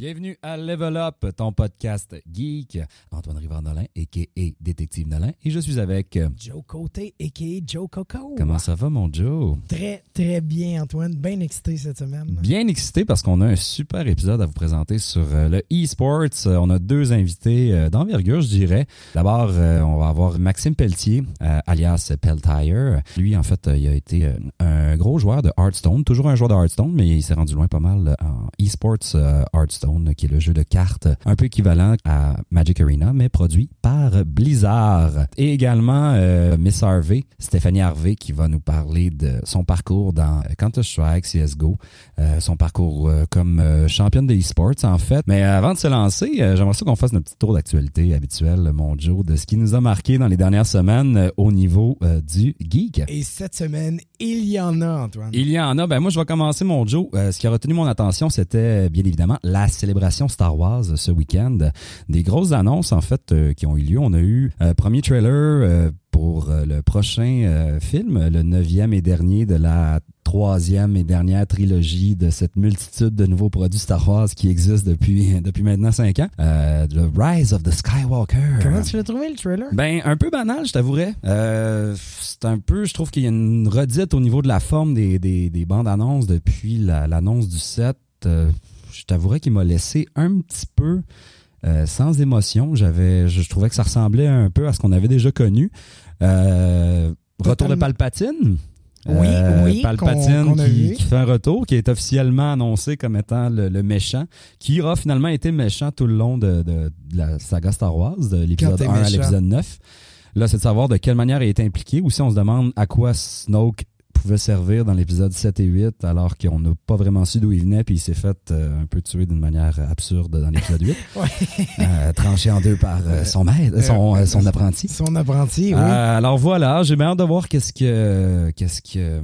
Bienvenue à Level Up, ton podcast geek. Antoine Rivard-Nolin, a.k.a. Détective Nolin. Et je suis avec... Joe Côté, a.k.a. Joe Coco. Comment ça va, mon Joe? Très, très bien, Antoine. Bien excité cette semaine. Bien excité parce qu'on a un super épisode à vous présenter sur euh, le e-sports. Euh, On a deux invités euh, d'envergure, je dirais. D'abord, euh, on va avoir Maxime Pelletier, euh, alias Peltire. Lui, en fait, euh, il a été euh, un gros joueur de Hearthstone. Toujours un joueur de Hearthstone, mais il s'est rendu loin pas mal euh, en e-sports euh, Qui est le jeu de cartes un peu équivalent à Magic Arena, mais produit par Blizzard. Et également euh, Miss Harvey, Stéphanie Harvey, qui va nous parler de son parcours dans Counter-Strike, CSGO, euh, son parcours euh, comme championne de e-sports, en fait. Mais avant de se lancer, j'aimerais ça qu'on fasse notre petit tour d'actualité habituel, mon Joe, de ce qui nous a marqué dans les dernières semaines au niveau du geek. Et cette semaine, il y en a, Antoine. Il y en a. Ben moi, je vais commencer mon Joe. Euh, ce qui a retenu mon attention, c'était bien évidemment la célébration Star Wars euh, ce week-end. Des grosses annonces en fait euh, qui ont eu lieu. On a eu euh, premier trailer euh, pour euh, le prochain euh, film, le neuvième et dernier de la troisième et dernière trilogie de cette multitude de nouveaux produits Star Wars qui existent depuis depuis maintenant cinq ans. Euh, The Rise of the Skywalker. Comment tu l'as trouvé, le trailer? Ben, un peu banal, je t'avouerais. Euh, c'est un peu, je trouve qu'il y a une redite au niveau de la forme des, des, des bandes annonces depuis la- l'annonce du set. Euh, je t'avouerais qu'il m'a laissé un petit peu euh, sans émotion. J'avais, je, je trouvais que ça ressemblait un peu à ce qu'on avait déjà connu. Euh, retour de. Palpatine. Oui, Euh, oui, Palpatine qu'on a qui, qui fait un retour, qui est officiellement annoncé comme étant le, le méchant, qui aura finalement été méchant tout le long de, de- de la saga Star Wars, de l'épisode t'es 1 à l'épisode 9. Là, c'est de savoir de quelle manière il est impliqué, ou si on se demande à quoi Snoke pouvait servir dans l'épisode 7 et 8, alors qu'on n'a pas vraiment su d'où il venait, puis il s'est fait euh, un peu tuer d'une manière absurde dans l'épisode 8, Ouais. euh, tranché en deux par euh, son maître, son, son apprenti. Son apprenti, oui. Alors voilà, j'ai bien hâte de voir qu'est-ce que qu'est-ce que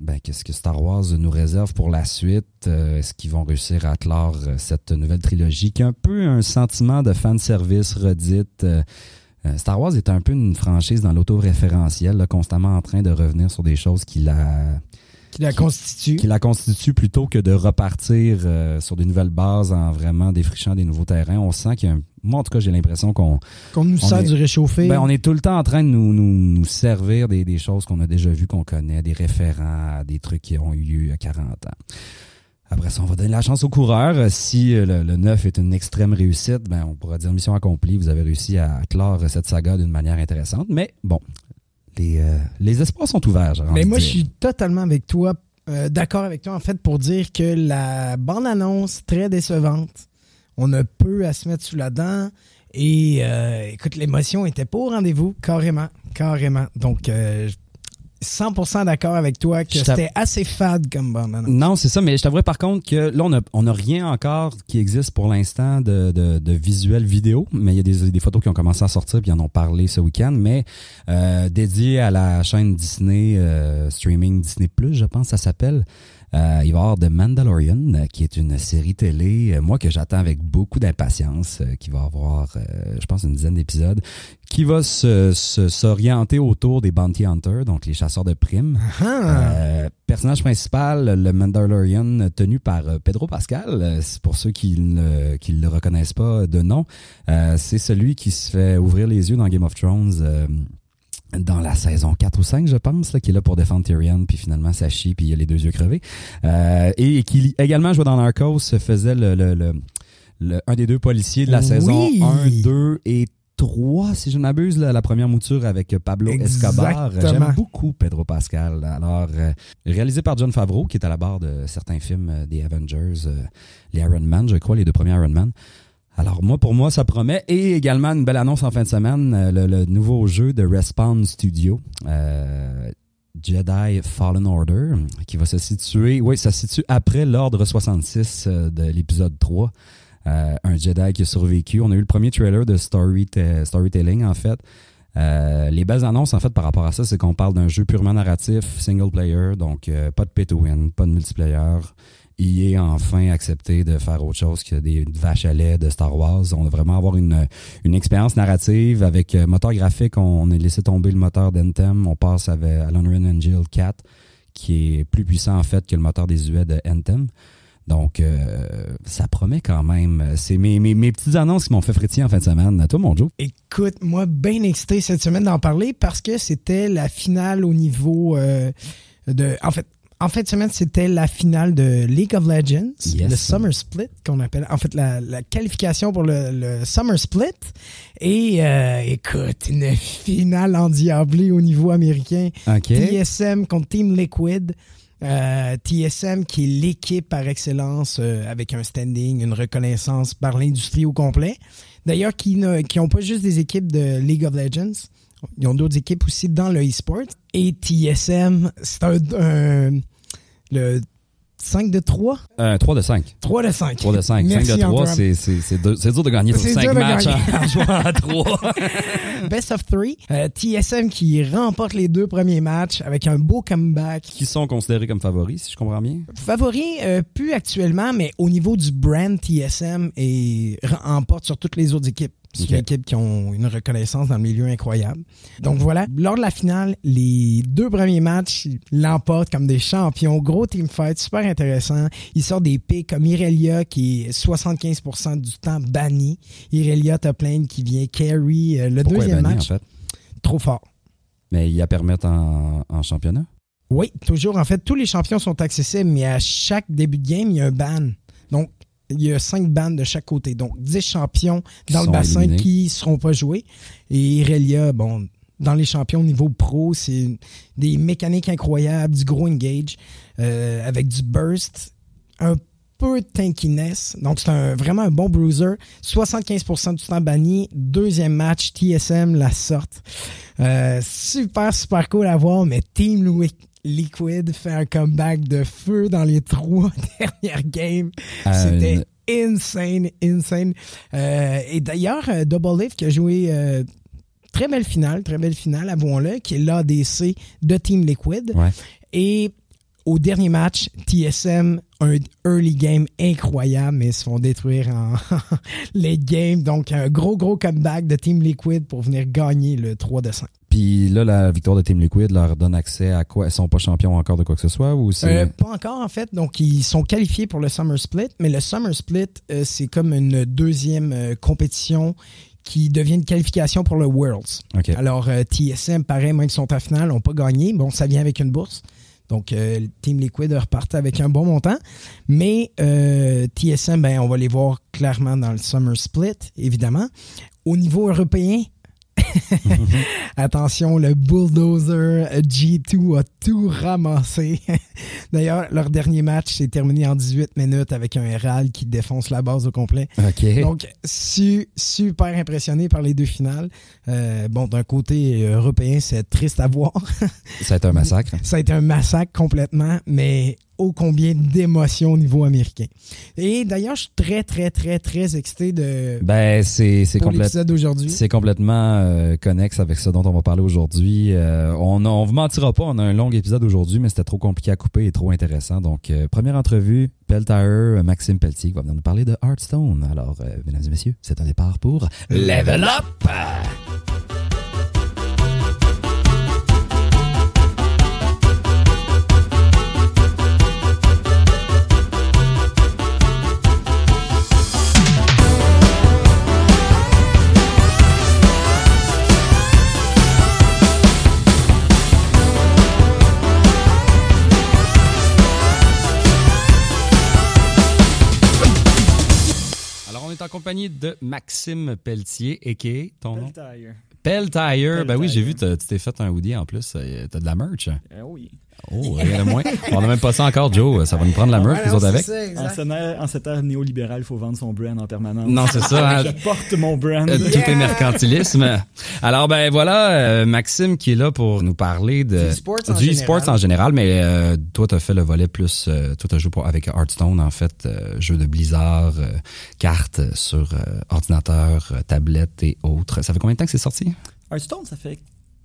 ben qu'est-ce que Star Wars nous réserve pour la suite. Est-ce qu'ils vont réussir à clore cette nouvelle trilogie qui a un peu un sentiment de fan service redite. Euh, Star Wars est un peu une franchise dans l'autoréférentiel, constamment en train de revenir sur des choses qui la qui la constitue. qui la constituent plutôt que de repartir euh, sur des nouvelles bases en vraiment défrichant des nouveaux terrains. On sent qu'il y a un... moi en tout cas j'ai l'impression qu'on Qu'on nous sert est- du réchauffé. ben, on est tout le temps en train de nous, nous, nous servir des, des choses qu'on a déjà vues, qu'on connaît, des référents, des trucs qui ont eu lieu il y a 40 ans. Après ça, on va donner la chance aux coureurs. Euh, Si euh, le, le 9 est une extrême réussite, ben, on pourra dire mission accomplie. Vous avez réussi à clore cette saga d'une manière intéressante. Mais bon, les, euh, les espoirs sont ouverts. Mais moi, je suis totalement avec toi, euh, d'accord avec toi, en fait, pour dire que la bande-annonce, très décevante, on a peu à se mettre sous la dent. Et euh, écoute, l'émotion était pas au rendez-vous, carrément, carrément. Donc, euh, 100% d'accord avec toi que c'était assez fade comme bande-annonce. Non, c'est ça, mais je t'avouerais par contre que là, on a, on a rien encore qui existe pour l'instant de, de, de visuel vidéo, mais il y a des, des photos qui ont commencé à sortir, puis ils en ont parlé ce week-end, mais euh, dédié à la chaîne Disney, euh, streaming Disney+, je pense ça s'appelle. Euh, il va y avoir The Mandalorian, euh, qui est une série télé, euh, moi que j'attends avec beaucoup d'impatience, euh, qui va avoir, euh, je pense, une dizaine d'épisodes, qui va se- se- s'orienter autour des bounty hunters, donc les chasseurs de primes. Ah, Euh, personnage principal, le Mandalorian, tenu par Pedro Pascal. C'est pour ceux qui ne qui le reconnaissent pas de nom. Euh, c'est celui qui se fait ouvrir les yeux dans Game of Thrones. Dans la saison 4 ou 5, je pense, là, qui est là pour défendre Tyrion, puis finalement ça chie, puis il a les deux yeux crevés. Euh, et, et qui également jouait dans Narcos, faisait le, le, le, le- un des deux policiers de la Oui. saison 1, 2 et 3, si je ne m'abuse, la première mouture avec Pablo Escobar. J'aime beaucoup Pedro Pascal. Alors, euh, réalisé par John Favreau, qui est à la barre de certains films euh, des Avengers, euh, les Iron Man, je crois, les deux premiers Iron Man. Alors, moi, pour moi, ça promet. Et également, une belle annonce en fin de semaine, euh, le, nouveau jeu de Respawn Studio. euh, Jedi Fallen Order, qui va se situer, oui, ça se situe après l'ordre 66 euh, de l'épisode 3. Euh, un Jedi qui a survécu. On a eu le premier trailer de story storytelling, en fait. Les belles annonces, en fait, par rapport à ça, c'est qu'on parle d'un jeu purement narratif, single player, donc pas de pay to win, pas de multiplayer. Il est enfin accepté de faire autre chose que des vaches à lait de Star Wars. On va vraiment avoir une, une expérience narrative avec euh, moteur graphique. On, on a laissé tomber le moteur d'Anthem. On passe avec, à l'Unreal Engine 4, qui est plus puissant en fait que le moteur désuet de Anthem. Donc, euh, ça promet quand même. C'est mes, mes, mes petites annonces qui m'ont fait frétiller en fin de semaine. À toi, mon Joe? Écoute, moi, bien excité cette semaine d'en parler parce que c'était la finale au niveau euh, de. En fait, en fin de semaine, c'était la finale de League of Legends, Yes. le Summer Split qu'on appelle. En fait, la, la qualification pour le, le Summer Split. Et euh, écoute, une finale endiablée au niveau américain. OK. TSM contre Team Liquid. Euh, TSM qui est l'équipe par excellence euh, avec un standing, une reconnaissance par l'industrie au complet. D'ailleurs, qui n'ont pas juste des équipes de League of Legends, ils ont d'autres équipes aussi dans le e-sport. Et TSM, c'est un, un- le 5 de 3? Euh, 3 de 5. 3 de 5. 3 de 5. 5 Merci, de 3, Antoine. c'est, c'est, c'est, dur- c'est dur de gagner sur C'est 5 dur de matchs en, jouant à 3. Best of 3. TSM qui remporte les deux premiers matchs avec un beau comeback. qui sont considérés comme favoris, si je comprends bien? Favori, euh, plus actuellement, mais au niveau du brand TSM et remporte sur toutes les autres équipes. C'est une équipe qui ont une reconnaissance dans le milieu incroyable. Donc voilà, lors de la finale, les deux premiers matchs l'emportent comme des champions. Gros team fight, super intéressant. Ils sortent des pics comme Irelia qui est 75% du temps banni. Irelia top lane qui vient carry euh, le Pourquoi deuxième banni, match. en fait? Trop fort. Mais ils la permettent en, en championnat? Oui, toujours. En fait, tous les champions sont accessibles, mais à chaque début de game, il y a un ban. Donc, il y a cinq bans de chaque côté. Donc, 10 champions dans le bassin éliminés. qui ne seront pas joués. Et Irelia, bon, dans les champions au niveau pro, c'est des mécaniques incroyables, du gros engage, euh, avec du burst, un peu de tankiness. Donc, c'est un- vraiment un bon bruiser. 75% du temps banni. Deuxième match, TSM la sorte. Euh, super, super cool à voir, mais Team Louis- Liquid fait un comeback de feu dans les trois dernières games. Euh, C'était insane, insane. Euh, et d'ailleurs, euh, Double Lift qui a joué euh, très belle finale, très belle finale, avouons-le, qui est l'ADC de Team Liquid. Ouais. Et au dernier match, TSM, un early game incroyable, mais ils se font détruire en late game. Donc, un gros, gros comeback de Team Liquid pour venir gagner le 3 de 5. Puis là, la victoire de Team Liquid leur donne accès à quoi? Ils sont pas champions encore de quoi que ce soit ou c'est... Euh, pas encore, en fait. Donc, ils sont qualifiés pour le Summer Split, mais le Summer Split, euh, c'est comme une deuxième euh, compétition qui devient une qualification pour le Worlds. Alors, TSM, pareil, même s'ils sont à finale, n'ont pas gagné. Bon, ça vient avec une bourse. Donc, euh, Team Liquid repartent avec un bon montant. Mais euh, TSM, ben, on va les voir clairement dans le Summer Split, évidemment. Au niveau européen, attention, le bulldozer G2 a tout ramassé. D'ailleurs, leur dernier match s'est terminé en 18 minutes avec un Herald qui défonce la base au complet. Donc, su- super impressionné par les deux finales. Euh, bon, d'un côté européen, c'est triste à voir. ça a été un massacre. Ça a été un massacre complètement, mais ô combien d'émotions au niveau américain. Et d'ailleurs, je suis très, très, très, très excité de, Ben, c'est, d'aujourd'hui. c'est complètement euh, connexe avec ce dont on va parler aujourd'hui. Euh, on ne vous mentira pas, on a un long épisode aujourd'hui, mais c'était trop compliqué à couper et trop intéressant. Donc, euh, première entrevue, Peltire, Maxime Pelletier qui va venir nous parler de Hearthstone. Alors, mesdames et messieurs, c'est un départ pour Level Up! En compagnie de Maxime Pelletier, a.k.a. ton nom? Tire. Peltire. Ben oui, j'ai vu, tu t'es fait un hoodie en plus. Euh, T'as de la merch. Eh oui. Oh, rien de moins. On n'a même pas ça encore, Joe. Ça va nous prendre la merch, les autres avec. En, cette ère- en cette ère néolibérale, il faut vendre son brand en permanence. Non, c'est ça. hein. Je porte mon brand. Euh, Tout est mercantilisme. Alors ben voilà, euh, Maxime qui est là pour nous parler de Du e-sports en du e-sports général. en général, mais euh, toi t'as fait le volet plus, euh, toi t'as joué pour, avec Hearthstone en fait, jeu de Blizzard, cartes sur ordinateur, tablette et autres. Ça fait combien de temps que c'est sorti? Hearthstone, ça fait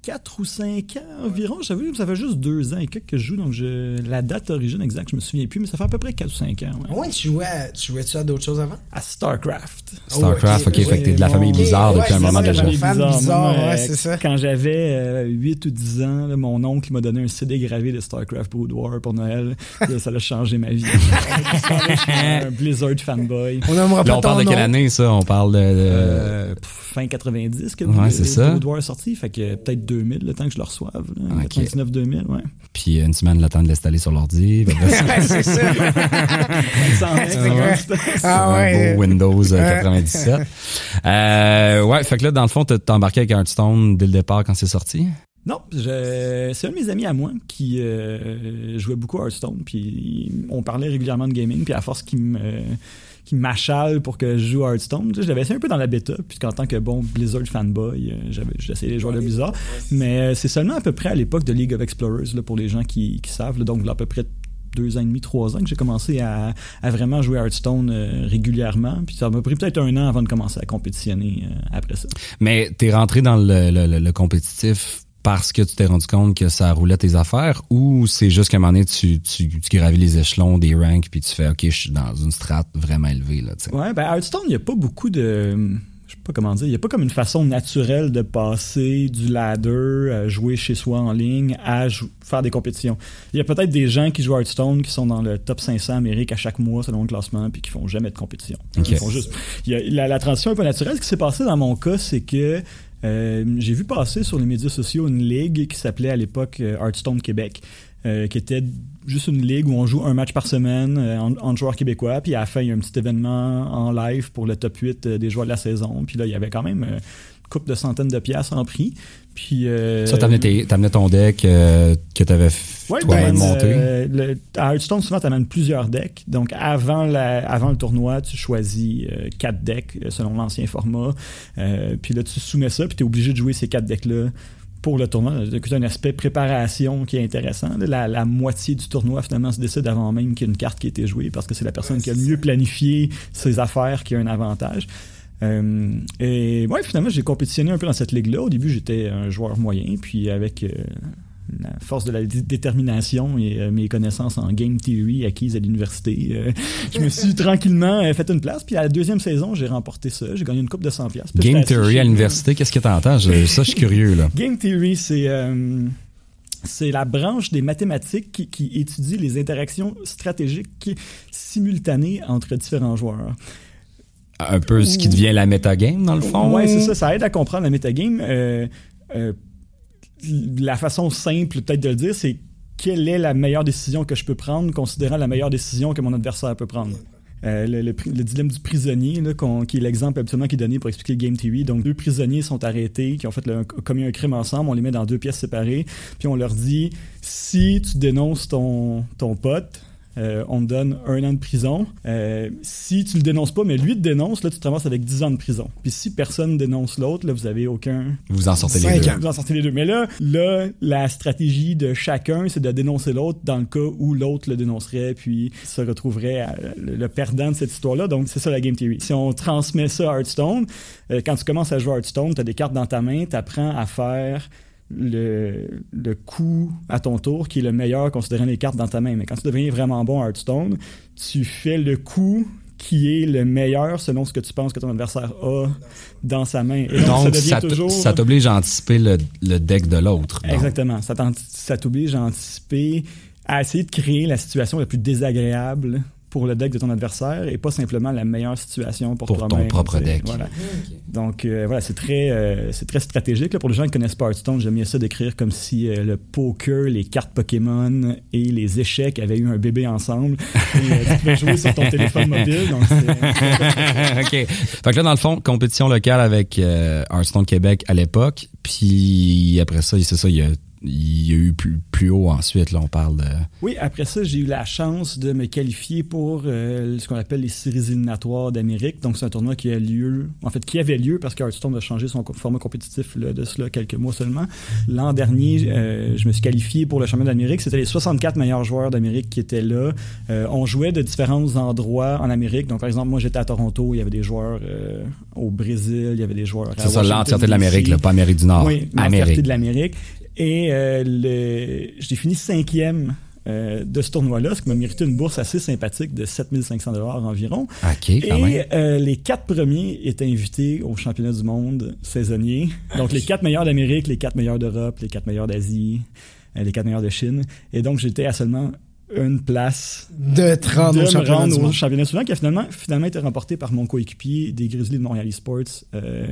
4 ou 5 ans environ. J'avoue, ça fait juste 2 ans et quelques que je joue, donc je, la date d'origine exacte, je me souviens plus, mais ça fait à peu près 4 ou 5 ans. Ouais. Ouais, tu jouais, à, tu jouais -tu à d'autres choses avant? À StarCraft. StarCraft, Oh, ok, ok, fait que t'es de la ouais, famille ok, bizarre ouais, depuis un moment ça, déjà. bizarre, Moi, ouais, c'est ça. Quand j'avais euh, 8 ou 10 ans, là, mon oncle m'a donné un CD gravé de StarCraft Brood War pour Noël. Là, ça a changé ma vie. Un Blizzard fanboy. On Là, pas on parle de nom. quelle année, ça? On parle de... Euh, pff, fin 90 que Ouais, c'est ça. Brood War est sorti, fait que peut-être 2000 le temps que je le reçoive. là. Ok. 99-2000, ouais. Puis une semaine, le temps de l'installer sur l'ordi. C'est ça. 500 mecs, C'est ouais. vrai. Ah un ouais. beau Windows euh, Ouais. 97. Euh, ouais, fait que là, dans le fond, t'as t'as embarqué avec Hearthstone dès le départ quand c'est sorti? Non, je- c'est un de mes amis à moi qui euh, jouait beaucoup à Hearthstone, puis on parlait régulièrement de gaming, puis à force qu'il me qui m'achale pour que je joue à Hearthstone. Tu sais, je l'avais essayé un peu dans la bêta, puisqu'en tant que bon Blizzard fanboy, euh, j'avais j'essayais les joueurs de Blizzard. Mais euh, c'est seulement à peu près à l'époque de League of Explorers, là, pour les gens qui, qui savent. là, donc, il y a à peu près deux ans et demi, trois ans que j'ai commencé à, à vraiment jouer à Hearthstone euh, régulièrement. Puis ça m'a pris peut-être un an avant de commencer à compétitionner euh, après ça. Mais t'es rentré dans le, le- le- le compétitif parce que tu t'es rendu compte que ça roulait tes affaires ou c'est juste qu'à un moment donné, tu, tu, tu gravis les échelons des ranks puis tu fais OK, je suis dans une strate vraiment élevée. Là, tu sais. Ouais, ben Hearthstone, il n'y a pas beaucoup de. Je sais pas comment dire. Il n'y a pas comme une façon naturelle de passer du ladder, à jouer chez soi en ligne, à faire des compétitions. Il y a peut-être des gens qui jouent Hearthstone qui sont dans le top 500 Amérique à chaque mois selon le classement puis qui font jamais de compétition. Ils font juste. il y a- la, la transition un peu naturelle. Ce qui s'est passé dans mon cas, c'est que euh, j'ai vu passer sur les médias sociaux une ligue qui s'appelait à l'époque euh, Hearthstone Québec, euh, qui était juste une ligue où on joue un match par semaine euh, en- joueurs québécois, puis à la fin, il y a un petit événement en live pour le top 8 euh, des joueurs de la saison. Puis là, il y avait quand même une couple de centaines de piastres en prix. Puis, euh, Ça, t'amenais, tes- t'amenais ton deck euh, que t'avais Ouais, toi-même ben, monté. euh, le- à Hearthstone, souvent, tu amènes plusieurs decks. Donc, avant, la, avant le tournoi, tu choisis euh, quatre decks euh, selon l'ancien format. Euh, puis là, tu soumets ça, puis tu es obligé de jouer ces quatre decks-là pour le tournoi. C'est un aspect préparation qui est intéressant. La, la moitié du tournoi, finalement, se décide avant même qu'il y ait une carte qui ait été jouée parce que c'est la personne qui a le mieux planifié ses affaires qui a un avantage. Euh, et ouais, finalement, j'ai compétitionné un peu dans cette ligue-là. Au début, j'étais un joueur moyen, puis avec euh, la force de la dé- détermination et euh, mes connaissances en game theory acquises à l'université, euh, je me suis tranquillement euh, fait une place. Puis à la deuxième saison, j'ai remporté ça. J'ai gagné une coupe de 100 pièces. Game Theory à l'université, qu'est-ce que t'entends? Je- Ça, je suis curieux. là. Game Theory, c'est euh, c'est la branche des mathématiques qui, qui étudie les interactions stratégiques simultanées entre différents joueurs. Un peu ce qui devient la metagame, dans le fond. Ouais, c'est ça. Ça aide à comprendre la metagame. Euh, euh, la façon simple, peut-être, de le dire, c'est quelle est la meilleure décision que je peux prendre, considérant la meilleure décision que mon adversaire peut prendre. Euh, le, dilemme du prisonnier, là, qui est l'exemple habituellement qui est donné pour expliquer Game TV. Donc, deux prisonniers sont arrêtés, qui ont fait commis un crime ensemble. On les met dans deux pièces séparées. Puis on leur dit si tu dénonces ton, ton pote, euh, on te donne un an de prison. Euh, si tu le dénonces pas, mais lui te dénonce, là, tu te ramasses avec 10 ans de prison. Puis si personne dénonce l'autre, là, vous avez aucun. Vous en sortez les deux. ans. Vous en sortez les deux. Mais là, là, la stratégie de chacun, c'est de dénoncer l'autre dans le cas où l'autre le dénoncerait, puis se retrouverait à- le, le perdant de cette histoire-là. Donc, c'est ça la game theory. Si on transmet ça à Hearthstone, euh, quand tu commences à jouer à Hearthstone, tu as des cartes dans ta main, tu apprends à faire le, le coup à ton tour qui est le meilleur considérant les cartes dans ta main. Mais quand tu deviens vraiment bon à Hearthstone, tu fais le coup qui est le meilleur selon ce que tu penses que ton adversaire a dans sa main. Et donc, ça Donc, ça, t- toujours... ça t'oblige à anticiper le, le deck de l'autre. Exactement. Ça t'oblige à anticiper, à essayer de créer la situation la plus désagréable pour le deck de ton adversaire et pas simplement la meilleure situation pour, Pour ton propre deck. Voilà. Donc euh, voilà, c'est très, euh, c'est très stratégique. là. Pour les gens qui connaissent pas Hearthstone, j'aime bien ça décrire comme si euh, le poker, les cartes Pokémon et les échecs avaient eu un bébé ensemble. et euh, tu pouvais jouer sur ton téléphone mobile. Donc OK. Fait que là, dans le fond, compétition locale avec euh, Hearthstone Québec à l'époque. Puis après ça, c'est ça, il y a il y a eu plus, plus haut ensuite. Là, on parle de. Oui, après ça, j'ai eu la chance de me qualifier pour euh, ce qu'on appelle les séries éliminatoires d'Amérique. Donc, c'est un tournoi qui a lieu, en fait, qui avait lieu parce que Hearthstone a changé son format compétitif là, de cela quelques mois seulement. L'an dernier, euh, je me suis qualifié pour le championnat d'Amérique. C'était les 64 meilleurs joueurs d'Amérique qui étaient là. Euh, on jouait de différents endroits en Amérique. Donc, par exemple, moi, j'étais à Toronto. Il y avait des joueurs au Brésil. Il y avait des joueurs C'est ça, l'entièreté de l'Amérique, pas Amérique du Nord. Oui, l'entièreté de l'Amérique. Et euh, j'ai fini cinquième euh, de ce tournoi-là, ce qui m'a mérité une bourse assez sympathique de 7500 dollars environ. OK, quand Et euh, les quatre premiers étaient invités au championnat du monde saisonnier. Donc les quatre meilleurs d'Amérique, les quatre meilleurs d'Europe, les quatre meilleurs d'Asie, les quatre meilleurs de Chine. Et donc j'étais à seulement une place de te rendre au championnat, rendre au championnat suivant qui a finalement, finalement été remporté par mon coéquipier des Grizzlies de Montréal Esports, euh,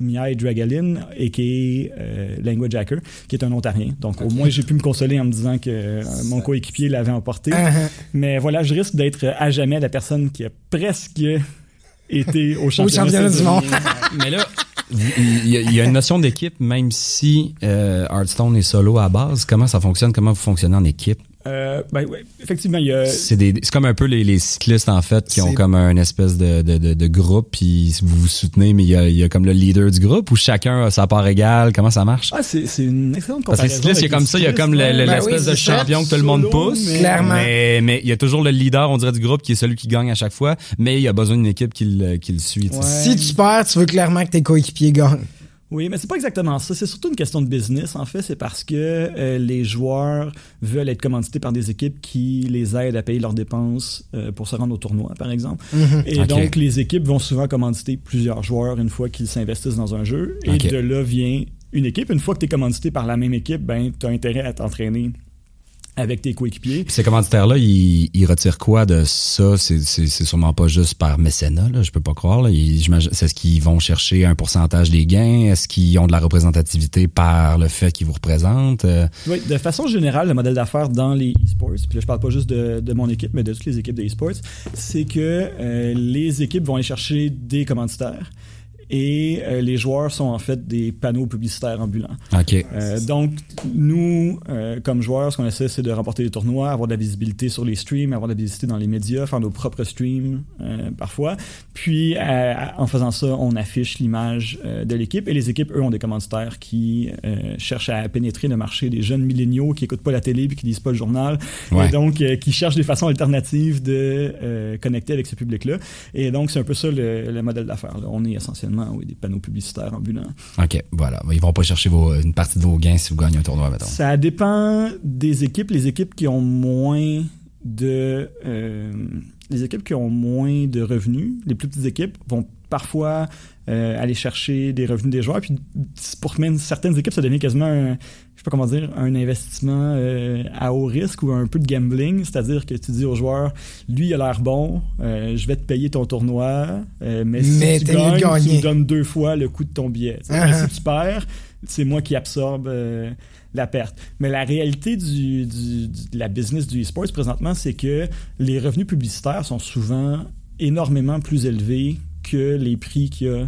Miai Dragalin, a.k.a. Euh, Language Hacker, qui est un Ontarien. Donc au moins j'ai pu me consoler en me disant que euh, mon coéquipier l'avait emporté. Uh-huh. Mais voilà, je risque d'être à jamais la personne qui a presque été au championnat, du monde. Mais là, il y, a, une notion d'équipe, même si euh, Hearthstone est solo à base. Comment ça fonctionne? Comment vous fonctionnez en équipe? Euh, ben, ouais, effectivement, il y a. C'est, des, c'est comme un peu les, les cyclistes, en fait, qui ont comme un espèce de, de, de, de, groupe, puis vous vous soutenez, mais il y, a, il y a comme le leader du groupe, ou chacun a sa part égale. Comment ça marche? Ah, c'est, c'est une excellente comparaison. Parce que les cyclistes, il y a comme ça, il y a comme le, ben l'espèce de champion que tout le monde pousse. Mais... Clairement. Mais, mais il y a toujours le leader, on dirait, du groupe, qui est celui qui gagne à chaque fois, mais il y a besoin d'une équipe qui le, qui le suit. Ouais. Si tu perds, tu veux clairement que tes coéquipiers gagnent. Oui, mais c'est pas exactement ça. C'est surtout une question de business, en fait. C'est parce que euh, les joueurs veulent être commandités par des équipes qui les aident à payer leurs dépenses euh, pour se rendre au tournoi, par exemple. Mm-hmm. Et donc, les équipes vont souvent commanditer plusieurs joueurs une fois qu'ils s'investissent dans un jeu. Et de là vient une équipe. Une fois que tu es commandité par la même équipe, ben, tu as intérêt à t'entraîner avec tes coéquipiers. Ces commanditaires-là, ils, ils, retirent quoi de ça? C'est, c'est, c'est sûrement pas juste par mécénat, là, je peux pas croire. Là. c'est ce qu'ils vont chercher un pourcentage des gains? Est-ce qu'ils ont de la représentativité par le fait qu'ils vous représentent? Euh, oui, de façon générale, le modèle d'affaires dans les e-sports, puis là je parle pas juste de, de, mon équipe, mais de toutes les équipes de e-sports, c'est que euh, les équipes vont aller chercher des commanditaires et euh, les joueurs sont en fait des panneaux publicitaires ambulants. OK. Euh, donc, nous, euh, comme joueurs, ce qu'on essaie, c'est de remporter des tournois, avoir de la visibilité sur les streams, avoir de la visibilité dans les médias, faire nos propres streams parfois. Puis, en faisant ça, on affiche l'image de l'équipe et les équipes, eux, ont des commanditaires qui cherchent à pénétrer le marché des jeunes milléniaux qui écoutent pas la télé puis qui lisent pas le journal. Ouais. Et donc, qui cherchent des façons alternatives de connecter avec ce public-là. Et donc, c'est un peu ça le, le modèle d'affaires. On est essentiellement oui, des panneaux publicitaires ambulants. OK, voilà. Ils vont pas chercher vos, une partie de vos gains si vous gagnez un tournoi, mettons. Ça dépend des équipes. Les équipes qui ont moins de... Euh, les équipes qui ont moins de revenus, les plus petites équipes, vont parfois euh, aller chercher des revenus des joueurs. Puis pour même certaines équipes, ça devient quasiment un, sais pas comment dire, un investissement euh, à haut risque ou un peu de gambling. C'est-à-dire que tu dis aux joueurs, lui, il a l'air bon, euh, je vais te payer ton tournoi, euh, mais si tu gagnes, tu me donnes deux fois le coût de ton billet. Sais. Uh-huh. Si tu perds, c'est moi qui absorbe euh, la perte. Mais la réalité du, du- du- de la business du e-sports présentement, c'est que les revenus publicitaires sont souvent énormément plus élevés que les prix qu'il y a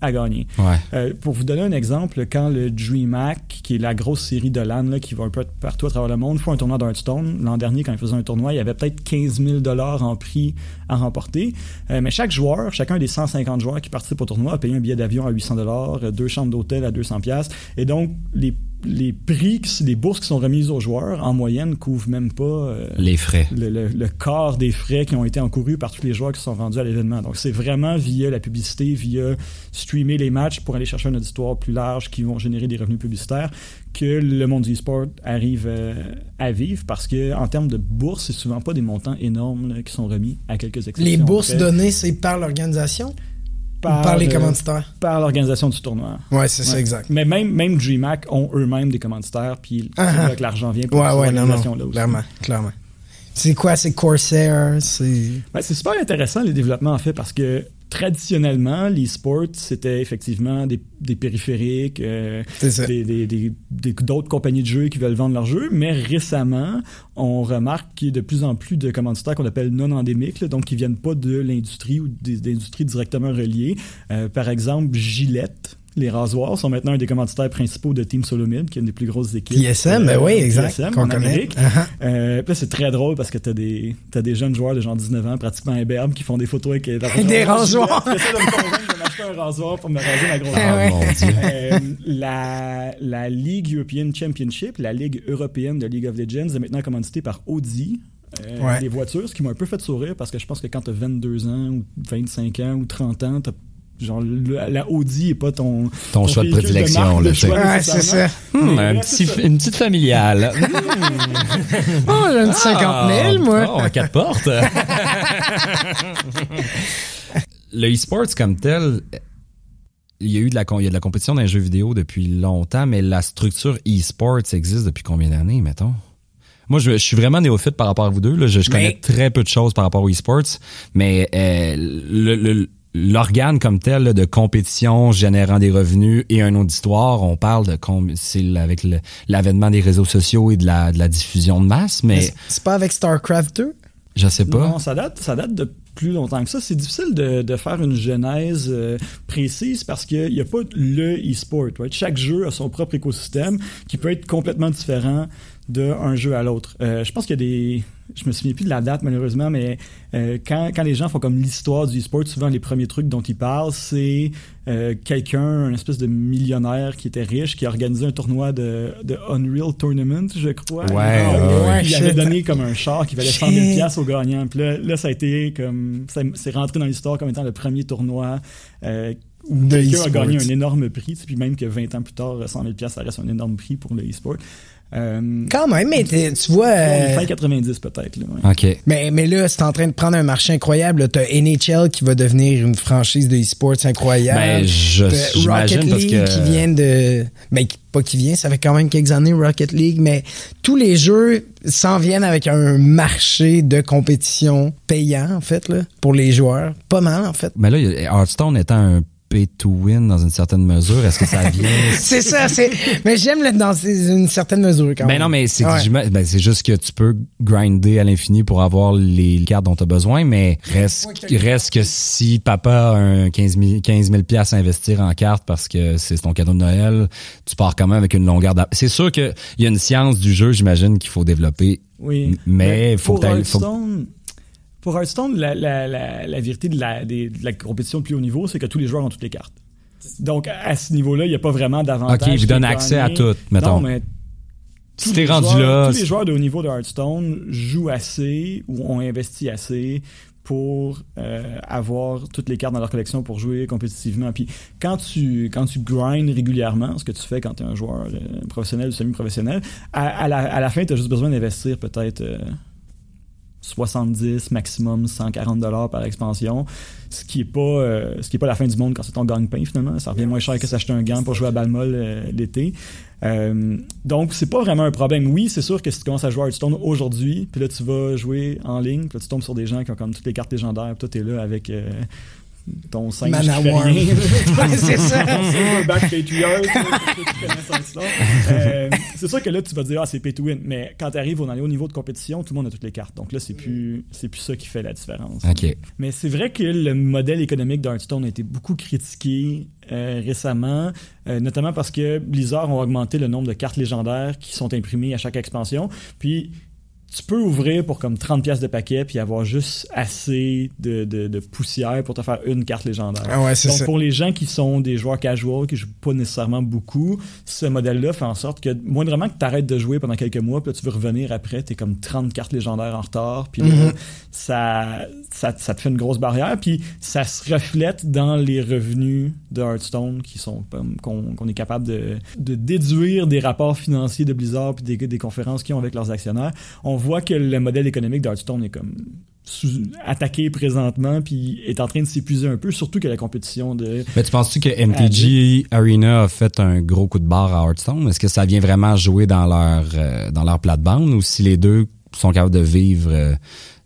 à gagner. Ouais. Euh, pour vous donner un exemple, quand le DreamHack, qui est la grosse série de LAN là, qui va un peu partout à travers le monde, fait un tournoi d'Hearthstone, l'an dernier, quand ils faisaient un tournoi, il y avait peut-être 15 000 en prix à remporter. Euh, mais chaque joueur, chacun des 150 joueurs qui participent au tournoi a payé un billet d'avion à 800 euh, deux chambres d'hôtel à 200 Et donc, les, les prix, les bourses qui sont remises aux joueurs, en moyenne, couvrent même pas... euh, Les frais. le, le- le quart des frais qui ont été encourus par tous les joueurs qui sont rendus à l'événement. Donc, c'est vraiment via la publicité, via streamer les matchs pour aller chercher un auditoire plus large qui vont générer des revenus publicitaires que le monde du sport arrive euh, à vivre parce que en termes de bourse, c'est souvent pas des montants énormes là, qui sont remis à quelques exceptions. Les bourses données, c'est par l'organisation? Par les commanditaires? par l'organisation du tournoi. Ouais, c'est ça, exact. Mais même, même DreamHack ont eux-mêmes des commanditaires, puis Ah, là ah. que l'argent vient pour Ouais, ces ouais, non. aussi. Clairement, clairement. C'est quoi? C'est Corsair? C'est. Ben, c'est super intéressant les développements en fait parce que traditionnellement l'e-sport c'était effectivement des, des périphériques, euh, des, des- des- des- d'autres compagnies de jeux qui veulent vendre leurs jeux, mais récemment on remarque qu'il y a de plus en plus de commanditaires qu'on appelle non endémiques, là, donc qui viennent pas de l'industrie ou des, des industries directement reliées. Euh, par exemple Gillette les rasoirs, sont maintenant un des commanditaires principaux de Team Solomid, qui est une des plus grosses équipes. TSM, ben oui, exact. TSM, qu'on en. Amérique. Uh-huh. Euh, puis c'est très drôle parce que t'as des, t'as des jeunes joueurs de genre 19 ans, pratiquement imberbes, qui font des photos avec euh, Des rasoirs. Qui essaient de me convaincre de m'acheter un rasoir pour me raser la grosse Ah ouais. mon dieu. euh, la, la Ligue European Championship, la Ligue européenne de League of Legends, est maintenant commanditée par Audi. euh, Ouais. Les voitures, ce qui m'a un peu fait sourire parce que je pense que quand t'as 22 ans ou 25 ans ou 30 ans, t'as genre le- la Audi est pas ton Ton choix de prédilection, là, Ouais, c'est ça. Hmm, un petit, ça. une petite familiale. Oh, j'ai une 50 000, moi. Oh, à quatre portes. le e-sports comme tel, il y a eu de la, con- il y a de la compétition dans les jeux vidéo depuis longtemps, mais la structure e-sports existe depuis combien d'années, mettons? Moi, je, je suis vraiment néophyte par rapport à vous deux. Là. Je, je connais Mais- très peu de choses par rapport aux e-sports, mais euh, le- le- l'organe comme tel là, de compétition générant des revenus et un auditoire, on parle de c'est avec l'avènement des réseaux sociaux et de la, de la diffusion de masse, mais C'est- C'est pas avec StarCraft 2? je sais pas. Non, ça date, ça date de plus longtemps que ça. C'est difficile de, de faire une genèse euh, précise parce qu'il n'y a pas le e-sport. right? Chaque jeu a son propre écosystème qui peut être complètement différent d'un jeu à l'autre. Euh, je pense qu'il y a des... Je me souviens plus de la date malheureusement, mais euh, quand, quand les gens font comme l'histoire du e-sport, souvent les premiers trucs dont ils parlent, c'est euh, quelqu'un, un espèce de millionnaire qui était riche, qui a organisé un tournoi de, de Unreal Tournament, je crois. Ouais, Ah, ouais, il avait donné comme un char qui valait 100 000 piastres au gagnant. Puis là, là, ça a été comme. ça- C'est rentré dans l'histoire comme étant le premier tournoi euh, où quelqu'un a e-sport. gagné un énorme prix. Puis même que 20 ans plus tard, 100 000 piastres, ça reste un énorme prix pour le e-sport. Euh, Quand même, mais tu vois... euh, fin 90 peut-être. là, ouais. OK. mais, mais là, c'est en train de prendre un marché incroyable. là. T'as NHL qui va devenir une franchise de e-sports incroyable. Ben, je- Rocket parce League que- qui vient de... Ben, qui- pas qui vient, ça fait quand même quelques années Rocket League, mais tous les jeux s'en viennent avec un marché de compétition payant, en fait, là, pour les joueurs. Pas mal, en fait. Mais là, y a- Hearthstone étant un pay to win dans une certaine mesure, est-ce que ça vient? C'est ça, c'est... Mais j'aime l'être dans une certaine mesure, quand Ben même. non, mais c'est Ouais. j'ima- ben, c'est juste que tu peux grinder à l'infini pour avoir les cartes dont tu as besoin, mais reste, reste que si papa a un 15 000, 15 000 piastres à investir en cartes parce que c'est ton cadeau de Noël, tu pars quand même avec une longueur d'a- C'est sûr qu'il y a une science du jeu, j'imagine, qu'il faut développer. Oui. Mais faut que t'ailles- faut- Hearthstone, pour Hearthstone, la, la, la, la vérité de la, des- de la compétition de plus haut niveau, c'est que tous les joueurs ont toutes les cartes. Donc, à ce niveau-là, il n'y a pas vraiment d'avantage. OK, vous donne accès à tout, mettons. Non, mais tous les rendu joueurs- là, Tous les joueurs de haut niveau de Hearthstone jouent assez ou ont investi assez pour euh, avoir toutes les cartes dans leur collection pour jouer compétitivement. Puis quand tu, quand tu grindes régulièrement, ce que tu fais quand tu es un joueur euh, professionnel ou semi-professionnel, à, à la, à la fin, tu as juste besoin d'investir peut-être euh, 70, maximum 140 dollars par expansion, ce qui est pas euh, ce qui est pas la fin du monde quand c'est ton gagne-pain finalement. Ça revient moins cher que s'acheter un gant pour jouer à balle molle euh, l'été. Euh, donc c'est pas vraiment un problème. Oui, c'est sûr que si tu commences à jouer à Hearthstone aujourd'hui, puis là tu vas jouer en ligne, puis là tu tombes sur des gens qui ont comme toutes les cartes légendaires, puis toi t'es là avec euh, ton singe. Ouais, c'est ça. Qui connaissent l'histoire. Euh, c'est sûr que là, tu vas dire, ah, c'est pay to win. Mais quand tu arrives hauts niveaux de compétition, tout le monde a toutes les cartes. Donc là, c'est plus, c'est plus ça qui fait la différence. OK. Mais c'est vrai que le modèle économique d'Hearthstone a été beaucoup critiqué euh, récemment, euh, notamment parce que Blizzard ont augmenté le nombre de cartes légendaires qui sont imprimées à chaque expansion. Puis tu peux ouvrir pour comme 30 pièces de paquet puis avoir juste assez de, de, de poussière pour te faire une carte légendaire. Ah ouais, Donc ça. pour les gens qui sont des joueurs casual, qui jouent pas nécessairement beaucoup, ce modèle-là fait en sorte que moindrement que tu arrêtes de jouer pendant quelques mois, puis là, tu veux revenir après, tu es comme 30 cartes légendaires en retard, puis là, Mhm. ça, ça, ça te fait une grosse barrière, puis ça se reflète dans les revenus de Hearthstone qui sont qu'on est capable de, de déduire des rapports financiers de Blizzard puis des, des conférences qu'ils ont avec leurs actionnaires. On voit que le modèle économique d'Hearthstone est comme attaqué présentement puis est en train de s'épuiser un peu, surtout que la compétition de Mais tu penses-tu que MTG Arena a fait un gros coup de barre à Hearthstone? Est-ce que ça vient vraiment jouer dans leur, euh, dans leur plate-bande ou si les deux sont capables de vivre euh,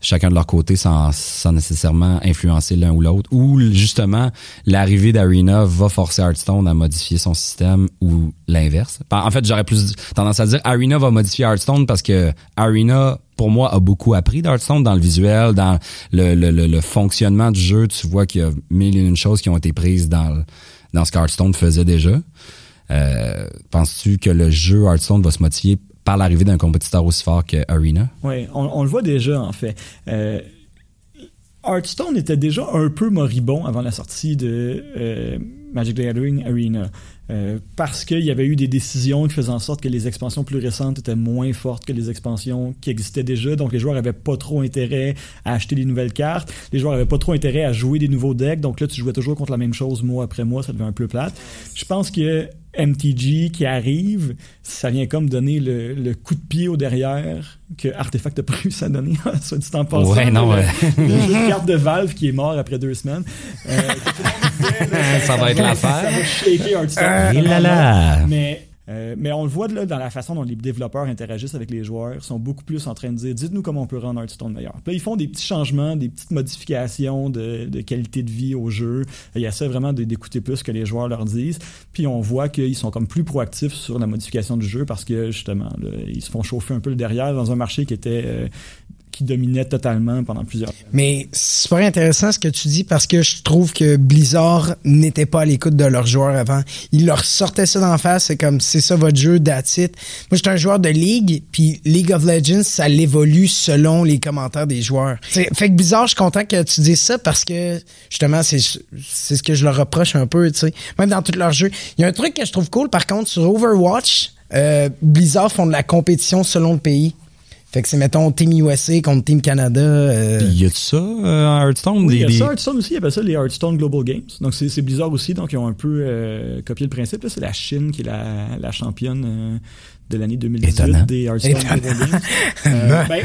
chacun de leur côté sans, sans nécessairement influencer l'un ou l'autre? Ou justement, l'arrivée d'Arena va forcer Hearthstone à modifier son système ou l'inverse? En fait, j'aurais plus tendance à dire Arena va modifier Hearthstone parce que Arena, pour moi, a beaucoup appris d'Hearthstone dans le visuel, dans le, le, le, le fonctionnement du jeu. Tu vois qu'il y a mille et une choses qui ont été prises dans dans ce que Hearthstone faisait déjà. Euh, Penses-tu que le jeu Hearthstone va se motiver par l'arrivée d'un compétiteur aussi fort que Arena? Oui, on, le voit déjà, en fait. Euh, Hearthstone était déjà un peu moribond avant la sortie de euh, Magic the Gathering Arena. Euh, parce qu'il y avait eu des décisions qui faisaient en sorte que les expansions plus récentes étaient moins fortes que les expansions qui existaient déjà. Donc les joueurs avaient pas trop intérêt à acheter des nouvelles cartes. Les joueurs avaient pas trop intérêt à jouer des nouveaux decks. Donc là, tu jouais toujours contre la même chose mois après mois. Ça devient un peu plate. Je pense que MTG qui arrive, ça vient comme donner le, le coup de pied au derrière que Artefact a pas réussi à donner, soit dit en passant. Ouais, non, ouais. de carte de Valve qui est mort après deux semaines. Euh, Ça va être Ça l'affaire. va shaker. Ah, là là. Mais, euh, mais on le voit là, dans la façon dont les développeurs interagissent avec les joueurs. Ils sont beaucoup plus en train de dire dites-nous comment on peut rendre Hearthstone meilleur. Puis là, ils font des petits changements, des petites modifications de, qualité de vie au jeu. Ils essaient vraiment d'écouter plus ce que les joueurs leur disent. Puis on voit qu'ils sont comme plus proactifs sur la modification du jeu parce que justement, ils se font chauffer un peu le derrière dans un marché qui était. euh, qui dominait totalement pendant plusieurs. Mais c'est super intéressant ce que tu dis parce que je trouve que Blizzard n'était pas à l'écoute de leurs joueurs avant. Ils leur sortaient ça d'en face, c'est comme c'est ça votre jeu, that's it. Moi, j'étais un joueur de League, puis League of Legends, ça l'évolue selon les commentaires des joueurs. Fait que Blizzard, je suis content que tu dises ça parce que justement, c'est c'est ce que je leur reproche un peu, tu sais. Même dans tous leurs jeux. Il y a un truc que je trouve cool, par contre, sur Overwatch, euh, Blizzard font de la compétition selon le pays. Fait que c'est, mettons, Team USA contre Team Canada. euh, Puis y a ça euh, en Hearthstone? Oui, il y a Des- ça, Hearthstone aussi, il appelle ça les Hearthstone Global Games. Donc c'est c'est Blizzard aussi, donc ils ont un peu euh, copié le principe. là. C'est la Chine qui est la, la championne euh, de l'année 2018 Étonnant. des Hearthstone Étonnant. Global Games. Euh, ben,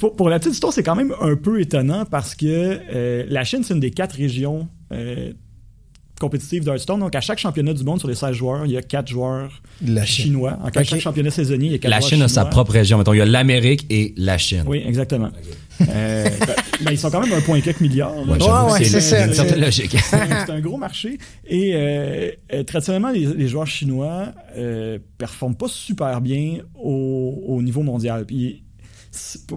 pour, pour la petite histoire, c'est quand même un peu étonnant parce que euh, la Chine, c'est une des quatre régions compétitives d'Hearthstone. Donc à chaque championnat du monde, sur les 16 joueurs, il y a quatre joueurs la chinois. Ok. chaque championnat saisonnier, il y a quatre La joueurs Chine a sa propre région. Mettons, il y a l'Amérique et la Chine. Oui, exactement. Euh, ben, ils sont quand même un point quelques milliards. Ouais, Ouais, c'est une certaine logique. C'est un, gros marché. Et euh, euh, traditionnellement, les, les joueurs chinois euh, performent pas super bien au, au niveau mondial. Puis,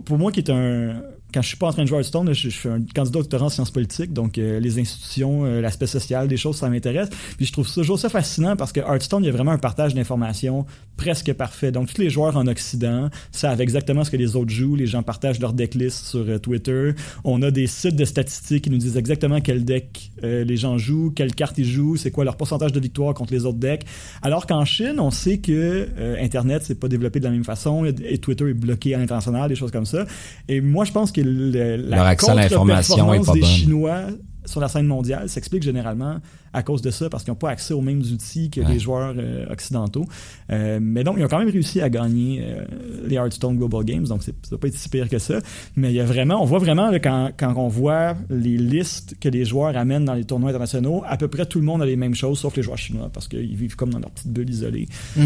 pour moi, qui est un. Quand je suis pas en train de jouer Hearthstone, je, suis un candidat au doctorat en sciences politiques, donc euh, les institutions, euh, l'aspect social, des choses, ça m'intéresse. Puis je trouve toujours ça fascinant parce que Hearthstone, il y a vraiment un partage d'informations presque parfait. Donc tous les joueurs en Occident savent exactement ce que les autres jouent. Les gens partagent leur decklist sur euh, Twitter. On a des sites de statistiques qui nous disent exactement quel deck les gens jouent, quelle carte ils jouent, c'est quoi leur pourcentage de victoire contre les autres decks. Alors qu'en Chine, on sait que Internet, c'est pas développé de la même façon et Twitter est bloqué à l'international, des choses comme ça. Et moi, je pense que le- la Leur accès à l'information est contre-performance pas des bonne. Chinois sur la scène mondiale s'explique généralement à cause de ça, parce qu'ils n'ont pas accès aux mêmes outils que Ouais. les joueurs euh, occidentaux. Euh, mais donc, ils ont quand même réussi à gagner euh, les Hearthstone Global Games, donc c'est- ça doit pas être si pire que ça. Mais il y a vraiment, on voit vraiment là, quand, quand on voit les listes que les joueurs amènent dans les tournois internationaux, à peu près tout le monde a les mêmes choses, sauf les joueurs chinois, parce qu'ils vivent comme dans leur petite bulle isolée. Puis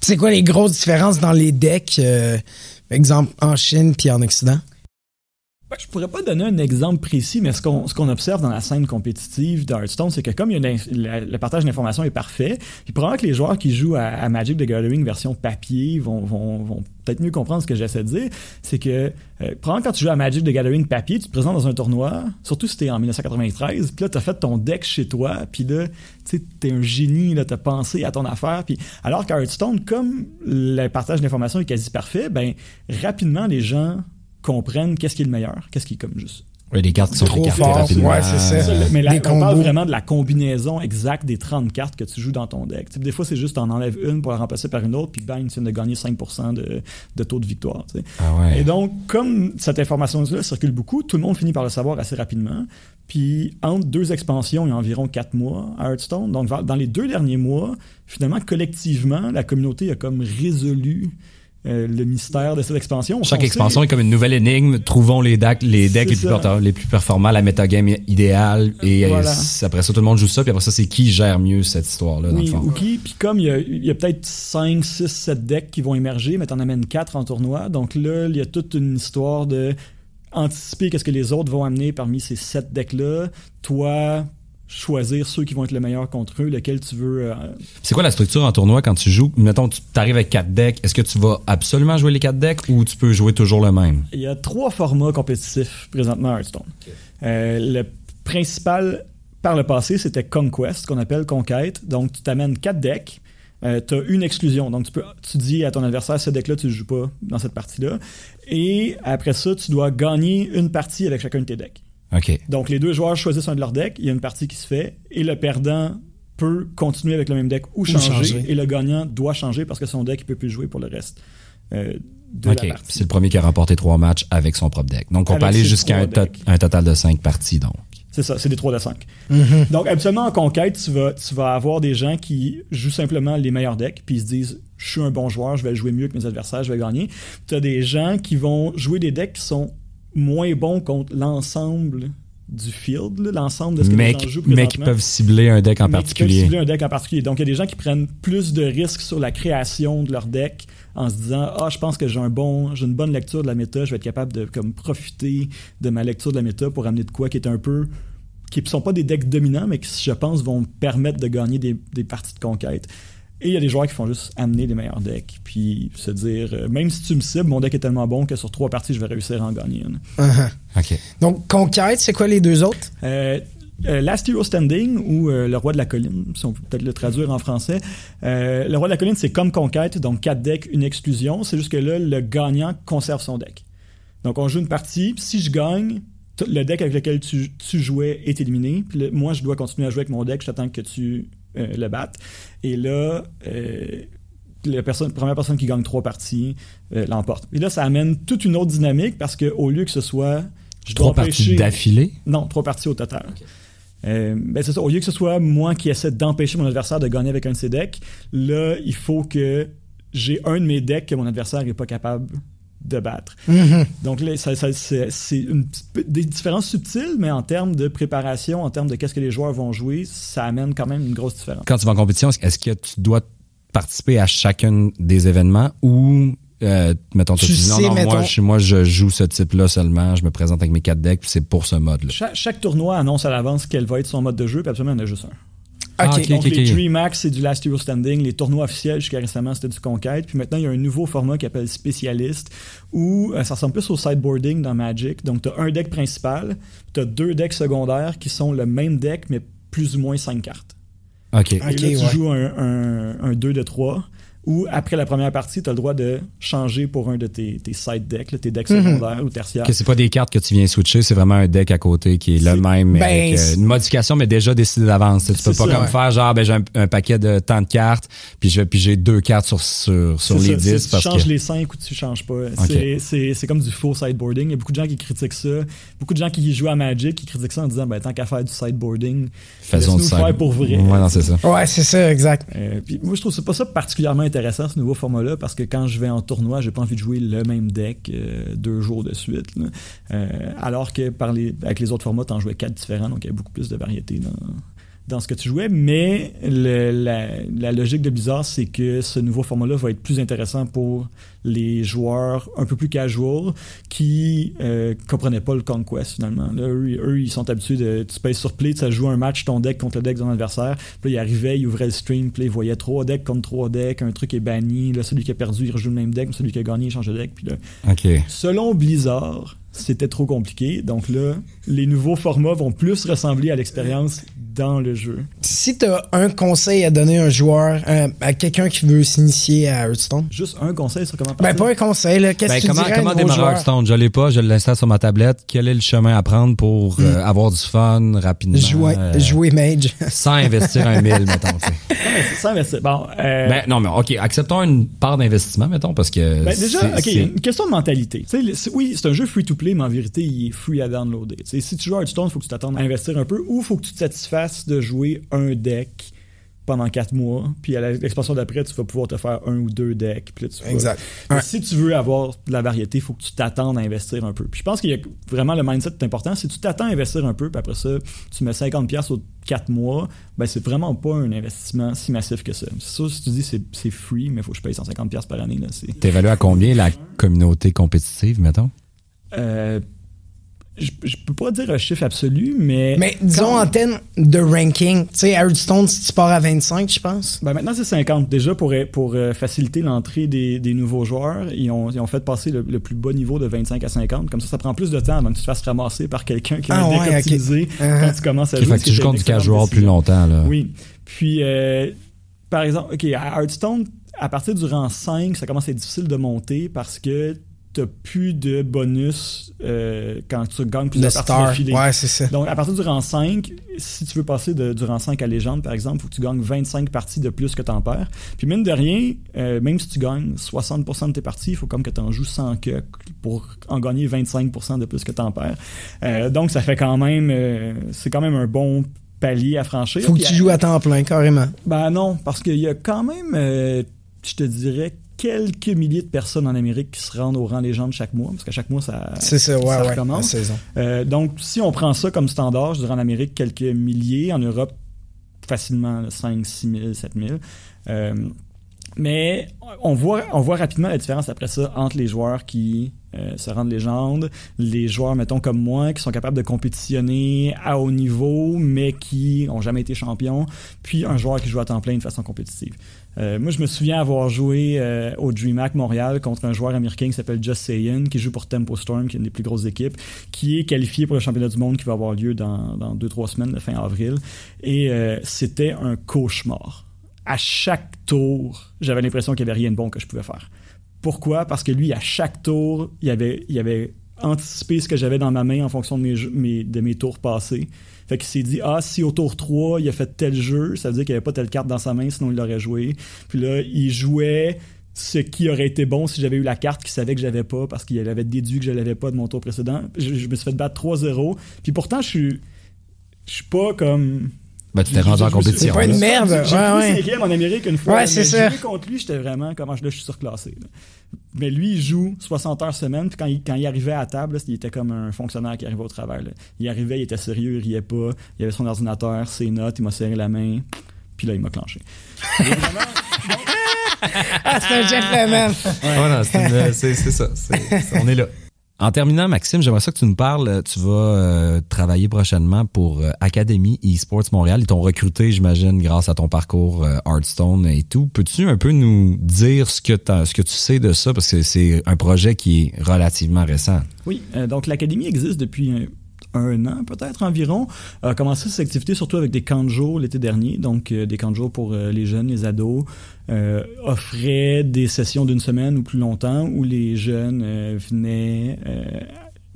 C'est quoi les grosses différences dans les decks, euh, exemple en Chine puis en Occident? Ben, je pourrais pas donner un exemple précis, mais ce qu'on ce qu'on observe dans la scène compétitive de Hearthstone, c'est que comme il y a le partage d'informations est parfait, puis probablement que les joueurs qui jouent à, Magic the Gathering version papier vont, vont, vont peut-être mieux comprendre ce que j'essaie de dire, c'est que euh, quand tu joues à Magic the Gathering papier, tu te présentes dans un tournoi, surtout si t'es en 1993, puis là t'as fait ton deck chez toi, puis là tu t'es un génie, là t'as pensé à ton affaire, puis alors qu'à Hearthstone, comme le partage d'informations est quasi parfait, ben rapidement les gens comprennent qu'est-ce qui est le meilleur, qu'est-ce qui est comme juste. Ouais, les cartes qui sont Trop écartées fort, rapidement. ouais, c'est ça. Mais là, on parle vraiment de la combinaison exacte des 30 cartes que tu joues dans ton deck. Des fois, c'est juste en enlèves une pour la remplacer par une autre, puis bang, tu viens de gagner 5% de, de taux de victoire. Ah ouais. Et donc, comme cette information-là circule beaucoup, tout le monde finit par le savoir assez rapidement. Puis, entre deux expansions, il y a environ quatre mois à Hearthstone. Donc, dans les deux derniers mois, finalement, collectivement, la communauté a comme résolu euh, le mystère de cette expansion. Chaque sait- expansion est comme une nouvelle énigme. Trouvons les decks, les decks C'est les plus, les plus performants, la metagame idéale. Et Voilà. après ça, tout le monde joue ça. Puis après ça, c'est qui gère mieux cette histoire-là, dans le Oui, fond. ou qui. Puis comme il y a, il y a peut-être 5, 6, 7 decks qui vont émerger, mais t'en amènes 4 en tournoi. Donc là, il y a toute une histoire de anticiper qu'est-ce que les autres vont amener parmi ces 7 decks-là. Toi, choisir ceux qui vont être le meilleur contre eux, lequel tu veux. euh, C'est quoi la structure en tournoi quand tu joues? Mettons, tu arrives avec quatre decks. Est-ce que tu vas absolument jouer les quatre decks ou tu peux jouer toujours le même? Il y a trois formats compétitifs présentement à Hearthstone. Euh, le principal par le passé, c'était Conquest, qu'on appelle Conquête. Donc, tu t'amènes quatre decks. Euh, tu as une exclusion. Donc, tu, peux, tu dis à ton adversaire, ce deck-là, tu ne joues pas dans cette partie-là. Et après ça, tu dois gagner une partie avec chacun de tes decks. OK. Donc, les deux joueurs choisissent un de leurs decks. Il y a une partie qui se fait. Et le perdant peut continuer avec le même deck ou changer. changer. Et le gagnant doit changer parce que son deck, il peut plus jouer pour le reste euh, de OK. la partie. C'est le premier qui a remporté trois matchs avec son propre deck. Donc, on Avec peut aller jusqu'à un, trois to- decks. un total de cinq parties, donc. C'est ça, c'est des 3 de 5. Mhm. Donc, habituellement, en conquête, tu vas, tu vas avoir des gens qui jouent simplement les meilleurs decks, puis ils se disent Je suis un bon joueur, je vais jouer mieux que mes adversaires, je vais gagner. Tu as des gens qui vont jouer des decks qui sont moins bons contre l'ensemble du field, l'ensemble de ce que Mais, les gens jouent mais qui peuvent cibler un deck en Mais qui peuvent particulier. cibler un deck en particulier. Donc, il y a des gens qui prennent plus de risques sur la création de leur deck en se disant Ah, je pense que j'ai un bon, j'ai une bonne lecture de la méta, je vais être capable de comme, profiter de ma lecture de la méta pour amener de quoi qui est un peu. qui ne sont pas des decks dominants, mais qui, je pense, vont me permettre de gagner des, des parties de conquête. Et il y a des joueurs qui font juste amener les meilleurs decks, puis se dire euh, Même si tu me cibles, mon deck est tellement bon que sur trois parties, je vais réussir à en gagner une. Uh-huh. OK. Donc, Conquête, c'est quoi les deux autres? Euh, euh, Last Hero Standing ou euh, Le Roi de la Colline, si on peut peut-être le traduire en français. Euh, le Roi de la Colline, c'est comme Conquête, donc 4 decks, une exclusion. C'est juste que là, le gagnant conserve son deck. Donc on joue une partie, puis si je gagne, le deck avec lequel tu, tu jouais est éliminé. Puis moi, je dois continuer à jouer avec mon deck, j'attends que tu le battes. Et là, euh, la personne, première personne qui gagne trois parties euh, l'emporte. Et là, ça amène toute une autre dynamique parce qu'au lieu que ce soit... Je dois Trois parties d'affilée? non, trois parties au total. Euh, ben c'est ça. Au lieu que ce soit moi qui essaie d'empêcher mon adversaire de gagner avec un de ses decks, là, il faut que j'ai un de mes decks que mon adversaire n'est pas capable de battre. Mhm. Donc là, ça- ça- c'est des différences subtiles, mais en termes de préparation, en termes de qu'est-ce que les joueurs vont jouer, ça amène quand même une grosse différence. Quand tu vas en compétition, est-ce que tu dois participer à chacun des événements ou, euh, mettons, toi, Tu tu dis non, sais, non, moi, mettons- je, moi, je joue ce type-là seulement, je me présente avec mes quatre decks, puis c'est pour ce mode-là. Chaque, chaque tournoi annonce à l'avance quel va être son mode de jeu, puis absolument, il y en a juste un. Ah, OK. ok. Donc, les DreamHack, c'est du Last Hero Standing. Les tournois officiels, jusqu'à récemment, c'était du Conquête. Puis maintenant, il y a un nouveau format qui s'appelle Spécialiste, où euh, ça ressemble plus au sideboarding dans Magic. Donc, tu as un deck principal, tu as deux decks secondaires qui sont le même deck, mais plus ou moins cinq cartes. OK. Et là, Ok, tu ouais. joues un, un, un 2 de 3, où après la première partie, tu as le droit de changer pour un de tes, tes side decks, là, tes decks Mhm. secondaires ou tertiaires. Que c'est pas des cartes que tu viens switcher, c'est vraiment un deck à côté qui est le même, Ben, avec euh, une modification, mais déjà décidée d'avance. Tu peux pas ça, comme ouais. faire genre, ben, j'ai un, un paquet de tant de cartes, puis je vais piger deux cartes sur, sur, sur les ça, 10 c'est- parce tu changes que. les 5 ou tu changes pas. C'est- C'est c'est comme du faux sideboarding. Il y a beaucoup de gens qui critiquent ça. Beaucoup de gens qui jouent à Magic qui critiquent ça en disant ben, tant qu'à faire du sideboarding, Faisons du faire side- pour vrai. Ouais, c'est ça. Ouais, c'est ça, exact. Euh, puis moi, je trouve c'est pas ça particulièrement intéressant, ce nouveau format-là, parce que quand je vais en tournoi, j'ai pas envie de jouer le même deck euh, deux jours de suite. Euh, alors que les, avec les autres formats, t'en jouais quatre différents, donc il y a beaucoup plus de variété dans, dans ce que tu jouais. Mais le- la, la logique de Blizzard, c'est que ce nouveau format-là va être plus intéressant pour les joueurs un peu plus casual qui euh, comprenaient pas le Conquest finalement. Là, eux, eux, ils sont habitués de tu payes sur play, tu joues un match ton deck contre le deck de ton adversaire. Puis là, ils arrivaient, ils ouvraient le stream, puis là, ils voyaient trois decks contre trois decks, un truc est banni, là, celui qui a perdu, il rejoue le même deck, celui qui a gagné, il change de deck. Puis là, OK. selon Blizzard, c'était trop compliqué. Donc là, les nouveaux formats vont plus ressembler à l'expérience dans le jeu. Si t'as un conseil à donner à un joueur, euh, à quelqu'un qui veut s'initier à Hearthstone, Juste un conseil sur comment ben partir. pas un conseil, là. Qu'est-ce Ben, que tu comment dirais à un comment démarrer joueur? Hearthstone? Je l'ai pas, je l'installe sur ma tablette. Quel est le chemin à prendre pour euh, avoir du fun rapidement? Jouer, euh, jouer Mage. Sans investir un mille, mettons. tu. Sans investir. Bon, euh, Ben, non, mais OK, acceptons une part d'investissement, mettons, parce que. Ben déjà, ok, une question de mentalité. Tu oui, c'est un jeu free-to-play, mais en vérité, il est free à downloader. Si tu joues à Hearthstone, il faut que tu t'attendes à investir un peu ou il faut que tu te satisfasses de jouer un deck pendant quatre mois, puis à l'expansion d'après, tu vas pouvoir te faire un ou deux decks. Puis là, tu Exact. Ouais. Si tu veux avoir de la variété, il faut que tu t'attendes à investir un peu. Puis je pense qu'il y a vraiment le mindset est important. Si tu t'attends à investir un peu, puis après ça, tu mets 50$ aux 4 mois, ben c'est vraiment pas un investissement si massif que ça. C'est sûr, si tu dis c'est c'est free, mais il faut que je paye 150$ par année, là, c'est... T'évalues à combien la communauté compétitive, mettons? Euh, je, je peux pas dire un chiffre absolu, mais. Mais disons quand- en termes de ranking, tu sais, Hearthstone, si tu pars à 25, je pense. Ben maintenant, c'est 50. Déjà, pour, pour euh, faciliter l'entrée des, des nouveaux joueurs, ils ont, ils ont fait passer le, le plus bas niveau de 25 à 50. Comme ça, ça prend plus de temps avant que tu te fasses ramasser par quelqu'un qui a Ah ouais, ok. optimisé Uh-huh. quand tu commences à Ok, jouer. fait que tu joues contre une du casual excellente plus longtemps. Là. Oui. Puis, euh, par exemple, OK, à Hearthstone, à partir du rang 5, ça commence à être difficile de monter parce que t'as plus de bonus euh, quand tu gagnes plusieurs parties star. d'affilée. Ouais, c'est ça. Donc, à partir du rang 5, si tu veux passer de- du rang 5 à légende, par exemple, il faut que tu gagnes 25 parties de plus que t'en perds. Puis, mine de rien, euh, même si tu gagnes 60% de tes parties, il faut comme que tu en joues 100 que pour en gagner 25% de plus que t'en perds. Euh, donc, ça fait quand même... c'est quand même un bon palier à franchir. Faut que tu joues à temps plein, carrément. ben non, parce qu'il y a quand même, je te dirais, quelques milliers de personnes en Amérique qui se rendent au rang légende chaque mois, parce qu'à chaque mois, ça, ça, ouais, ouais. Saison. Euh, donc, si on prend ça comme standard, je dirais en Amérique, quelques milliers, en Europe, facilement 5, 6 000, 7 000. Euh, mais on voit, on voit rapidement la différence après ça entre les joueurs qui euh, se rendent légende, les joueurs, mettons, comme moi, qui sont capables de compétitionner à haut niveau, mais qui ont jamais été champions, puis un joueur qui joue à temps plein de façon compétitive. Euh, moi, je me souviens avoir joué euh, au DreamHack Montréal contre un joueur américain qui s'appelle Just Sayin, qui joue pour Tempo Storm, qui est une des plus grosses équipes, qui est qualifié pour le championnat du monde qui va avoir lieu dans, dans deux, trois semaines, de fin avril. Et euh, c'était un cauchemar. À chaque tour, j'avais l'impression qu'il n'y avait rien de bon que je pouvais faire. Pourquoi? Parce que lui, à chaque tour, il avait, anticipé ce que j'avais dans ma main en fonction de mes tours passés. Fait qu'il s'est dit, ah, si au tour 3, il a fait tel jeu, ça veut dire qu'il avait pas telle carte dans sa main, sinon il l'aurait joué. Puis là, il jouait ce qui aurait été bon si j'avais eu la carte qu'il savait que j'avais pas parce qu'il avait déduit que je l'avais pas de mon tour précédent. Je, je me suis fait battre 3-0. Puis pourtant, je suis, je suis pas comme Ben, tu t'es rendu en je me suis- compétition. C'est pas une merde, J'ai ouais, ouais. cinquième en Amérique une fois. Ouais, c'est ça. jouer contre lui, j'étais vraiment comment je là, je suis surclassé. là. Mais lui, il joue 60 heures semaine. Puis quand il, quand il arrivait à la table, là, il était comme un fonctionnaire qui arrivait au travail. là. Il arrivait, il était sérieux, il riait pas. Il avait son ordinateur, ses notes, il m'a serré la main. Puis là, il m'a clenché. Ah, c'est un gentleman. Ouais, non, c'est ça. On est là. En terminant, Maxime, j'aimerais ça que tu nous parles. Tu vas euh, travailler prochainement pour euh, Academy eSports Montréal. Ils t'ont recruté, j'imagine, grâce à ton parcours euh, Hearthstone et tout. Peux-tu un peu nous dire ce que, tu sais de ça? Parce que c'est un projet qui est relativement récent. Oui, euh, donc l'Académie existe depuis un, an peut-être environ. A commencé ses activités surtout avec des camps de jour l'été dernier, donc euh, des camps de jour pour euh, les jeunes, les ados. Euh, offrait des sessions d'une semaine ou plus longtemps où les jeunes euh, venaient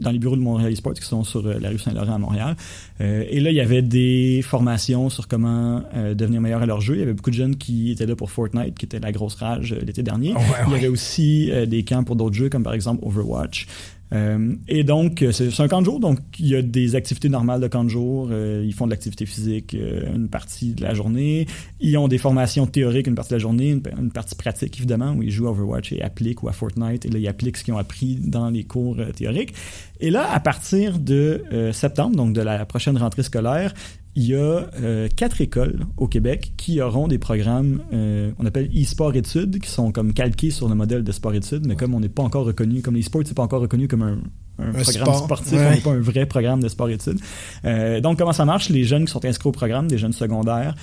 dans les bureaux de Montréal Esports qui sont sur la rue Saint-Laurent à Montréal. Euh, et là, il y avait des formations sur comment euh, devenir meilleur à leur jeu. Il y avait beaucoup de jeunes qui étaient là pour Fortnite, qui était la grosse rage euh, l'été dernier. Ouais, Il y avait aussi des camps pour d'autres jeux, comme par exemple Overwatch. Euh, et donc, euh, c'est un camp de jour, donc il y a des activités normales de camp de jour. Euh, ils font de l'activité physique une partie de la journée. Ils ont des formations théoriques une partie de la journée, une, une partie pratique évidemment, où ils jouent à Overwatch et appliquent ou à Fortnite. Et là, ils appliquent ce qu'ils ont appris dans les cours théoriques. Et là, à partir de septembre, donc de la prochaine rentrée scolaire, il y a euh, quatre écoles au Québec qui auront des programmes, euh, on appelle e-sport études, qui sont comme calqués sur le modèle de sport études, mais comme on n'est pas encore reconnu, comme l'e-sport, c'est pas encore reconnu comme un, un Un programme sport, sportif, ouais. on n'est pas un vrai programme de sport études. Euh, donc, comment ça marche? Les jeunes qui sont inscrits au programme, des jeunes secondaires,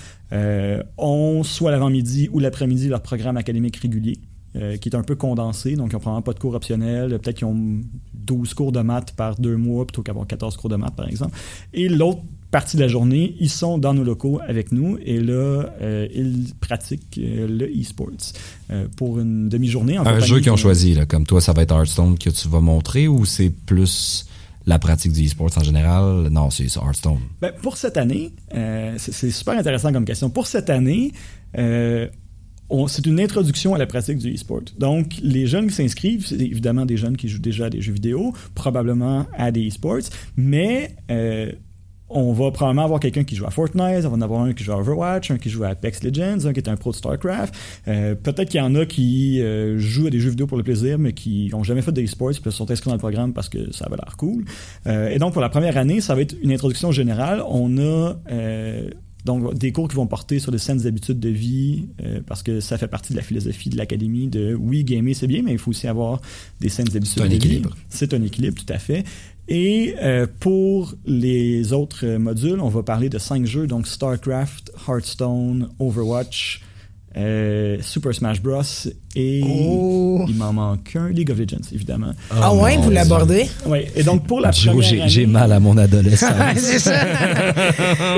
ont soit l'avant-midi ou l'après-midi leur programme académique régulier. euh, qui est un peu condensé, donc ils n'ont probablement pas de cours optionnels, peut-être qu'ils ont 12 cours de maths par deux mois plutôt qu'avoir 14 cours de maths, par exemple. Et l'autre partie de la journée, ils sont dans nos locaux avec nous et là, euh, ils pratiquent euh, le e-sports euh, pour une demi-journée. Un jeu qu'ils ont choisi, là, comme toi, ça va être Hearthstone que tu vas montrer ou c'est plus la pratique du eSports en général? Non, c'est Hearthstone. Ben, pour cette année, c'est super intéressant comme question. Pour cette année, c'est une introduction à la pratique du e-sport. Donc, les jeunes qui s'inscrivent, c'est évidemment des jeunes qui jouent déjà à des jeux vidéo, probablement à des e-sports, mais on va probablement avoir quelqu'un qui joue à Fortnite, on va en avoir un qui joue à Overwatch, un qui joue à Apex Legends, un qui est un pro de StarCraft. Euh, Peut-être qu'il y en a qui euh, jouent à des jeux vidéo pour le plaisir, mais qui n'ont jamais fait de e-sports, puis sont inscrits dans le programme parce que ça avait l'air cool. Euh, et donc, pour la première année, ça va être une introduction générale. On a donc des cours qui vont porter sur les saines habitudes de vie, euh, parce que ça fait partie de la philosophie de l'académie de oui, gamer c'est bien, mais il faut aussi avoir des saines habitudes un de équilibre. vie. C'est un équilibre, tout à fait. Et euh, pour les autres modules, on va parler de cinq jeux, donc StarCraft, Hearthstone, Overwatch, euh, Super Smash Bros. et Oh. il m'en manque un, League of Legends, évidemment. Ah ouais, mon vous l'abordez? Ouais. Et donc pour la Giro, première j'ai année, j'ai mal à mon adolescence. Ouais, c'est ça.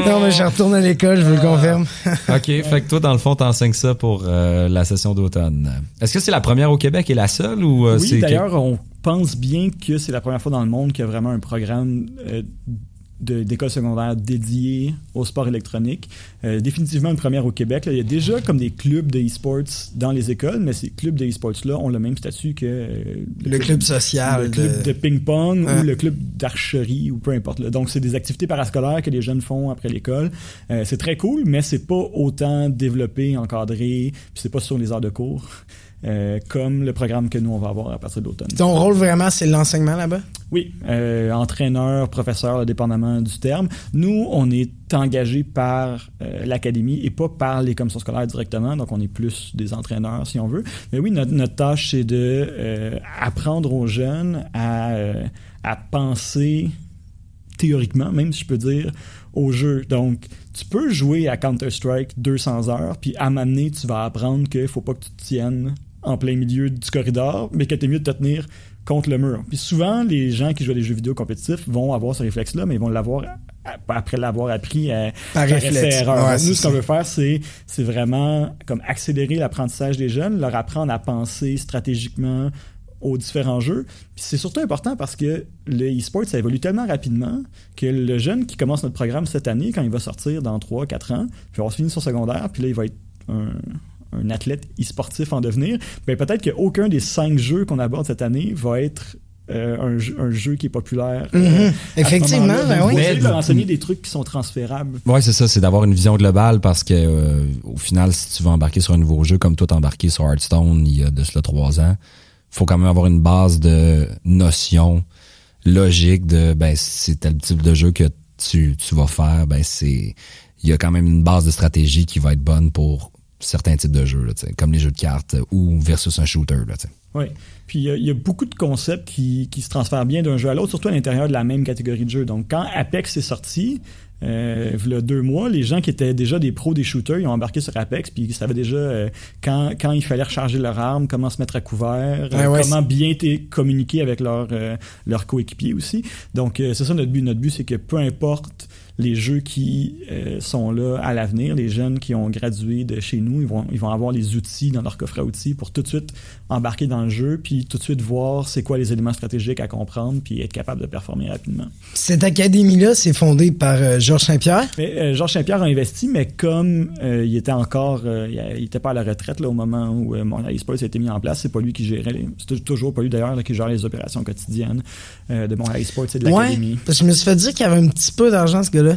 non, mais je retourne à l'école, je vous le confirme. OK, fait que toi, dans le fond, t'enseignes ça pour euh, la session d'automne. Est-ce que c'est la première au Québec et la seule ou euh, Oui, d'ailleurs, on pense bien que c'est la première fois dans le monde qu'il y a vraiment un programme euh, de- d'école secondaire dédié au sport électronique. Euh, définitivement une première au Québec. là. Il y a déjà comme des clubs de e-sports dans les écoles, mais ces clubs de e-sports-là ont le même statut que euh, Le club social. le club de- de, ping-pong ou le club d'archerie ou peu importe. là. Donc, c'est des activités parascolaires que les jeunes font après l'école. Euh, c'est très cool, mais c'est pas autant développé, encadré, puis c'est pas sur les heures de cours euh, comme le programme que nous, on va avoir à partir de l'automne. Ton rôle vraiment, c'est l'enseignement là-bas? Oui, euh, entraîneur, professeur, dépendamment du terme. Nous, on est engagé par euh, l'académie et pas par les commissions scolaires directement, donc on est plus des entraîneurs si on veut. Mais oui, notre, notre tâche, c'est de apprendre aux jeunes à, à penser théoriquement, même si je peux dire, au jeu. Donc, tu peux jouer à Counter-Strike 200 heures, puis à m'amener, tu vas apprendre qu'il faut pas que tu te tiennes en plein milieu du corridor, mais que t'es mieux de te tenir contre le mur. Puis souvent, les gens qui jouent à des jeux vidéo compétitifs vont avoir ce réflexe-là, mais ils vont l'avoir après l'avoir appris à Par réflexe. Ouais, c'est nous, ce qu'on veut faire, c'est c'est vraiment comme accélérer l'apprentissage des jeunes, leur apprendre à penser stratégiquement aux différents jeux. Puis c'est surtout important parce que le e-sport, ça évolue tellement rapidement que le jeune qui commence notre programme cette année, quand il va sortir dans 3-4 ans, puis on se finir son secondaire, puis là, il va être un, un athlète e-sportif en devenir, ben peut-être qu'aucun des cinq jeux qu'on aborde cette année va être euh, un, jeu, un jeu qui est populaire. euh, Mhm. à ce Effectivement, ben oui. leur Mais- enseigner des trucs qui sont transférables. Ouais, c'est ça, c'est d'avoir une vision globale parce que euh, au final, si tu veux embarquer sur un nouveau jeu comme toi t'es embarqué sur Hearthstone il y a de cela trois ans, faut quand même avoir une base de notions logiques de ben c'est tel type de jeu que tu, tu vas faire, ben c'est il y a quand même une base de stratégie qui va être bonne pour certains types de jeux, là, comme les jeux de cartes euh, ou versus un shooter. Là. Oui. Puis il y a- il y, a beaucoup de concepts qui, qui se transfèrent bien d'un jeu à l'autre, surtout à l'intérieur de la même catégorie de jeu. Donc quand Apex est sorti, euh, il y a deux mois, les gens qui étaient déjà des pros des shooters, ils ont embarqué sur Apex, puis ils savaient déjà euh, quand, quand il fallait recharger leur arme, comment se mettre à couvert, Ouais, euh, ouais, comment bien communiquer avec leurs euh, leurs coéquipiers aussi. Donc euh, c'est ça notre but. Notre but, c'est que peu importe les jeux qui euh, sont là à l'avenir, les jeunes qui ont gradué de chez nous, ils vont, ils vont avoir les outils dans leur coffre à outils pour tout de suite embarquer dans le jeu, puis tout de suite voir c'est quoi les éléments stratégiques à comprendre, puis être capable de performer rapidement. Cette académie-là, c'est fondée par euh, Georges Saint-Pierre? Euh, Georges Saint-Pierre a investi, mais comme euh, il était encore, il a- il était pas à la retraite là, au moment où Montréal Esports a été mis en place, c'est pas lui qui gérait, c'est toujours pas lui d'ailleurs qui gère les opérations quotidiennes de Montréal Esports, c'est de Ouais. l'académie. Parce que je me suis fait dire qu'il y avait un petit peu d'argent, ce gars-là.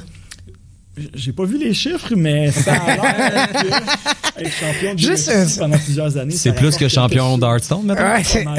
J'ai pas vu les chiffres, mais ça a l'air que être champion de Juste UFC pendant plusieurs années. C'est plus que champion d'Hearthstone, maintenant? Ouais, c'est-.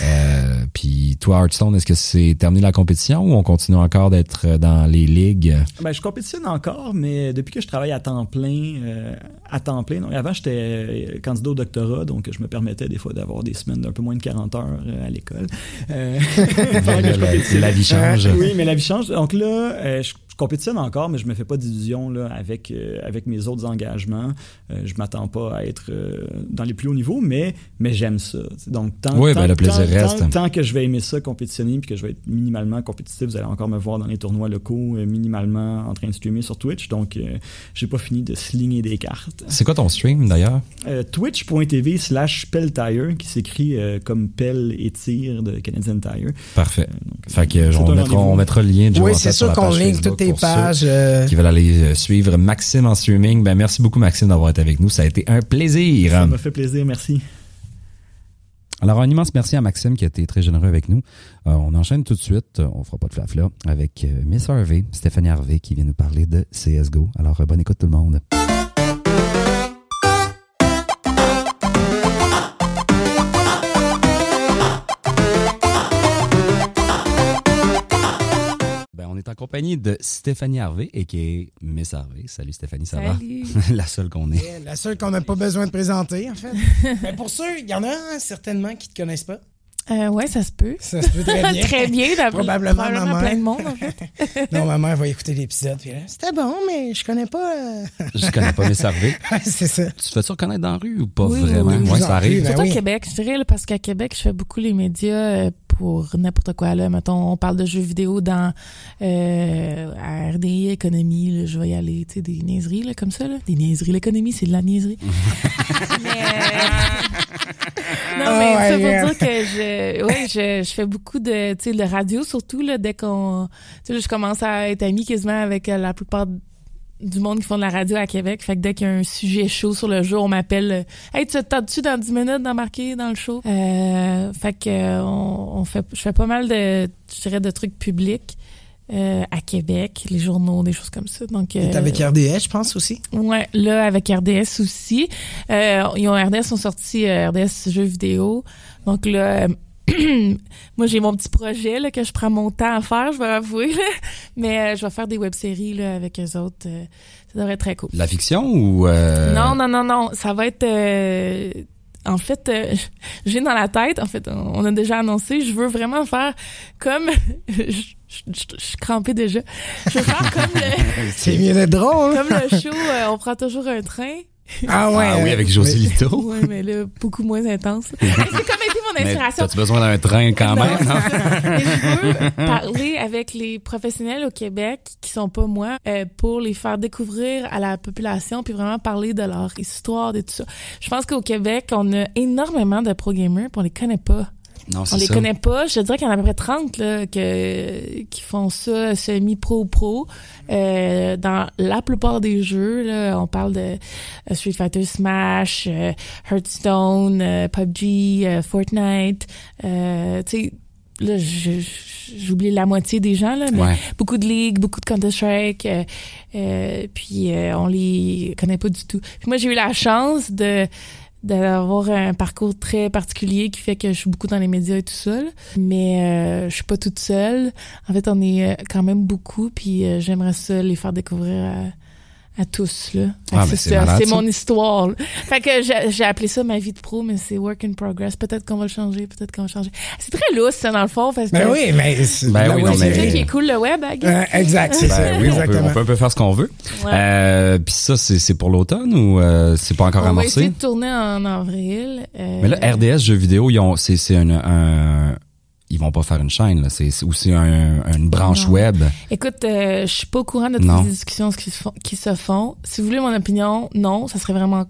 Euh, Puis toi, Hearthstone, est-ce que c'est terminé la compétition ou on continue encore d'être euh, dans les ligues? Ben, je compétitionne encore, mais depuis que je travaille à temps plein, euh, à temps plein. Donc, avant, j'étais euh, candidat au doctorat, donc je me permettais des fois d'avoir des semaines d'un peu moins de 40 heures à l'école. Euh, la, vie change. Oui, mais la vie change. Donc là, euh, je compétitionne encore, mais je me fais pas d'illusions là, avec, euh, avec mes autres engagements. Euh, je m'attends pas à être euh, dans les plus hauts niveaux, mais, mais j'aime ça. Donc, tant, Oui, tant- ben, le plaisir tant- reste. tant- tant que je vais aimer ça, compétitionner, puis que je vais être minimalement compétitif, vous allez encore me voir dans les tournois locaux, euh, minimalement en train de streamer sur Twitch. Donc, euh, j'ai pas fini de slinger des cartes. C'est quoi ton stream d'ailleurs? Euh, Twitch.tv slash Peltire, qui s'écrit euh, comme pelle et tire de Canadian Tire. Parfait. Donc, Fait que on mettra, on mettra le lien de Oui, c'est sûr qu'on ligne toutes tes pages. euh, qui veulent aller euh, suivre Maxime en streaming. Ben merci beaucoup Maxime d'avoir été avec nous. Ça a été un plaisir. Ça m'a fait plaisir, merci. Alors, un immense merci à Maxime qui a été très généreux avec nous. Euh, on enchaîne tout de suite, on fera pas de flafla, avec euh, Miss Harvey, Stéphanie Harvey, qui vient nous parler de CSGO. Alors, euh, bonne écoute tout le monde. Compagnie de Stéphanie Harvey, et qui est Miss Harvey. Salut Stéphanie, ça Salut. va? La seule qu'on est. La seule qu'on n'a pas besoin de présenter, en fait. Mais pour ceux, il y en a certainement qui ne te connaissent pas. Euh, ouais, ça se peut. Ça se peut très bien. Très bien, d'après- Probablement ma mère. plein de monde. en fait. non, ma mère va écouter l'épisode. puis là, C'était bon, mais je connais pas. euh. Je connais pas mes services. Ouais, c'est ça. Tu te fais-tu reconnaître dans la rue ou pas Oui, vraiment? oui, oui. ouais, ça arrive. Ben Surtout oui. à Québec, je dirais, parce qu'à Québec, je fais beaucoup les médias euh, pour n'importe quoi. Là. Mettons, on parle de jeux vidéo dans euh, à RDI, économie, là, je vais y aller, tu sais, des niaiseries là, comme ça. Là. Des niaiseries. L'économie, c'est de la niaiserie. mais, euh, non, Oh mais ça my pour God. dire que je, ouais, je, je fais beaucoup de, tu sais, de radio, surtout, là, dès qu'on, tu sais, là, je commence à être amie quasiment avec euh, la plupart du monde qui font de la radio à Québec. Fait que dès qu'il y a un sujet chaud sur le jour, on m'appelle euh, Hey, tu t'attends-tu dans 10 minutes d'embarquer dans le show? Euh, fait que euh, on, on fait je fais pas mal de je dirais de trucs publics euh, à Québec, les journaux, des choses comme ça. Donc euh, avec RDS, je pense aussi? Ouais, là avec RDS aussi. Euh, ils ont RDS ont sorti RDS jeux vidéo. Donc là moi j'ai mon petit projet là, que je prends mon temps à faire, je vais avouer là. mais euh, je vais faire des web-séries là avec eux autres. Euh, ça devrait être très cool. La fiction ou. euh, Non, non, non, non. Ça va être. euh, en fait, euh, j'ai dans la tête, en fait, on a déjà annoncé, je veux vraiment faire comme. je, je, je, je suis crampée déjà. Je veux faire comme le, C'est mieux d'être drôle. hein? comme le show, euh, on prend toujours un train. Ah ouais. Ah oui, euh, avec José oui. Lito. Ouais, mais là, beaucoup moins intense. Hey, c'est comme été mon inspiration. t'as-tu besoin d'un train quand Non, même? non? Mais je veux parler avec les professionnels au Québec qui sont pas moi euh, pour les faire découvrir à la population puis vraiment parler de leur histoire et tout ça. Je pense qu'au Québec, on a énormément de pro gamers puis on les connaît pas. Non, On les ça. connaît pas. Je te dirais qu'il y en a à peu près 30 là, que, qui font ça semi-pro pro. Euh, dans la plupart des jeux, là, on parle de euh, Street Fighter Smash, euh, Hearthstone, euh, PUBG, Fortnite. Euh, tu sais, là, j'oublie la moitié des gens, là, mais Ouais. beaucoup de League, beaucoup de Counter-Strike, euh, euh, puis euh, on les connaît pas du tout. Puis moi, j'ai eu la chance de d'avoir un parcours très particulier qui fait que je suis beaucoup dans les médias et tout seul, mais euh, je suis pas toute seule. En fait, on est euh, quand même beaucoup, puis euh, j'aimerais ça les faire découvrir à, tous là. Ah, ben, c'est mon histoire. là. Fait que j'ai j'ai appelé ça ma vie de pro, mais c'est work in progress. Peut-être qu'on va le changer, peut-être qu'on va le changer. C'est très lousse, ça, dans le fond, parce que Ben oui, mais. c'est- Ben oui, mais- ça série. qui est cool le web, hein? Euh, exact, c'est ça. Ben oui, on peut, on un peu faire ce qu'on veut. Ouais. Euh, Puis ça, c'est c'est pour l'automne ou euh, c'est pas encore On va amorcé? essayer de tourner en avril. euh, Mais là, RDS jeux vidéo, ils ont, c'est, c'est un, un- ils vont pas faire une chaîne, là. C'est, aussi un, une branche Non. web. Écoute, euh, je suis pas au courant de toutes Non. les discussions qui se, font, qui se font. Si vous voulez mon opinion, non, ça serait vraiment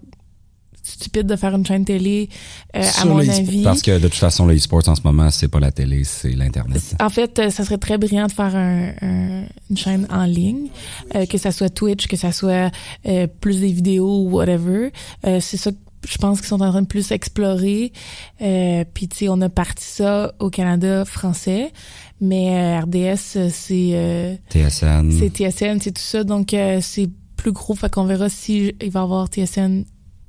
stupide de faire une chaîne télé, euh, à mon avis. Parce que de toute façon, le e-sport en ce moment, c'est pas la télé, c'est l'internet. En fait, euh, ça serait très brillant de faire un, un- une chaîne en ligne, euh, que ça soit Twitch, que ça soit euh, plus des vidéos ou whatever. Euh, c'est ça je pense qu'ils sont en train de plus explorer. Euh, Puis, tu sais, on a parti ça au Canada français, mais euh, RDS, c'est... euh, TSN. c'est TSN, c'est tout ça. Donc, euh, c'est plus gros. Fait qu'on verra si il va y avoir TSN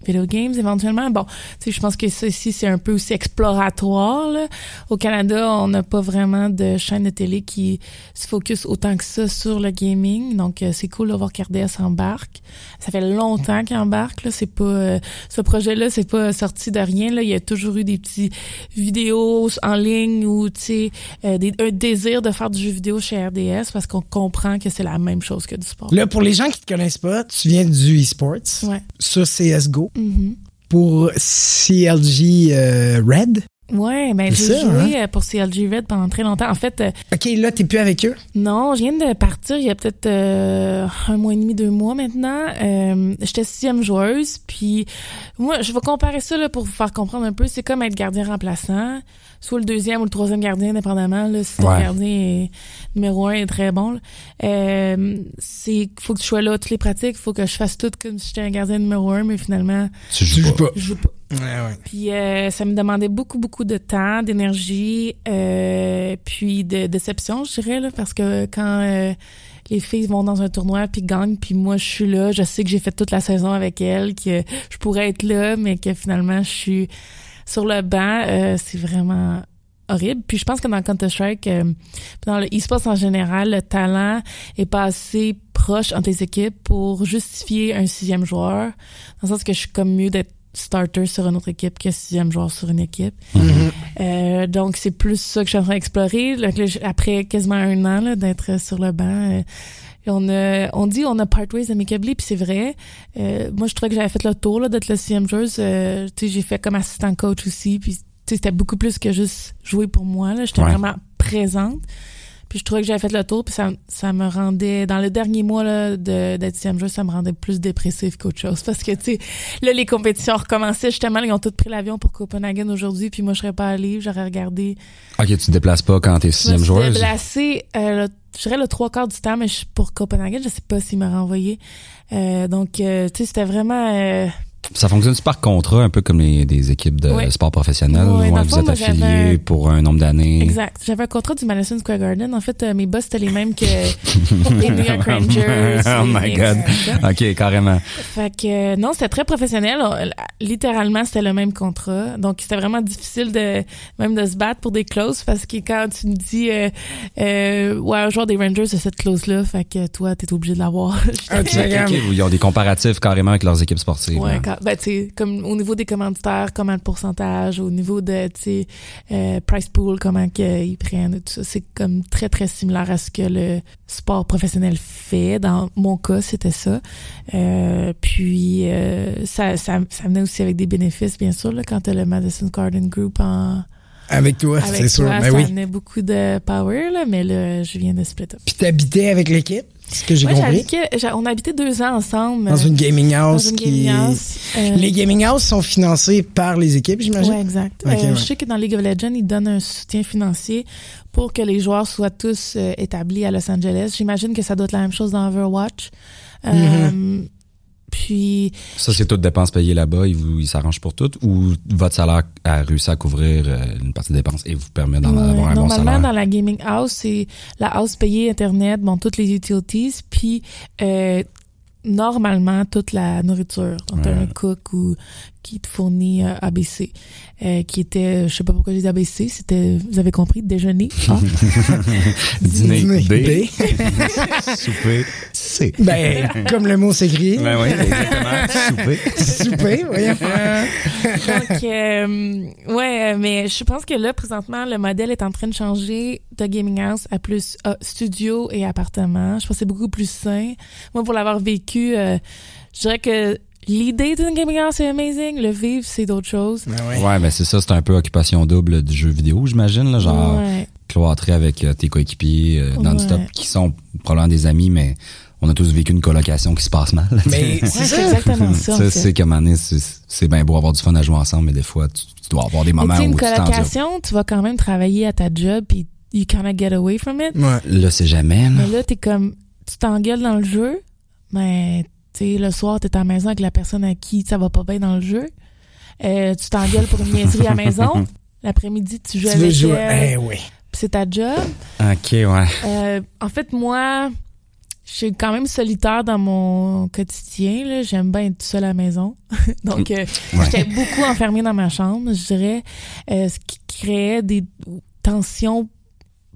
Video Games éventuellement. Bon, tu sais, je pense que ça ici, c'est un peu aussi exploratoire. Là. Au Canada, on n'a pas vraiment de chaîne de télé qui se focus autant que ça sur le gaming. Donc, euh, c'est cool de voir qu'RDS embarque. Ça fait longtemps qu'il embarque. Là. C'est pas euh, ce projet-là, c'est pas sorti de rien. Là. Il y a toujours eu des petits vidéos en ligne ou tu sais, euh, des- un désir de faire du jeu vidéo chez RDS parce qu'on comprend que c'est la même chose que du sport. Là, pour les gens qui te connaissent pas, tu viens du e-sports Ouais. sur CSGO Mhm. pour CLG euh, Red? Ouais, ben j'ai joué hein? euh, pour CLG Red pendant très longtemps. En fait, euh, OK, là, t'es plus avec eux? non, je viens de partir il y a peut-être euh, un mois et demi, deux mois maintenant. Euh, J'étais sixième joueuse, puis moi, je vais comparer ça là, pour vous faire comprendre un peu. C'est comme être gardien remplaçant, soit le deuxième ou le troisième gardien, dépendamment. Là, si ton Ouais. gardien est, numéro un est très bon. là. Euh, c'est faut que tu sois là toutes les pratiques. faut que je fasse tout comme si j'étais un gardien numéro un, mais finalement, Tu joues pas. je joue pas. Ouais, ouais. Puis euh, ça me demandait beaucoup, beaucoup de temps, d'énergie, euh, puis de déception, je dirais, là, parce que quand euh, les filles vont dans un tournoi puis gagnent, puis moi je suis là, je sais que j'ai fait toute la saison avec elles, que je pourrais être là, mais que finalement je suis sur le banc, euh, c'est vraiment horrible. Puis je pense que dans Counter-Strike, euh, dans le e-sports en général, le talent est pas assez proche entre les équipes pour justifier un sixième joueur. Dans le sens que je suis comme mieux d'être starter sur une autre équipe que sixième joueur sur une équipe. Mhm. Euh, donc, c'est plus ça que je suis en train d'explorer. Après quasiment un an là, d'être sur le banc, euh, on, a, on dit on a part ways amicably, puis c'est vrai. Euh, moi, je trouvais que j'avais fait le tour là, d'être le CM joueuse. Euh, tu sais, j'ai fait comme assistant coach aussi, puis tu sais, c'était beaucoup plus que juste jouer pour moi. là. J'étais Ouais. vraiment présente. Puis je trouvais que j'avais fait le tour, puis ça, ça me rendait, dans le dernier mois là, de, d'être sixième joueur, ça me rendait plus dépressif qu'autre chose. Parce que, tu sais, là, les compétitions recommençaient, justement, ils ont tous pris l'avion pour Copenhagen aujourd'hui, puis moi, je serais pas allée, j'aurais regardé. Ok, tu te déplaces pas quand t'es Je me sixième suis joueuse? déplacée, euh, je le trois quarts du temps, mais je- pour Copenhagen, je sais pas s'il m'a renvoyé. Euh, donc, euh, tu sais, c'était vraiment... Ça fonctionne par contrat, un peu comme les, des équipes de sport professionnel. Ouais, le vous fond, êtes affilié pour un nombre d'années. Exact. J'avais un contrat du Madison Square Garden. En fait, euh, mes boss, c'était les mêmes que les New York Rangers. oh my god. Ok, carrément. Fait que euh, non, c'était très professionnel. On- littéralement, c'était le même contrat. Donc, c'était vraiment difficile de même de se battre pour des clauses parce que quand tu me dis euh, euh, ouais, un joueur des Rangers a cette clause-là, fait que toi, t'es obligé de l'avoir. Ah, tu Ok, sais, ok, Ils ont des comparatifs carrément avec leurs équipes sportives. Ouais. Ben, tu sais, comme au niveau des commanditaires, comment le pourcentage, au niveau de, tu sais, euh, price pool, comment qu'ils prennent, tout ça. C'est comme très, très similaire à ce que le sport professionnel fait. Dans mon cas, c'était ça. Euh, puis, euh, ça, ça, ça venait aussi avec des bénéfices, bien sûr, là, quand t'as le Madison Garden Group en, Avec toi, c'est sûr. toi, Ben ça oui. venait beaucoup de power, là, mais là, je viens de split up. Puis t'habitais avec l'équipe, ce que j'ai compris. on habitait deux ans ensemble. Dans une gaming dans house qui. house. Euh, Les gaming house sont financés par les équipes, j'imagine? Ouais, exact. Euh, ouais. Je sais que dans League of Legends, ils donnent un soutien financier pour que les joueurs soient tous euh, établis à Los Angeles. J'imagine que ça doit être la même chose dans Overwatch. Mm-hmm. Puis, Ça, c'est toutes dépenses payées là-bas. Ils, vous- ils s'arrangent pour tout. Ou votre salaire a réussi à couvrir euh, une partie des dépenses et vous permet d'en ouais, avoir un bon normalement, salaire? dans la gaming house, c'est la house payée Internet, bon, toutes les utilities, puis euh, normalement, toute la nourriture. Donc, Ouais. un cook ou qui te fournit euh, ABC, euh, qui était, je sais pas pourquoi j'ai dit ABC, c'était, vous avez compris, déjeuner. Ah. Dîner, Dîner, B. B. Souper, C. Ben, comme le mot s'écrit. Ben oui, exactement. Souper. Souper, voyons. Donc, euh, ouais, euh, mais je pense que là, présentement, le modèle est en train de changer de gaming house à plus euh, studio et appartement. Je pense que c'est beaucoup plus sain. Moi, pour l'avoir vécu, euh, je dirais que l'idée d'une gaming house c'est amazing. Le vivre, c'est d'autres choses. Ben ouais. Ouais, ben c'est ça, c'est un peu occupation double du jeu vidéo, j'imagine, là, genre Ouais. cloîtré avec euh, tes coéquipiers euh, non-stop, Ouais. qui sont probablement des amis, mais on a tous vécu une colocation qui se passe mal. Mais Ouais, c'est ça. exactement ça. Ça, c'est comme c'est c'est bien beau avoir du fun à jouer ensemble, mais des fois, tu, tu dois avoir des Mais moments où une tu colocation, tu vas quand même travailler à ta job puis you kinda get away from it. Ouais. Là, c'est jamais, là. Mais là, t'es comme, tu t'engueules dans le jeu, mais le soir, t'es à la maison avec la personne à qui ça va pas bien dans le jeu. Euh, tu t'engueules pour une niaiserie à la maison. L'après-midi, tu joues Tu avec jouer. elle, Eh oui. puis c'est ta job. Ok, ouais. Euh, en fait, moi, je suis quand même solitaire dans mon quotidien. J'aime bien être seule à la maison. Donc, euh, Ouais. j'étais beaucoup enfermée dans ma chambre, je dirais, ce qui créait des tensions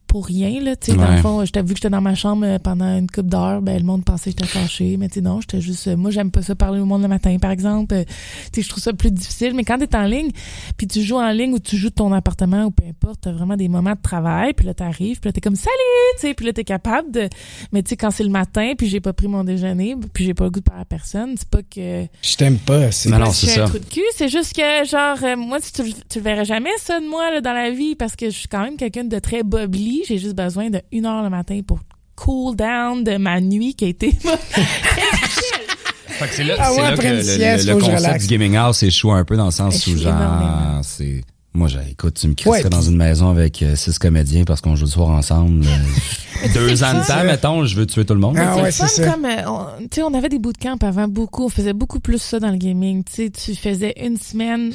pour rien. Là, tu sais, Dans le fond, j'étais vu que j'étais dans ma chambre euh, pendant une couple d'heures, ben, le monde pensait que j'étais fâchée. Mais tu sais, non, j'étais juste... euh, moi, j'aime pas ça parler au monde le matin, par exemple. Euh, tu sais, je trouve ça plus difficile. Mais quand t'es en ligne, puis tu joues en ligne ou tu joues de ton appartement ou peu importe, t'as vraiment des moments de travail, puis là, t'arrives, puis là, t'es comme « Salut! » tu sais, puis là, t'es capable de... Mais tu sais, quand c'est le matin, puis j'ai pas pris mon déjeuner, puis j'ai pas le goût de parler à personne, c'est pas que... Je t'aime pas. C'est non, que un trou de cul. C'est juste que, genre, euh, moi, tu, tu, le- tu verrais jamais, ça, de moi, là, dans la vie, parce que je suis quand même quelqu'un de très J'ai juste besoin de une heure le matin pour cool down de ma nuit qui a été... Fait que c'est là, Ah ouais, là que le, sieste, le- concept du gaming house échoue un peu dans le sens où, genre, c'est... Moi, j'ai, écoute, tu me crisserais Ouais, dans une maison avec euh, six comédiens parce qu'on joue le soir ensemble. euh, deux ans de temps, mettons, je veux tuer tout le monde. Ah c'est ouais, le c'est fun ça. comme, euh, on- tu sais, on avait des bootcamps avant, beaucoup. On faisait beaucoup plus ça dans le gaming. Tu sais, tu faisais une semaine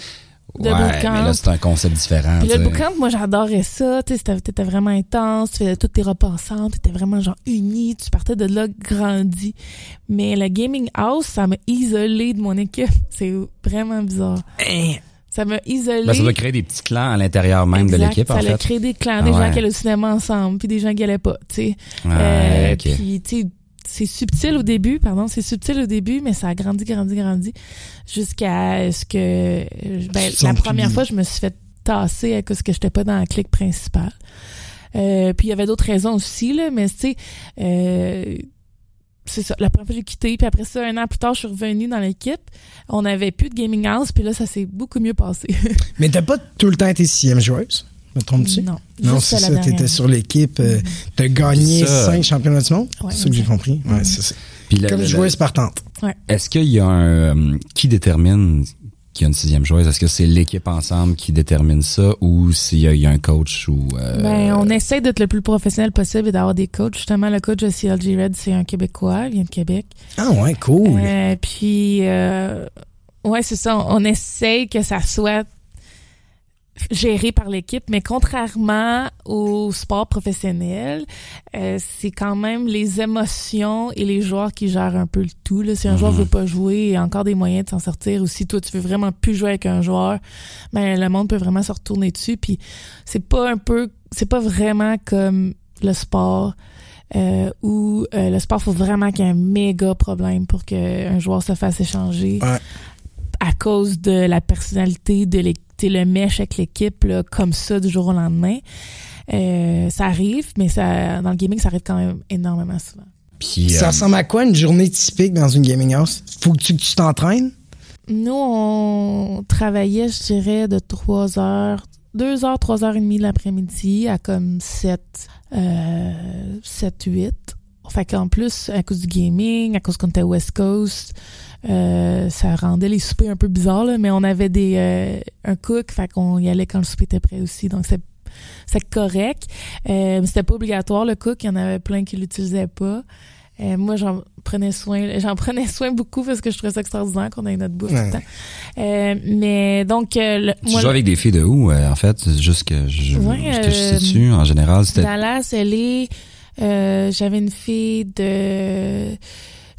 de ouais, mais là, c'est un concept différent. Puis le tu bootcamp, moi, j'adorais ça. Tu t'étais vraiment intense. Tu faisais tous tes repas ensemble. T'étais vraiment, genre, unis. Tu partais de là grandi. Mais le gaming house, ça m'a isolé de mon équipe. C'est vraiment bizarre. Hein? Ça m'a isolé. Ben, ça doit créer des petits clans à l'intérieur même de l'équipe, en Ça a fait. créé des clans, Ah des ouais. gens qui allaient au cinéma ensemble, puis des gens qui allaient pas, tu sais. Ouais, Euh. Puis, tu sais, c'est subtil au début, pardon, c'est subtil au début, mais ça a grandi, grandi, grandi, jusqu'à ce que, euh, ben, la première plus- fois, je me suis fait tassée à cause que j'étais pas dans la clique principale. Euh, puis il y avait d'autres raisons aussi, là, mais tu sais, euh, c'est ça. La première fois, j'ai quitté. Puis après ça, un an plus tard, je suis revenue dans l'équipe. On n'avait plus de gaming house. Puis là, ça s'est beaucoup mieux passé. Mais t'as pas tout le temps été sixième joueuse? Me trompes-tu? non. Non, c'est ça. dernière T'étais sur l'équipe. euh, T'as gagné Ça- cinq championnats du monde? Ouais, c'est ça que j'ai compris. Ouais, c'est Comme joueuse partante. Est-ce qu'il y a un euh, qui détermine qu'il y a une sixième joueuse? Est-ce que c'est l'équipe ensemble qui détermine ça ou s'il y, a- il y a un coach ou euh, Ben, on essaie d'être le plus professionnel possible et d'avoir des coachs. Justement, le coach de CLG Red, c'est un Québécois, il vient de Québec. Ah ouais, cool. Euh, puis, euh, ouais, c'est ça. On, on essaye que ça soit géré par l'équipe, mais contrairement au sport professionnel, euh, c'est quand même les émotions et les joueurs qui gèrent un peu le tout. Là. Si un joueur Mhm. veut pas jouer, il y a encore des moyens de s'en sortir. Ou si toi, tu veux vraiment plus jouer avec un joueur, ben, le monde peut vraiment se retourner dessus. Puis c'est pas un peu, c'est pas vraiment comme le sport. Euh, où euh, le sport, faut vraiment qu'il y ait un méga problème pour qu'un joueur se fasse échanger Ouais. à cause de la personnalité de l'équipe, le mesh avec l'équipe, là, comme ça, du jour au lendemain. Euh, ça arrive, mais ça, dans le gaming, ça arrive quand même énormément souvent. puis, Ça euh, ressemble à quoi une journée typique dans une gaming house? Faut que tu que tu t'entraînes? Nous, on travaillait, je dirais, de 3 heures, 2 heures, 3 heures et demie l'après-midi à comme 7, euh, 7, 8. Fait qu'en plus, à cause du gaming, à cause qu'on était West Coast, euh, ça rendait les soupers un peu bizarres, là, mais on avait des euh, un cook, fait qu'on y allait quand le souper était prêt aussi. Donc, c'est c'est correct. Euh, mais c'était pas obligatoire, le cook. Il y en avait plein qui l'utilisaient pas. Euh, moi, j'en prenais soin. J'en prenais soin beaucoup parce que je trouvais ça extraordinaire qu'on ait notre bouffe tout le temps. Euh, mais donc, euh, le- tu moi, joues avec des filles de où euh, en fait? C'est Juste que je, Ouais, que je euh, situe en général, c'était Dallas, elle est. euh, J'avais une fille de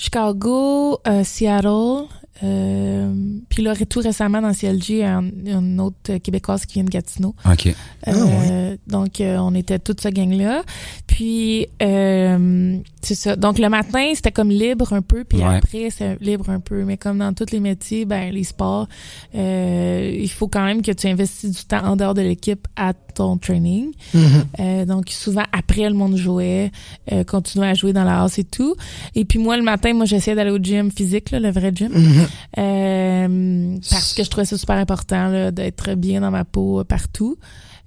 Chicago, euh, Seattle. Euh, puis là, tout récemment dans CLG, un- une autre québécoise qui vient de Gatineau. ok. Ah, Euh, Donc, euh, on était toute ce gang-là. Puis, euh, c'est ça. Donc, le matin, c'était comme libre un peu. Puis Ouais. après, c'est libre un peu. Mais comme dans tous les métiers, ben, les sports, euh, il faut quand même que tu investisses du temps en dehors de l'équipe à ton training. Mhm. Euh, donc, souvent, après, le monde jouait, euh, continuait à jouer dans la house et tout. Et puis, moi, le matin, moi, j'essayais d'aller au gym physique, là, le vrai gym. Mhm. Euh, parce que je trouvais ça super important d'être bien dans ma peau euh, partout.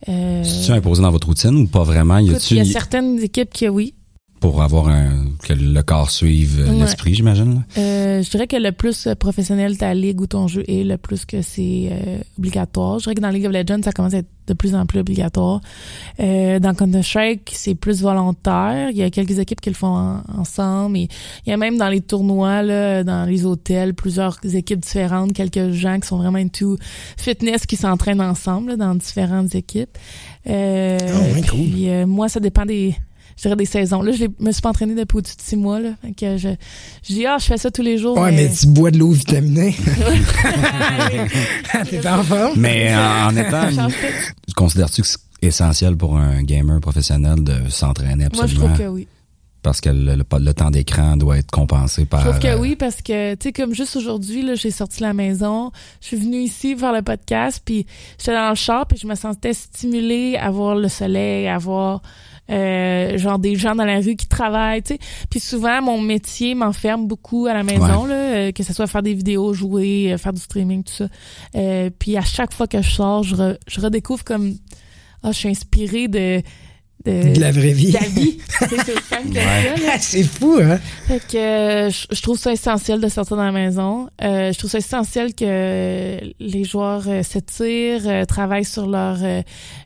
Euh, C'est-tu imposé dans votre routine ou pas vraiment? Y écoute, a-tu il y a certaines équipes qui, oui. Pour avoir un que le corps suive Ouais. l'esprit, j'imagine là? Euh, je dirais que le plus euh, professionnel ta ligue ou ton jeu est, le plus que c'est euh, obligatoire. Je dirais que dans League of Legends, ça commence à être de plus en plus obligatoire. Euh, dans Counter-Strike, c'est plus volontaire. Il y a quelques équipes qui le font en- ensemble. Et il y a même dans les tournois, là, dans les hôtels, plusieurs équipes différentes, quelques gens qui sont vraiment into fitness qui s'entraînent ensemble là, dans différentes équipes. Euh, ouais, cool. Puis euh, moi, ça dépend des je dirais des saisons. Là, je me suis pas entraînée depuis au-dessus de six mois. Là. Fait que je, je dis, ah, je fais ça tous les jours. Ouais, mais tu bois de l'eau vitaminée. T'es en forme? Mais en, en étant, considères-tu que c'est essentiel pour un gamer professionnel de s'entraîner Moi, je absolument? trouve que oui. parce que le, le- le temps d'écran doit être compensé par Je trouve que euh, oui, parce que, tu sais, comme juste aujourd'hui, là, j'ai sorti la maison, je suis venue ici faire le podcast, puis j'étais dans le char, puis je me sentais stimulée à voir le soleil, à voir euh, genre des gens dans la rue qui travaillent, tu sais. Puis souvent, mon métier m'enferme beaucoup à la maison, là, euh, que ce soit faire des vidéos, jouer, euh, faire du streaming, tout ça. Euh, puis à chaque fois que je sors, je, re- je redécouvre comme, ah, je suis inspirée de... De, De la vraie vie. de la. C'est. Ah, c'est fou, hein? Fait que euh, je, je trouve ça essentiel de sortir dans la maison. Euh, je trouve ça essentiel que les joueurs euh, s'étirent, euh, travaillent sur leur euh,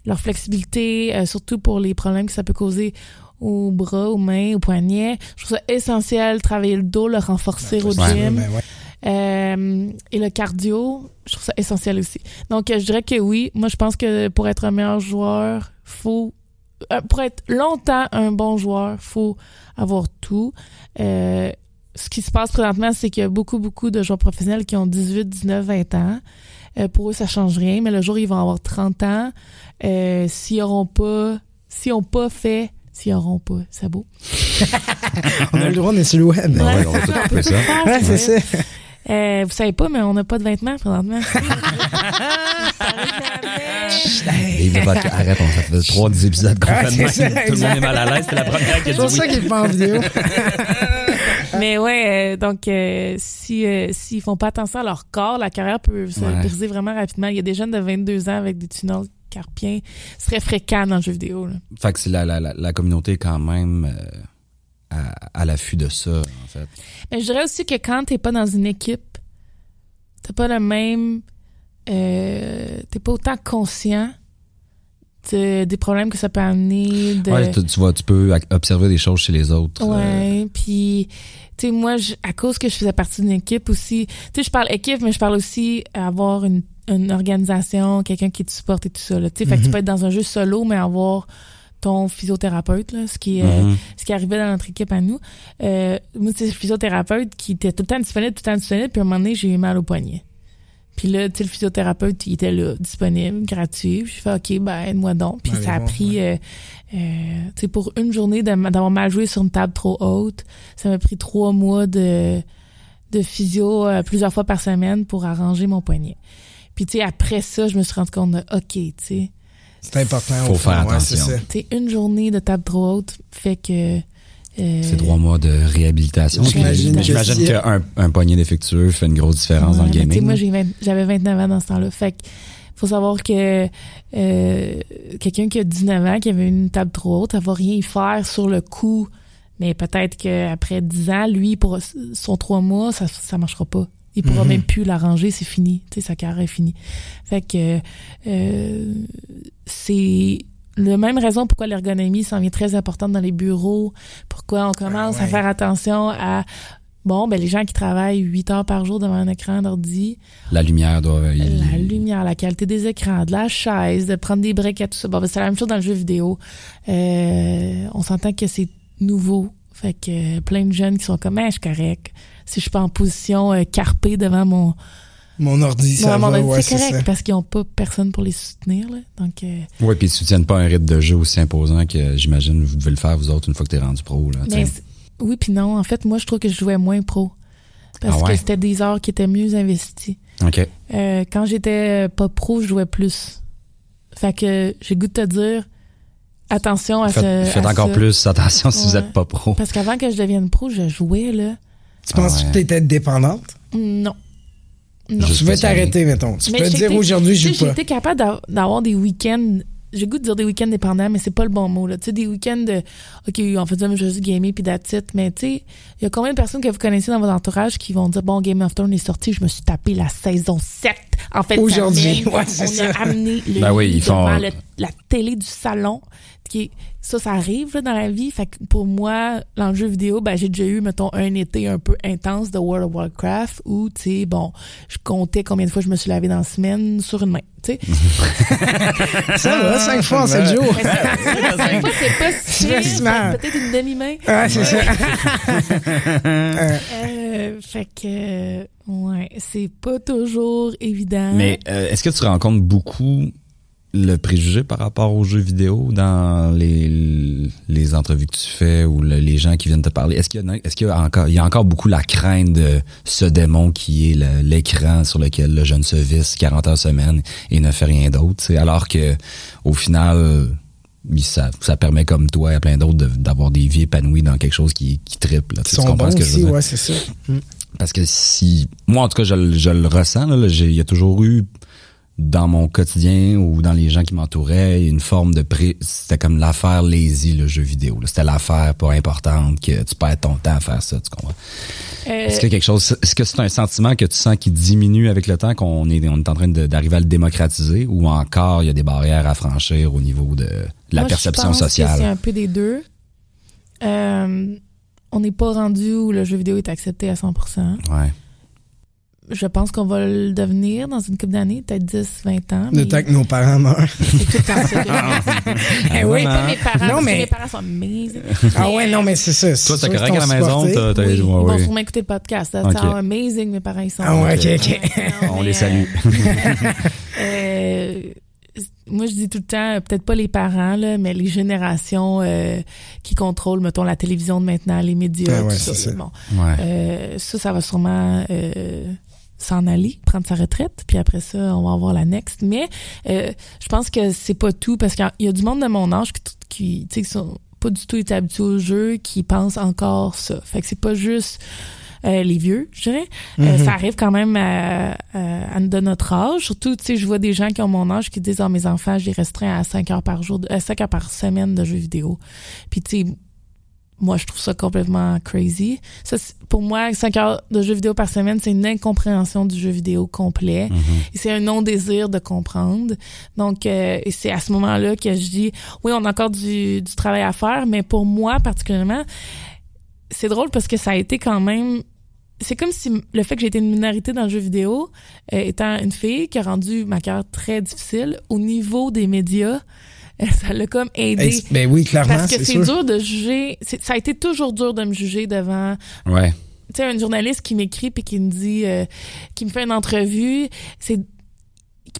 leur flexibilité, euh, surtout pour les problèmes que ça peut causer aux bras, aux mains, aux poignets. Je trouve ça essentiel, travailler le dos, le renforcer au gym. Ben ouais. Euh, et le cardio, je trouve ça essentiel aussi. Donc, je dirais que oui. Moi, je pense que pour être un meilleur joueur, faut pour être longtemps un bon joueur, faut avoir tout. Euh, ce qui se passe présentement, c'est qu'il y a beaucoup, beaucoup de joueurs professionnels qui ont 18, 19, 20 ans. Euh, pour eux, ça change rien, mais le jour où ils vont avoir 30 ans, euh, s'ils auront pas, s'ils ont pas fait, s'ils auront pas, c'est beau. On a le droit, on est sur le web. Ouais, on va tout. Ouais, c'est ça. Euh, vous savez pas, mais on n'a pas de vêtements présentement. Et arrête, on ça fait trois des épisodes qu'on Ouais, fait de c'est même. ça, Tout le monde est mal à l'aise. C'était la première qui C'est pour ça qu'il est pas en vidéo. mais ouais, euh, donc euh, si euh, s'ils font pas attention à leur corps, la carrière peut se Ouais. briser vraiment rapidement. Il y a des jeunes de 22 ans avec des tunnels carpiens. Ce serait fréquent dans le jeu vidéo. Là. Fait que c'est la, la, la, la communauté est quand même euh, à, à l'affût de ça, en fait. Mais je dirais aussi que quand t'es pas dans une équipe, t'as pas le même, euh, t'es pas autant conscient de- des problèmes que ça peut amener. De, Ouais, tu, tu vois, tu peux observer des choses chez les autres. euh, Ouais, puis tu sais moi je- à cause que je faisais partie d'une équipe aussi, tu sais je parle équipe mais je parle aussi avoir une, une organisation, quelqu'un qui te supporte et tout ça tu sais fait que tu Mhm. peux être dans un jeu solo mais avoir ton physiothérapeute là, ce qui est euh, ce qui arrivait dans notre équipe à nous. Euh, moi c'est le physiothérapeute qui était tout le temps disponible, tout le temps disponible puis à un moment donné, j'ai eu mal au poignet. Puis là, tu sais, le physiothérapeute, il était là, disponible, gratuit. J'ai fait, OK, ben, aide-moi donc. Puis Allez ça a pris, euh, euh, tu sais, pour une journée d'avoir mal joué sur une table trop haute, ça m'a pris trois mois de, de physio euh, plusieurs fois par semaine pour arranger mon poignet. Puis, tu sais, après ça, je me suis rendu compte de, OK, tu sais, C'est important. Faut fond, faire ouais, c'est attention. sais, une journée de table trop haute fait que... euh, C'est trois mois de réhabilitation. J'imagine qu'un un poignet défectueux fait une grosse différence dans le gaming. moi, j'ai 20 j'avais 29 ans dans ce temps-là. Fait que faut savoir que euh, quelqu'un qui a 19 ans, qui avait une table trop haute, ça va rien y faire sur le coup. Mais peut-être qu'après 10 ans, lui, pour son trois mois, ça, ça marchera pas. Il pourra Mhm. même plus l'arranger, c'est fini. Tu sais, sa carrière est finie. Fait que euh, c'est la même raison pourquoi l'ergonomie s'en vient très importante dans les bureaux, pourquoi on commence Ah ouais. à faire attention à bon ben les gens qui travaillent 8 heures par jour devant un écran d'ordi, La lumière doit. la lumière, la qualité des écrans, de la chaise, de prendre des breaks et tout ça. Bon, ben, c'est la même chose dans le jeu vidéo. Euh, on s'entend que c'est nouveau. Fait que euh, plein de jeunes qui sont comme, ah, je suis correct. Si je suis pas en position euh, carpée devant mon, Mon ordi, ça devant mon va, ordi, ouais, c'est correct ça. parce qu'ils ont pas personne pour les soutenir. Là. Donc, euh, Oui, puis ils soutiennent pas un rythme de jeu aussi imposant que j'imagine vous devez le faire vous autres une fois que t'es rendu pro. Là, oui puis non. En fait, moi, je trouve que je jouais moins pro. Parce Ah ouais? que c'était des heures qui étaient mieux investies. OK. Euh, quand j'étais pas pro, je jouais plus. Fait que j'ai goût de te dire attention à Faites, ce. faites à encore ça. plus attention si vous Ouais. êtes pas pro. Parce qu'avant que je devienne pro, je jouais là. Tu penses ouais. que tu étais dépendante? Non. Non. Tu veux t'arrêter, mettons. Tu Mais peux j'ai dire aujourd'hui, je J'ai pas. été capable d'av- d'avoir des week-ends. J'ai le goût de dire des week-ends dépendants, mais c'est pas le bon mot. Là. Tu sais, des week-ends de OK, on faisait juste gamer puis it. Mais tu sais, il y a combien de personnes que vous connaissez dans votre entourage qui vont dire Bon, Game of Thrones est sorti, je me suis tapé la saison 7 en fait. Aujourd'hui. Ouais, on ça. a amené le Ben oui, lit ils font- devant le- la télé du salon. Qui ça, ça arrive là, dans la vie. Fait que pour moi, dans le jeu vidéo, ben, j'ai déjà eu, mettons, un été un peu intense de World of Warcraft où, tu sais, bon, je comptais combien de fois je me suis lavé dans la semaine sur une main, tu sais. Ça va, cinq fois en sept jours. Cinq fois, c'est pas si. Peut-être une demi-main. Ouais, c'est ça. Euh, Euh, fait que, ouais, c'est pas toujours évident. Mais euh, est-ce que tu rencontres beaucoup le préjugé par rapport aux jeux vidéo dans les, les entrevues que tu fais ou le- les gens qui viennent te parler? Est-ce qu'il y, a- y encore il y a encore beaucoup la crainte de ce démon qui est l'écran sur lequel le jeune se visse 40 heures semaine et ne fait rien d'autre? Alors que au final, ça, ça permet comme toi et plein d'autres de- d'avoir des vies épanouies dans quelque chose qui, qui triple. là. Tu sont comprends bons ce que je veux dire? ouais, c'est ça. Parce que si. Moi, en tout cas, je, le- je le ressens. là, j'ai- Il y a toujours eu dans mon quotidien ou dans les gens qui m'entouraient une forme de pré. C'était comme l'affaire lazy, le jeu vidéo. C'était l'affaire pas importante que tu perds ton temps à faire ça, tu comprends? Euh, Est-ce que quelque chose. Est-ce que c'est un sentiment que tu sens qui diminue avec le temps, qu'on est, on est en train de- d'arriver à le démocratiser ou encore il y a des barrières à franchir au niveau de la moi, je perception pense sociale? C'est un peu des deux. Euh, on n'est pas rendu où le jeu vidéo est accepté à 100%. Ouais. Je pense qu'on va le devenir dans une couple d'années, peut-être 10, 20 ans. Le temps que nos parents meurent. c'est tout le temps ça. que- Eh oui. Pas mes parents, Non, mais- mes parents sont amazing. Ah ouais, non, mais c'est ça. Toi, C'est t'as correct à la maison? t'as- Oui, ils vont sûrement écouter le podcast. How amazing mes parents ils sont. Ah ouais, ok, ok. Ouais, non, On mais, les salue. euh, moi je dis tout le temps, euh, peut-être pas les parents, là, mais les générations euh, qui contrôlent, mettons, la télévision de maintenant, les médias, Ah ouais, tout c'est ça. ça. Bon. Ouais. Euh, ça, ça va sûrement euh, s'en aller, prendre sa retraite, puis après ça, on va avoir la next. Mais euh, je pense que c'est pas tout, parce qu'il y a du monde de mon âge qui, qui tu sais, qui sont pas du tout habitués au jeu, qui pensent encore ça. Fait que c'est pas juste euh, les vieux, je dirais. Euh, Mhm. ça arrive quand même à, à, à de notre âge. Surtout, tu sais, je vois des gens qui ont mon âge qui disent, ah, mes enfants, je les restreins à 5 heures par jour, à 5 heures par semaine de jeux vidéo. Puis, tu sais, moi, je trouve ça complètement crazy. Ça, pour moi, 5 heures de jeux vidéo par semaine, c'est une incompréhension du jeu vidéo complet. Mhm. Et c'est un non-désir de comprendre. Donc, euh, et c'est à ce moment-là que je dis, oui, on a encore du, du travail à faire, mais pour moi particulièrement, c'est drôle parce que ça a été quand même... C'est comme si le fait que j'ai été une minorité dans le jeu vidéo, euh, étant une fille qui a rendu ma carrière très difficile, au niveau des médias, ça l'a comme aidé. Ben oui, clairement, Parce que c'est dur de juger. Ça a été toujours dur de me juger devant Ouais. tu sais, un journaliste qui m'écrit puis qui me dit, euh, qui me fait une entrevue, c'est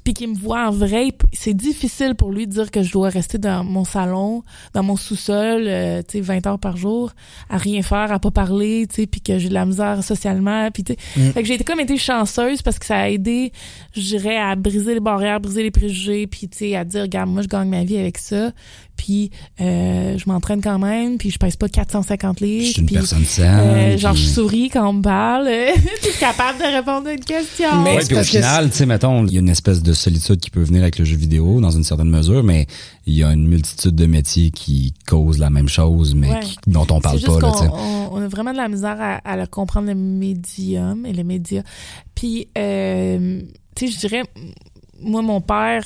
puis qui me voit en vrai, c'est difficile pour lui de dire que je dois rester dans mon salon, dans mon sous-sol, euh, tu sais, 20 heures par jour, à rien faire, à pas parler, tu sais, puis que j'ai de la misère socialement, puis tu sais. Mm. Fait que j'ai été comme été chanceuse parce que ça a aidé, je dirais, à briser les barrières, briser les préjugés, puis tu sais, à dire, regarde, moi, je gagne ma vie avec ça, puis euh, je m'entraîne quand même, puis je pèse pas 450 Je livres, suis une puis personne saine. euh, genre, je souris quand on me parle. tu es capable de répondre à une question. Mais Ouais, puis au final, tu sais, mettons, il y a une espèce de solitude qui peut venir avec le jeu vidéo dans une certaine mesure, mais il y a une multitude de métiers qui causent la même chose, mais Ouais. qui- dont on parle pas, là, on, on a vraiment de la misère à, à le comprendre le médium et les médias. Puis, euh, tu sais, je dirais, moi, mon père,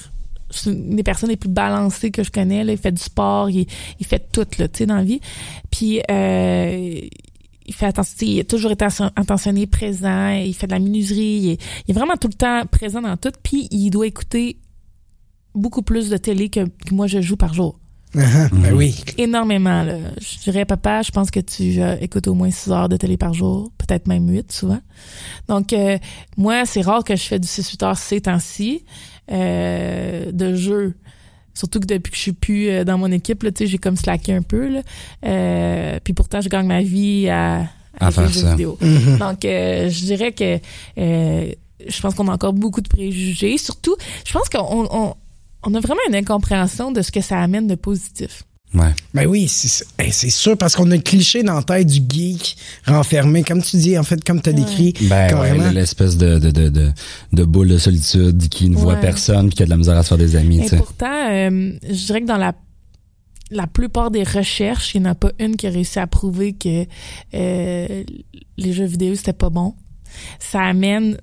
c'est une des personnes les plus balancées que je connais. Là. Il fait du sport, il, il fait tout, là, tu sais, dans la vie. Puis, euh, il fait attention, tu sais, il a toujours été attentionné, présent, il fait de la menuiserie, il est, il est vraiment tout le temps présent dans tout, puis il doit écouter beaucoup plus de télé que, que moi je joue par jour Ah, Ben Mhm. oui. énormément. Là. Je dirais, papa, je pense que tu euh, écoutes au moins 6 heures de télé par jour, peut-être même 8 souvent. Donc, euh, moi, c'est rare que je fais du 6-8 heures ces temps-ci euh, de jeu. Surtout que depuis que je suis plus euh, dans mon équipe, là, tu sais, j'ai comme slacké un peu. Là. Euh, puis pourtant, je gagne ma vie à, À faire jeux ça. vidéo. Mhm. Donc, euh, je dirais que euh, je pense qu'on a encore beaucoup de préjugés. Surtout, je pense qu'on on, on a vraiment une incompréhension de ce que ça amène de positif. Ouais. Ben oui, c'est hey, c'est sûr, parce qu'on a le cliché dans la tête du geek renfermé, comme tu dis, en fait, comme tu as décrit. Ben Carrément. ouais, l'espèce de, de, de, de, de boule de solitude qui ne voit Ouais. personne puis qui a de la misère à se faire des amis, tu Et sais. pourtant, euh, je dirais que dans la la plupart des recherches, il n'y en a pas une qui a réussi à prouver que euh, les jeux vidéo, c'était pas bon. Ça amène,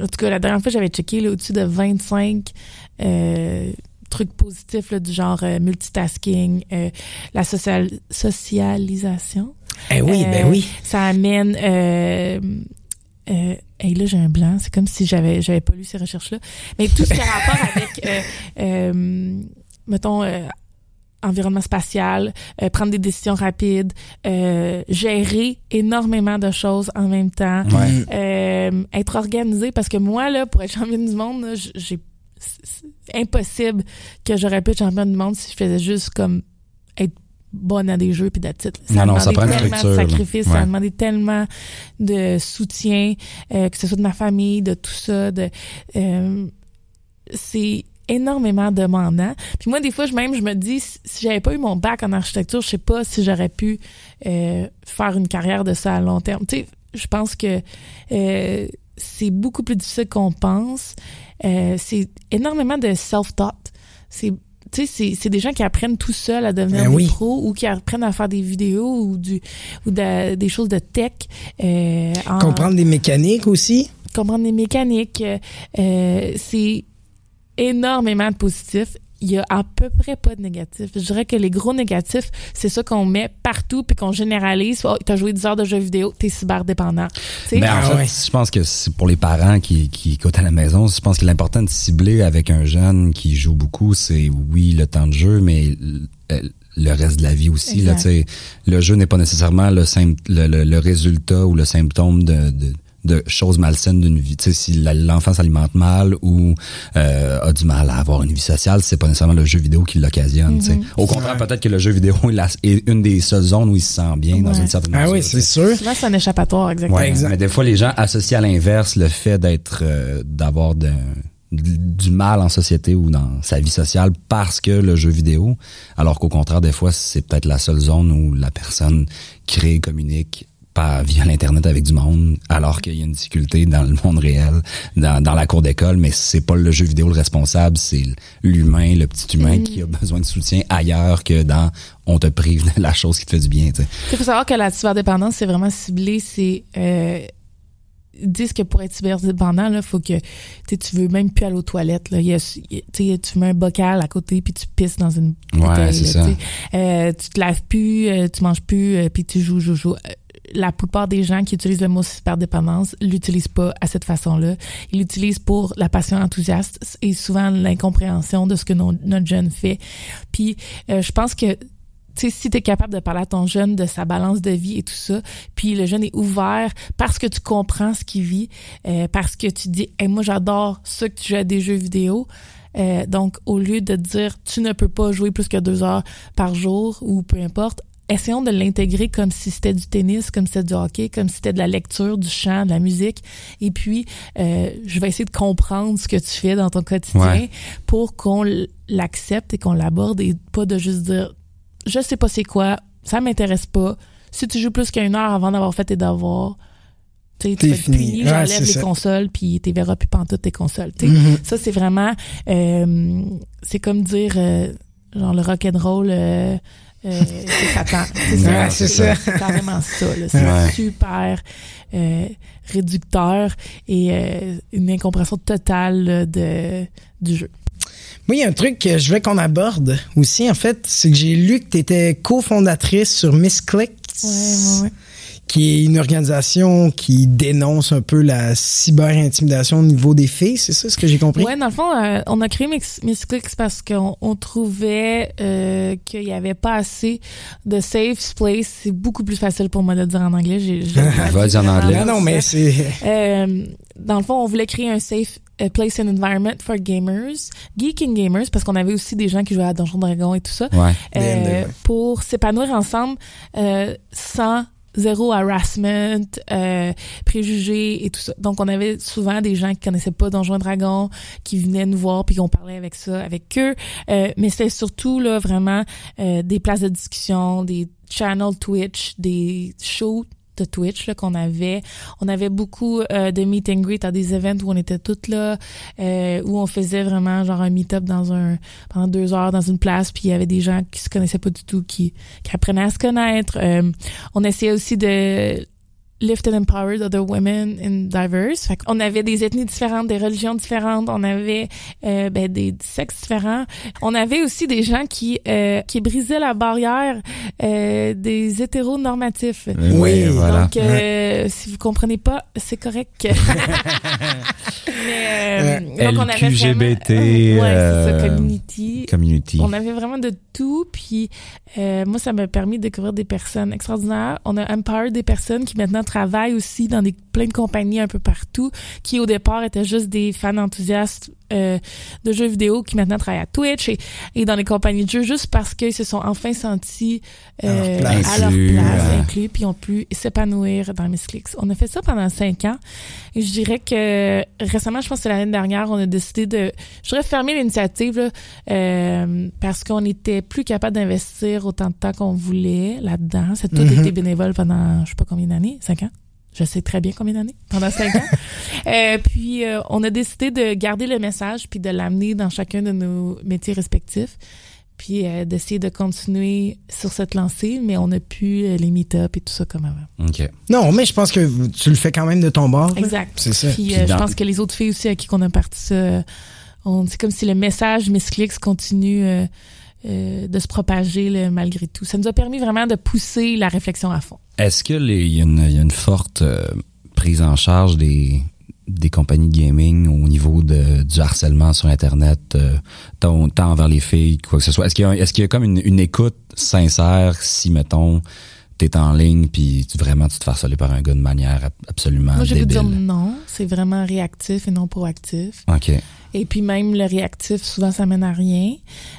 en tout cas, la dernière fois, j'avais checké là, au-dessus de 25 euh, trucs positifs là, du genre euh, multitasking, euh, la social socialisation. Eh oui, Euh, ben oui. Ça amène. Hey, là, j'ai un blanc. C'est comme si j'avais j'avais pas lu ces recherches-là. Mais tout ce qui a rapport avec, mettons, environnement spatial, euh, prendre des décisions rapides, euh, gérer énormément de choses en même temps, Ouais. euh, être organisé. Parce que moi, là, pour être championne du monde, j'ai impossible que j'aurais pu être championne du monde si je faisais juste comme être bonne à des jeux puis d'être Non, non, ça prend tellement de sacrifices, ça Ouais. a demandé tellement de soutien, euh, que ce soit de ma famille, de tout ça, de euh, c'est énormément demandant. Puis moi, des fois, je, même, je me dis, si si j'avais pas eu mon bac en architecture, je sais pas si j'aurais pu euh, faire une carrière de ça à long terme. Tu sais, je pense que euh, c'est beaucoup plus difficile qu'on pense. Euh, c'est énormément de self-taught. C'est tu sais, c'est, c'est des gens qui apprennent tout seuls à devenir Ben des oui. pros ou qui apprennent à faire des vidéos ou du ou de- des choses de tech. Euh, en- Comprendre des mécaniques aussi? comprendre les mécaniques. euh, c'est énormément de positifs. Il y a à peu près pas de négatifs. Je dirais que les gros négatifs, c'est ça qu'on met partout puis qu'on généralise. Oh, t'as joué 10 heures de jeux vidéo, t'es cyberdépendant. Tu sais? Ben, en Ah fait, ouais. je pense que c'est pour les parents qui, qui écoutent à la maison, je pense que l'important de cibler avec un jeune qui joue beaucoup, c'est oui, le temps de jeu, mais euh, le reste de la vie aussi. Là, le jeu n'est pas nécessairement le, le, le, le résultat ou le symptôme de, de- de choses malsaines d'une vie. Tu sais, si l'enfant s'alimente mal ou euh, a du mal à avoir une vie sociale, c'est pas nécessairement le jeu vidéo qui l'occasionne. tu sais. Au contraire, peut-être que le jeu vidéo est, une des seules zones où il se sent bien dans une certaine Ah mesure. oui, tu sais. c'est sûr. Souvent, c'est un échappatoire, exactement. Ouais, exact. mais des fois, les gens associent à l'inverse le fait d'être, euh, d'avoir de- du mal en société ou dans sa vie sociale parce que le jeu vidéo, alors qu'au contraire, des fois, c'est peut-être la seule zone où la personne crée, communique pas via l'internet avec du monde, alors qu'il y a une difficulté dans le monde réel, dans, dans la cour d'école, mais c'est pas le jeu vidéo le responsable, c'est l'humain, le petit humain qui a besoin de soutien ailleurs que dans on te prive de la chose qui te fait du bien. tu sais. Il faut savoir que la cyberdépendance, c'est vraiment ciblé, c'est... Euh, disent que pour être cyberdépendant, là, faut que tu veux même plus aller aux toilettes. Là. Il y a, il tu mets un bocal à côté puis tu pisses dans une bouteille. là, ça. Euh, tu te laves plus, euh, tu manges plus, euh, puis tu joues, joues, joues. La plupart des gens qui utilisent le mot cyberdépendance l'utilisent pas à cette façon-là. Ils l'utilisent pour la passion enthousiaste et souvent l'incompréhension de ce que notre jeune fait. Puis euh, je pense que tu si tu es capable de parler à ton jeune de sa balance de vie et tout ça, puis le jeune est ouvert parce que tu comprends ce qu'il vit, euh, parce que tu dis, hey, moi j'adore ça que tu joues à des jeux vidéo. Euh, donc, au lieu de dire, tu ne peux pas jouer plus que deux heures par jour ou peu importe, essayons de l'intégrer comme si c'était du tennis, comme si c'était du hockey, comme si c'était de la lecture, du chant, de la musique. Et puis, euh, je vais essayer de comprendre ce que tu fais dans ton quotidien Ouais. pour qu'on l'accepte et qu'on l'aborde et pas de juste dire je sais pas c'est quoi, ça m'intéresse pas. Si tu joues plus qu'une heure avant d'avoir fait tes devoirs, tu sais, tu T'es vas j'enlève les ça. consoles puis tu verras plus pantoute tes consoles. Mhm. Ça c'est vraiment euh, c'est comme dire euh, genre le rock and roll euh, euh, c'est ça. C'est carrément ça. C'est Ouais. super euh, réducteur et euh, une incompréhension totale là, de, du jeu. Moi, il y a un truc que je veux qu'on aborde aussi, en fait, c'est que j'ai lu que tu étais cofondatrice sur Miss Click, Ouais, ouais, ouais. Qui est une organisation qui dénonce un peu la cyber-intimidation au niveau des filles, c'est ça ce que j'ai compris? Ouais, dans le fond, euh, on a créé Mix, Miss Clicks parce qu'on on trouvait euh, qu'il y avait pas assez de safe place. C'est beaucoup plus facile pour moi de le dire en anglais. J'ai, j'ai Vas-y en anglais. Ah non, mais c'est... Euh, dans le fond, on voulait créer un safe euh, place and environment for gamers, geeking gamers, parce qu'on avait aussi des gens qui jouaient à Donjons Dragons et tout ça, Ouais. euh, pour s'épanouir ensemble euh, sans zéro harassment, euh, préjugés et tout ça. Donc, on avait souvent des gens qui connaissaient pas Donjons et Dragons, qui venaient nous voir puis qu'on parlait avec ça, avec eux. Euh, mais c'était surtout là vraiment euh, des places de discussion, des channels Twitch, des shows de Twitch là, qu'on avait. On avait beaucoup euh, de meet and greet à des events où on était toutes là, euh, où on faisait vraiment genre un meet-up dans un pendant deux heures dans une place, puis il y avait des gens qui se connaissaient pas du tout, qui, qui apprenaient à se connaître. Euh, on essayait aussi de lift and empower other women in diverse. Fait on avait des ethnies différentes, des religions différentes, on avait euh, ben, des sexes différents. On avait aussi des gens qui euh, qui brisaient la barrière euh, des hétéronormatifs. Oui, voilà. Donc, si vous comprenez pas, c'est correct. Mais, donc, on avait LQGBT, vraiment, ouais, c'est ça, community. Community. On avait vraiment de tout, puis moi, ça m'a permis de découvrir des personnes extraordinaires. On a empowered des personnes qui maintenant travaillent aussi dans des plein de compagnies un peu partout, qui au départ étaient juste des fans enthousiastes euh, de jeux vidéo, qui maintenant travaillent à Twitch et, et dans les compagnies de jeux juste parce qu'ils se sont enfin sentis euh, À leur place. à leur Inclus, place, euh. inclus, puis ont pu s'épanouir dans Miss Clicks. On a fait ça pendant cinq ans. Et je dirais que récemment, je pense que c'est l'année dernière, on a décidé de, je dirais fermer l'initiative euh, parce qu'on était plus capable d'investir autant de temps qu'on voulait là-dedans. C'est tout Mhm. été bénévole pendant je sais pas combien d'années, cinq ans? Je sais très bien combien d'années, pendant cinq ans. Euh, puis euh, on a décidé de garder le message puis de l'amener dans chacun de nos métiers respectifs. Puis euh, d'essayer de continuer sur cette lancée, mais on a pu euh, les meet-up et tout ça comme avant. OK. Non, mais je pense que tu le fais quand même de ton bord. Exact. C'est ça. Puis, Puis euh, je pense que les autres filles aussi à qui qu'on a parti ça, euh, on, c'est comme si le message Miss Clicks continue euh, de se propager là, malgré tout. Ça nous a permis vraiment de pousser la réflexion à fond. Est-ce que les- il y, a une- il y a une forte euh, prise en charge des, des compagnies de gaming au niveau de, du harcèlement sur Internet, euh, tant, tant envers les filles, quoi que ce soit? Est-ce qu'il y qu'il y a comme une, une écoute sincère si, mettons, t'es en ligne, puis tu, vraiment, tu te fais harceler par un gars de manière ab- absolument Moi, je vais débile? dire non. C'est vraiment réactif et non proactif. OK. Et puis même le réactif, souvent, ça mène à rien.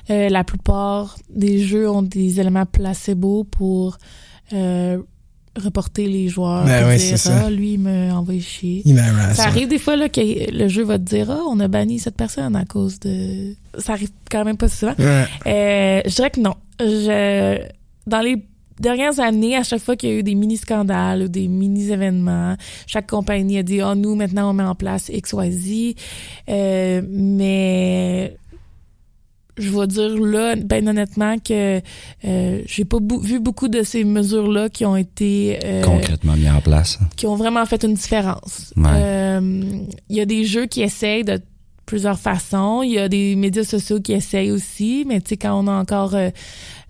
Euh, la plupart des jeux ont des éléments placebo pour euh, reporter les joueurs. Ben ouais, dire. Ah, lui, il me envoie chier. Il. Ça arrive des fois là, que le jeu va te dire Ah, on a banni cette personne à cause de. Ça arrive quand même pas souvent. Ouais. Euh, je dirais que non. Je, dans les dernières années, à chaque fois qu'il y a eu des mini-scandales ou des mini-événements, chaque compagnie a dit, oh, nous, maintenant, on met en place X, Y, Z. Euh, mais je vais dire là, ben honnêtement, que euh, j'ai pas vu beaucoup de ces mesures-là qui ont été... euh, Concrètement mis en place. qui ont vraiment fait une différence. Ouais. Euh, Il y a des jeux qui essayent de plusieurs façons. Il y a des médias sociaux qui essayent aussi, mais tu sais, quand on a encore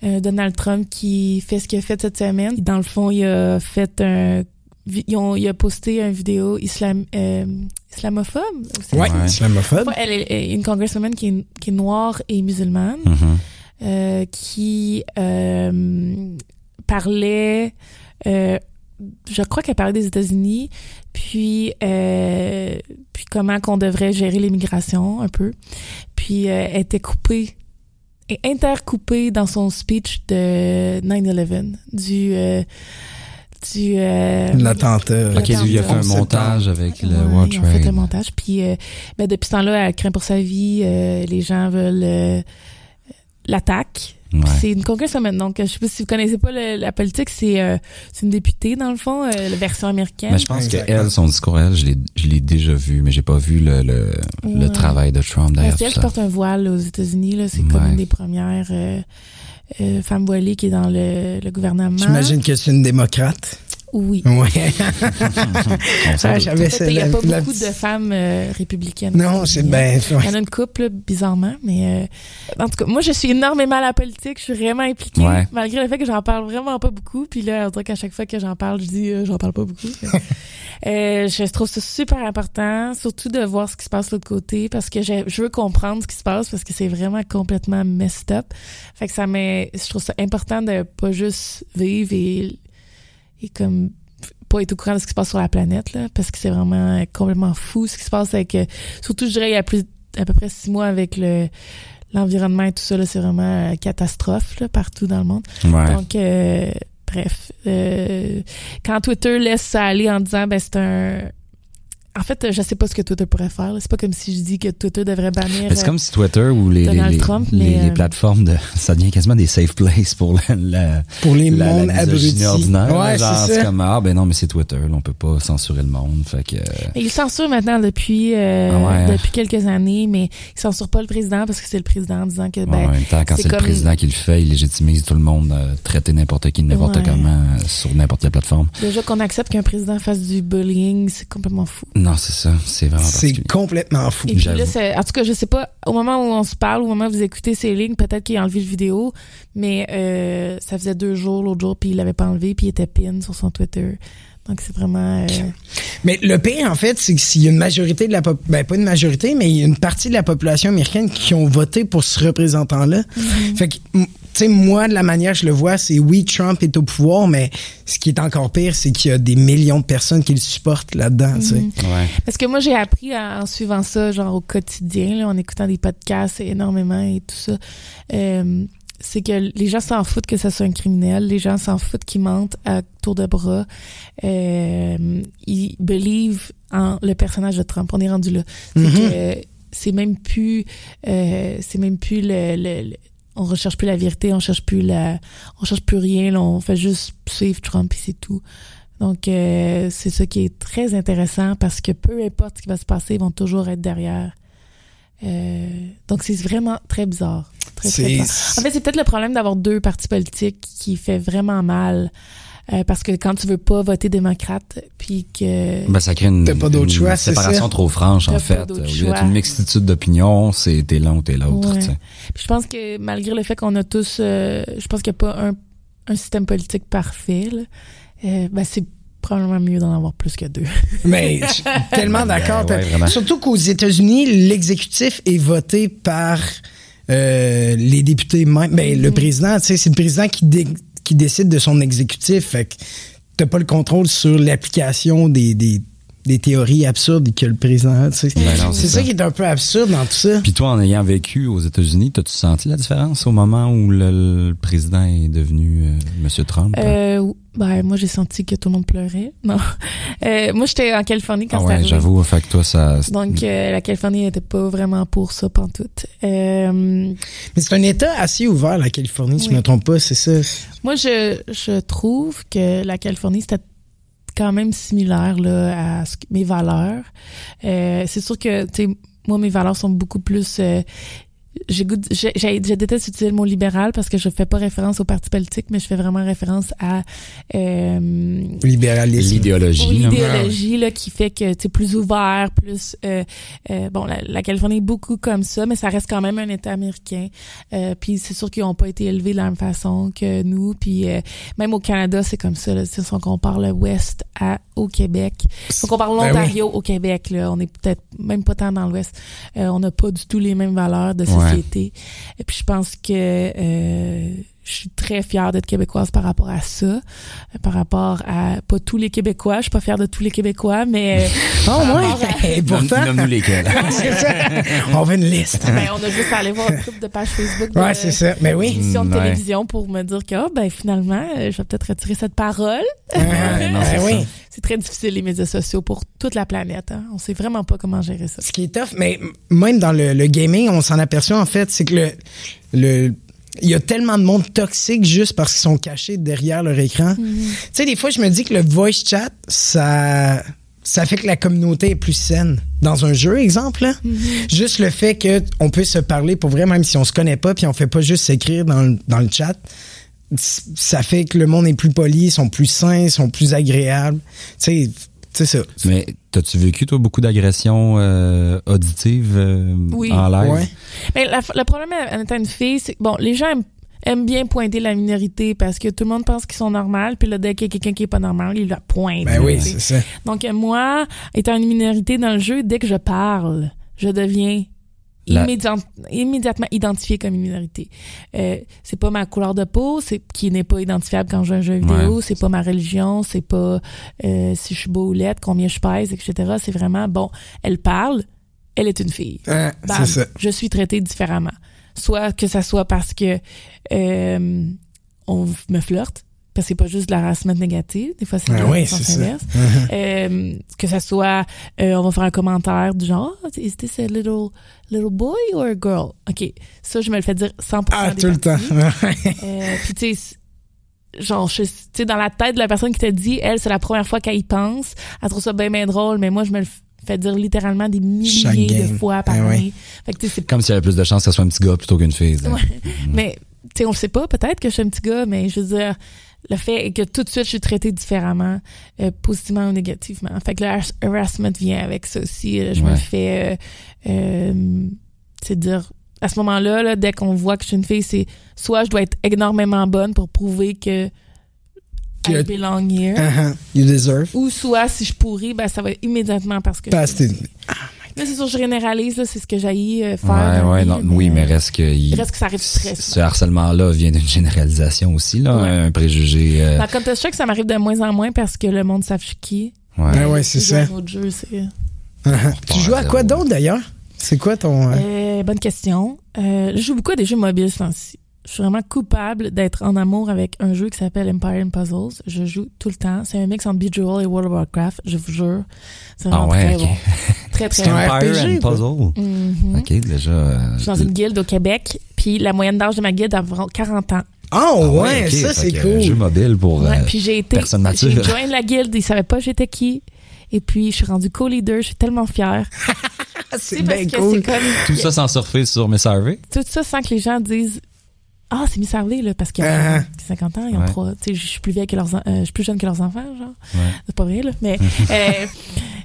euh, Donald Trump qui fait ce qu'il a fait cette semaine, dans le fond, il a fait un... vi- ils ont- il a posté une vidéo islam, euh, islamophobe. C'est Ouais, islamophobe. Ouais, Elle est une congresswoman qui est, qui est noire et musulmane Mhm. euh, qui euh, parlait, euh, je crois qu'elle parlait des États-Unis, puis euh, puis comment qu'on devrait gérer l'immigration un peu, puis euh, elle était coupée et intercoupée dans son speech de 9/11 du euh, du euh, L'attentat. Ok, il a fait un montage avec le Ouais, World ils ont fait un montage. Puis euh, ben, depuis ce temps-là, elle craint pour sa vie. euh, les gens veulent euh, l'attaque. Ouais. C'est une congresswoman. Donc, je sais pas si vous connaissez pas le- la politique, c'est euh, c'est une députée, dans le fond, euh, la version américaine. Mais je pense que Exactement. elle, son discours, elle, je l'ai, je l'ai déjà vu, mais j'ai pas vu le, le, le travail de Trump derrière elle qui ça. porte un voile aux États-Unis. là. C'est comme une des premières euh, euh, femmes voilées qui est dans le, le gouvernement. J'imagine que c'est une démocrate. Oui. Ouais. Ah, j'avais il n'y a pas la- beaucoup de femmes euh, républicaines. Non, c'est bien. ben. Il y en a une couple, là, bizarrement, mais euh, en tout cas, moi, je suis énormément à la politique. Je suis vraiment impliquée, Ouais. malgré le fait que j'en parle vraiment pas beaucoup. Puis là, on dirait qu'à chaque fois que j'en parle, je dis euh, j'en parle pas beaucoup. euh, je trouve ça super important, surtout de voir ce qui se passe de l'autre côté, parce que je, je veux comprendre ce qui se passe, parce que c'est vraiment complètement messed up. Fait que ça m'est, je trouve ça important de pas juste vivre et, et comme pas être au courant de ce qui se passe sur la planète, là, parce que c'est vraiment complètement fou ce qui se passe avec, euh, surtout, je dirais, il y a plus, à peu près six mois avec le, l'environnement et tout ça, là, c'est vraiment euh, catastrophe, là, partout dans le monde. Ouais. Donc, euh, bref, euh, quand Twitter laisse ça aller en disant, ben, c'est un, en fait, je sais pas ce que Twitter pourrait faire, là. C'est pas comme si je dis que Twitter devrait bannir. Mais c'est euh, comme si Twitter ou les, les, Donald les, Trump, les- mais, les euh, plateformes de, ça devient quasiment des safe places pour la, la, Pour les la, mondes la misogynie abrutis. ordinaire. Ouais, genre, c'est c'est ça. comme, ah, ben non, mais c'est Twitter, là, on peut pas censurer le monde. Fait que, Mais il censure maintenant depuis euh, Ah ouais. depuis quelques années, mais il censure pas le président parce que c'est le président en disant que en ben même temps, quand c'est c'est le comme- président qui le fait, il légitimise tout le monde, euh, traiter n'importe qui, n'importe Ouais. comment, euh, sur n'importe quelle plateforme. déjà qu'on accepte qu'un président fasse du bullying, c'est complètement fou. Non, c'est ça. C'est vraiment C'est complètement fou. Et puis J'avoue. là, c'est- en tout cas, je sais pas, au moment où on se parle, au moment où vous écoutez ces lignes, peut-être qu'il a enlevé le vidéo, mais euh, ça faisait deux jours, l'autre jour, puis il l'avait pas enlevé, puis il était pin sur son Twitter. Donc c'est vraiment... euh, Mais le pire, en fait, c'est que s'il y a une majorité de la pop- ben pas une majorité, mais il y a une partie de la population américaine qui ont voté pour ce représentant-là. Mhm. Fait que, sais, moi, de la manière que je le vois, c'est oui, Trump est au pouvoir, mais ce qui est encore pire, c'est qu'il y a des millions de personnes qui le supportent là-dedans, tu sais. mhm. Ouais. Parce que moi, j'ai appris en, en suivant ça, genre au quotidien, là, en écoutant des podcasts énormément et tout ça. euh, c'est que les gens s'en foutent que ça soit un criminel, les gens s'en foutent qu'ils mentent à tour de bras. Euh, ils believe en le personnage de Trump. On est rendu là. C'est Mhm. que euh, c'est même plus, euh, c'est même plus le, le- le- on recherche plus la vérité, on cherche plus la, on cherche plus rien, là, on fait juste suivre Trump et c'est tout. Donc euh, c'est ça qui est très intéressant parce que peu importe ce qui va se passer, ils vont toujours être derrière. Euh, donc c'est vraiment très bizarre. Très, très bizarre. En fait, c'est peut-être le problème d'avoir deux partis politiques qui fait vraiment mal. Euh, parce que quand tu veux pas voter démocrate, puis que Ben, ça crée une, T'as pas d'autre une choix, c'est séparation trop franche, T'as en pas fait. Au lieu choix. d'être une mixtitude d'opinions, c'est t'es l'un ou t'es l'autre, Ouais. tu sais. Puis je pense que malgré le fait qu'on a tous, euh, je pense qu'il n'y a pas un, un système politique parfait. Là. Euh, ben c'est probablement mieux d'en avoir plus que deux. Mais je suis tellement d'accord. Ouais, ouais, vraiment. Surtout qu'aux États-Unis, l'exécutif est voté par euh, les députés même. Ben, le président, tu sais, c'est le président qui, dé- qui décide de son exécutif. Fait que t'as pas le contrôle sur l'application des, des, des théories absurdes que le président a. tu sais. Ben non, c'est ça ça. qui est un peu absurde dans tout ça. Puis toi, en ayant vécu aux États-Unis, t'as-tu senti la différence au moment où le, le président est devenu euh, Monsieur Trump? Euh, ben, moi, j'ai senti que tout le monde pleurait. Non. Euh, moi, j'étais en Californie quand ah ouais, arrivé. j'avoue, fait que toi, ça... Donc, euh, la Californie n'était pas vraiment pour ça pantoute. Euh, Mais c'est un État assez ouvert, la Californie, si je Oui. me trompe pas, c'est ça? moi, je, je trouve que la Californie, c'était quand même similaire là, à mes valeurs. Euh, c'est sûr que, tu sais, moi, mes valeurs sont beaucoup plus... euh, j'ai goût de- j'ai- j'ai- je déteste utiliser le mot libéral parce que je fais pas référence au parti politique, mais je fais vraiment référence à euh, Libéralisme. L'idéologie. L'idéologie là, qui fait que tu plus ouvert, plus euh, euh, bon la, la Californie est beaucoup comme ça, mais ça reste quand même un État américain. Euh, puis c'est sûr qu'ils n'ont pas été élevés de la même façon que nous. Puis euh, même au Canada, c'est comme ça. Là, si on compare l'Ouest à au Québec, si on compare Ben l'Ontario au Québec, là, on est peut-être même pas tant dans l'Ouest. Euh, on n'a pas du tout les mêmes valeurs de Ouais. Et puis je pense que euh, je suis très fière d'être québécoise par rapport à ça, euh, par rapport à pas tous les Québécois. Je suis pas fière de tous les Québécois, mais Oh, ouais. rapport à- Et pourtant, Nomme-nous lesquels. c'est ça. On veut une liste. ben, on a juste à aller voir une couple de pages Facebook de Ouais, c'est ça. Mais oui. émissions de Ouais. télévision pour me dire que ah, ben finalement, euh, je vais peut-être retirer cette parole. Non, Ben c'est oui. C'est très difficile les médias sociaux pour toute la planète. Hein. On sait vraiment pas comment gérer ça. Ce qui est tough, mais même dans le, le gaming, on s'en aperçoit en fait, c'est que le, le il y a tellement de monde toxique juste parce qu'ils sont cachés derrière leur écran. Mhm. Tu sais, des fois, je me dis que le voice chat, ça, ça fait que la communauté est plus saine. Dans un jeu, exemple. Mhm. juste le fait qu'on peut se parler pour vrai, même si on se connaît pas, puis on fait pas juste s'écrire dans, le- dans le chat, ça fait que le monde est plus poli, sont plus sains, sont plus agréables. Tu sais, c'est ça. Mais t'as-tu vécu, toi, beaucoup d'agressions euh, auditives euh, Oui. en live? Ouais. Mais la- le problème en étant une fille, c'est que, bon, les gens aiment, aiment bien pointer la minorité parce que tout le monde pense qu'ils sont normaux, puis là, dès qu'il y a quelqu'un qui est pas normal, il la pointe. Ben oui, c'est ça. Donc, moi, étant une minorité dans le jeu, dès que je parle, je deviens La- immédiat- immédiatement identifiée comme une minorité. Euh, c'est pas ma couleur de peau, c'est qui n'est pas identifiable quand je joue un jeu vidéo, c'est pas ma religion, c'est pas euh, si je suis beau ou laide, combien je pèse, etc. C'est vraiment, bon, elle parle, elle est une fille. Hein, Bam, c'est ça. je suis traitée différemment. Soit que ça soit parce que euh, on me flirte, parce que c'est pas juste de l'harassment négatif, des fois c'est Ah le oui, sens c'est ça. inverse. Euh, que ça soit, euh, on va faire un commentaire du genre, Oh, is this a little, little boy or a girl? OK, ça, je me le fais dire 100% Ah, des tout le temps. Euh, Puis tu sais, genre, tu sais, dans la tête de la personne qui t'a dit, elle, c'est la première fois qu'elle y pense, elle trouve ça bien, bien drôle, mais moi, je me le fais dire littéralement des milliers de fois par Ah ouais. année. Fait que c'est Comme s'il y avait plus de chances que ce soit un petit gars plutôt qu'une fille. Ouais. Mais, tu sais, on le sait pas, peut-être que je suis un petit gars, mais je veux dire, le fait est que tout de suite, je suis traitée différemment, euh, positivement ou négativement. Fait que le harass- harassment vient avec ça aussi. Euh, Je me fais, euh, euh, c'est dire, à ce moment-là, là, dès qu'on voit que je suis une fille, c'est soit je dois être énormément bonne pour prouver que I belong here, Uh-huh. You deserve. ou soit si je pourris, ben ça va être immédiatement parce que Parce je- que Là, c'est sûr, je généralise, là, c'est ce que j'ai euh, faire. Ouais, ouais, vie, non, oui, mais reste que. il- reste que ça arrive très Ce harcèlement-là vient d'une généralisation aussi, là, Ouais. un préjugé. euh, Dans Counter-Strike, ça m'arrive de moins en moins parce que le monde suis qui? ouais. Ah ouais, c'est ça. à un autre jeu, c'est... Tu joues à quoi d'autre d'ailleurs? C'est quoi ton. euh, Euh, bonne question. Euh, je joue beaucoup à des jeux mobiles ce temps-ci. Je suis vraiment coupable d'être en amour avec un jeu qui s'appelle Empire and Puzzles. Je joue tout le temps. C'est un mix entre Bejeweled et World of Warcraft, je vous jure. C'est Ah vraiment ouais, très bon. Très, très C'est bon. un Empire RPG, and quoi. Puzzle. Mhm. OK, déjà. euh, Je suis dans une guilde au Québec, puis la moyenne d'âge de ma guilde a environ 40 ans. Oh, ah ouais, ça c'est cool. Jeu mobile pour. Ouais, euh, puis j'ai été... personne mature. J'ai joint la guilde, ils savaient pas j'étais qui. Et puis, je suis rendue co-leader, je suis tellement fière. Ah, c'est parce bien que cool. c'est comme... tout ça sans surfer sur Miss Harvey? tout ça sans que les gens disent ah c'est Miss Harvey là parce qu'ils ont Ah. 50 ans ils ont Ouais. trois tu sais je suis plus vieille que leurs euh, je suis plus jeune que leurs enfants genre Ouais. c'est pas vrai là mais euh,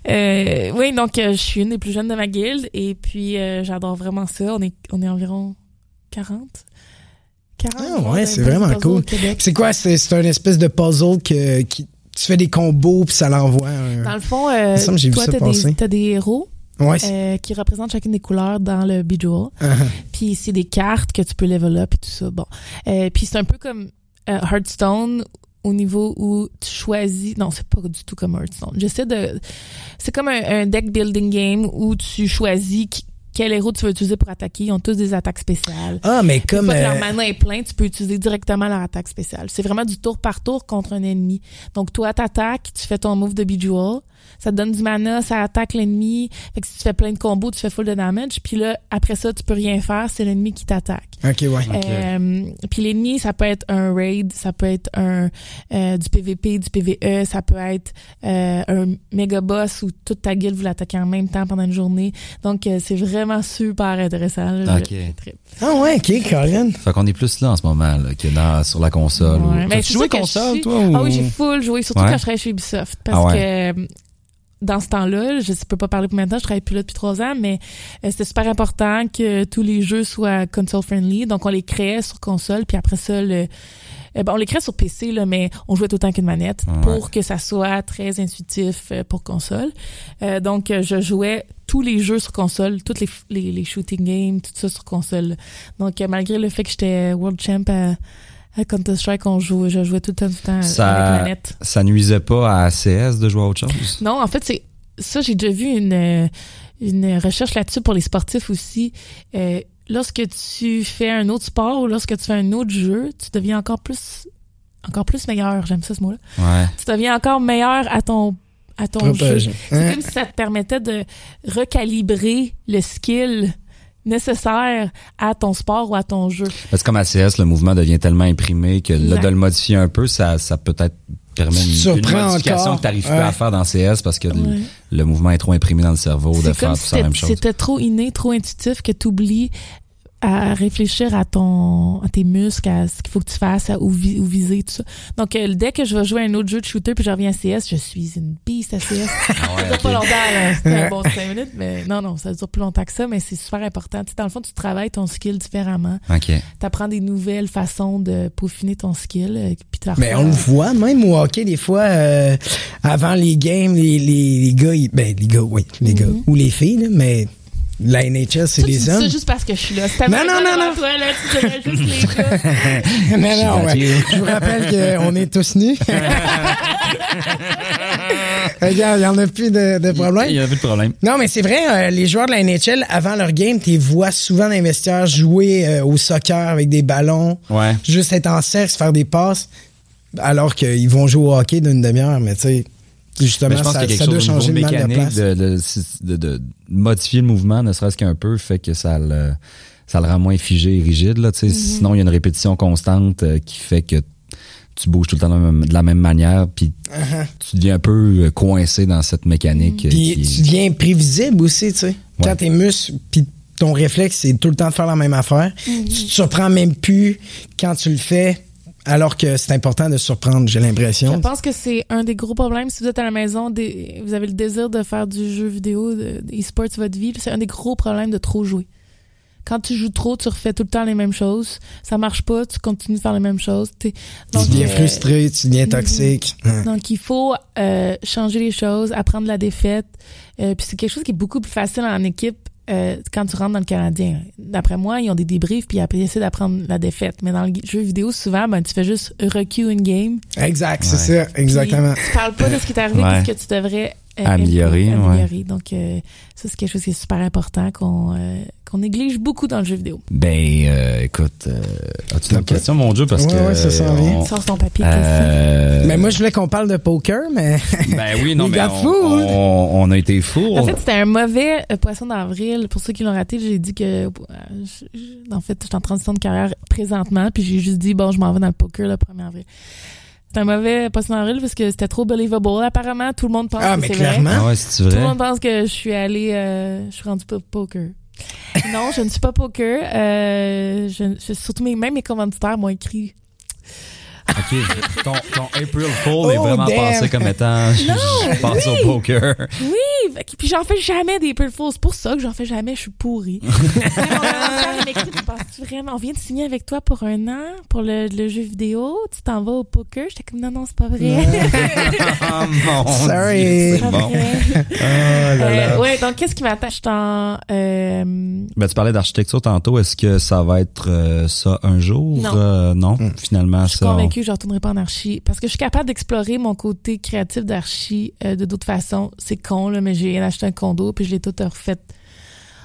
euh, oui donc euh, je suis une des plus jeunes de ma guilde et puis euh, j'adore vraiment ça on est on est environ 40 40 Ah ouais, c'est vraiment cool. C'est quoi? C'est c'est un espèce de puzzle que qui, tu fais des combos puis ça l'envoie. un- dans le fond euh, toi ça t'as des, t'as des héros Ouais. euh, qui représentent chacune des couleurs dans le Bejewel Uh-huh. Puis c'est des cartes que tu peux level up et tout ça. Bon. Euh, puis c'est un peu comme euh, Hearthstone au niveau où tu choisis non c'est pas du tout comme Hearthstone j'essaie de c'est comme un, un deck building game où tu choisis qui- quel héros tu veux utiliser pour attaquer ils ont tous des attaques spéciales Ah, mais une comme. fois que leur euh, mana est plein, tu peux utiliser directement leur attaque spéciale. C'est vraiment du tour par tour contre un ennemi. Donc, toi, t'attaques, tu fais ton move de Bejewel, ça te donne du mana, ça attaque l'ennemi. Fait que si tu fais plein de combos, tu fais full de damage. Puis là, après ça, tu peux rien faire, c'est l'ennemi qui t'attaque. Ok, ouais. Euh, puis l'ennemi, ça peut être un raid, ça peut être un euh, du PVP, du PVE, ça peut être euh, un méga boss où toute ta guilde vous l'attaquez en même temps pendant une journée. Donc euh, c'est vraiment super intéressant. là. Ok. Ah, ouais, ok, Colin. Fait qu'on est plus là en ce moment là, que dans, sur la console. Ouais, ou... mais T'as-tu c'est joué console, je suis- toi? Ou... Ah oui, j'ai full joué, surtout Ouais. quand je travaillais chez Ubisoft. Parce Ah que euh, dans ce temps-là, je ne peux pas parler pour maintenant, je travaille plus là depuis trois ans, mais euh, c'était super important que tous les jeux soient console-friendly. Donc, on les créait sur console, puis après ça, le, eh ben, on les créait sur PC, là, mais on jouait tout le temps qu'une manette Ouais. pour que ça soit très intuitif euh, pour console. Euh, donc, euh, je jouais tous les jeux sur console, tous les, les, les shooting games, tout ça sur console. Donc, euh, malgré le fait que j'étais World Champ à, à Counter-Strike, on jouait, je jouais tout le temps, tout le temps Ça- avec manette. Ça nuisait pas à CS de jouer à autre chose? Non, en fait, c'est ça, j'ai déjà vu une, euh, une recherche là-dessus pour les sportifs aussi. Euh, lorsque tu fais un autre sport ou lorsque tu fais un autre jeu, tu deviens encore plus encore plus meilleur, j'aime ça ce mot-là. Ouais. Tu deviens encore meilleur à ton à ton Propre jeu. jeu. C'est Hein? comme si ça te permettait de recalibrer le skill nécessaire à ton sport ou à ton jeu. Parce que comme à CS, le mouvement devient tellement imprimé que là, de le modifier un peu, ça, ça peut-être permet une, une modification encore. que tu n'arrives plus Ouais. à faire dans CS parce que le- Ouais. le, mouvement est trop imprimé dans le cerveau de faire tout ça la même c'était chose. c'était trop inné, trop intuitif que tu oublies à réfléchir à ton à tes muscles, à ce qu'il faut que tu fasses, à où, vi- où viser, tout ça. Donc, euh, dès que je vais jouer à un autre jeu de shooter puis je reviens à CS, je suis une beast à CS. Ah ouais, Ça dure pas longtemps, là. C'était un bon 5 minutes, mais non, non, ça dure plus longtemps que ça, mais c'est super important. Tu sais, dans le fond, tu travailles ton skill différemment. OK. Tu apprends des nouvelles façons de peaufiner ton skill. euh, puis Mais on le voit, même au hockey, des fois, euh, avant les games, les, les, les gars, ils- ben, les gars, oui, les gars, ou les filles, là, mais la NHL, c'est les ça hommes. juste parce que je suis là. C'est Non, non, non, non. Toi, là, tu juste les gars. non, non, ouais. Je vous rappelle qu'on est tous nus. Regarde, il n'y en a plus de, de problème. Il y avait de problème. Non, mais c'est vrai, euh, les joueurs de la NHL, avant leur game, tu vois souvent vestiaires jouer euh, au soccer avec des ballons, Ouais. juste être en cercle, faire des passes, alors qu'ils vont jouer au hockey d'une demi-heure, mais tu sais, justement, je pense ça, a ça doit changer de mécanique de, de, de- de modifier le mouvement, ne serait-ce qu'un peu, fait que ça le, ça le rend moins figé et rigide. Là, tu sais. Sinon, il y a une répétition constante euh, qui fait que tu bouges tout le temps de la même, manière, puis tu deviens un peu euh, coincé dans cette mécanique. euh, Puis qui- tu deviens prévisible aussi, tu sais. Quand tes muscles, puis ton réflexe, c'est tout le temps de faire la même affaire. Tu te surprends même plus quand tu le fais, alors que c'est important de surprendre, j'ai Je l'impression. pense que c'est un des gros problèmes. Si vous êtes à la maison, des- vous avez le désir de faire du jeu vidéo, de, des sports votre vie, c'est un des gros problèmes de trop jouer. Quand tu joues trop, tu refais tout le temps les mêmes choses. Ça marche pas, tu continues de faire les mêmes choses. T'es- Tu donc, deviens euh, frustré, tu deviens toxique. Hein. Donc, il faut euh, changer les choses, apprendre la défaite. Euh, puis c'est quelque chose qui est beaucoup plus facile en équipe euh, quand tu rentres dans le Canadien. D'après moi, ils ont des débriefs puis après ils essaient d'apprendre la défaite. Mais dans le jeu vidéo, souvent, ben, tu fais juste recue une game. Exact, c'est Ouais. ça, exactement. Puis tu parles pas de ce qui t'est arrivé, Ouais. qu'est-ce que tu devrais euh, Améliorer, ouais. améliorer. Donc, euh, ça, c'est quelque chose qui est super important qu'on euh, qu'on néglige beaucoup dans le jeu vidéo. Ben, euh, écoute, euh, as-tu une question, mon Dieu? Parce Ouais, que. ouais, ça s'en vient. on- Sors ton papier. euh, Mais moi, je voulais qu'on parle de poker, mais Ben oui, non, We mais on, on, on a été fous. En fait, c'était un mauvais poisson d'avril. Pour ceux qui l'ont raté, j'ai dit que, euh, en fait, je suis en transition de carrière présentement, puis j'ai juste dit, bon, je m'en vais dans le poker le 1er avril. C'est un mauvais poisson d'avril parce que c'était trop believable. Apparemment, tout le monde pense Ah, que c'est vrai. Ah ouais, c'est Tout vrai. le monde pense que je suis allée, euh, je suis rendue po- poker. non, je ne suis pas poker. Euh, je, je- surtout mes, même mes commanditaires m'ont écrit. Ok, ton, ton April Fool est Oh, vraiment damn. passé comme étant. je- je passe au poker. Oui, puis j'en fais jamais des April Fools. C'est pour ça que j'en fais jamais. Je suis pourrie. Vraiment, on vient de signer avec toi pour un an pour le, le jeu vidéo. Tu t'en vas au poker. J'étais comme non, non, c'est pas vrai. oh mon Sorry. Dieu, C'est bon. vrai. là là. Euh, ouais, donc qu'est-ce qui suis en... euh, Ben, tu parlais d'architecture tantôt. Est-ce que ça va être euh, ça un jour? Non. Non, Hmm. finalement, Je suis ça. on- convaincue que je retournerai pas en archi parce que je suis capable d'explorer mon côté créatif d'archi euh, de d'autres façons. C'est con là, mais j'ai acheté un condo puis je l'ai tout refait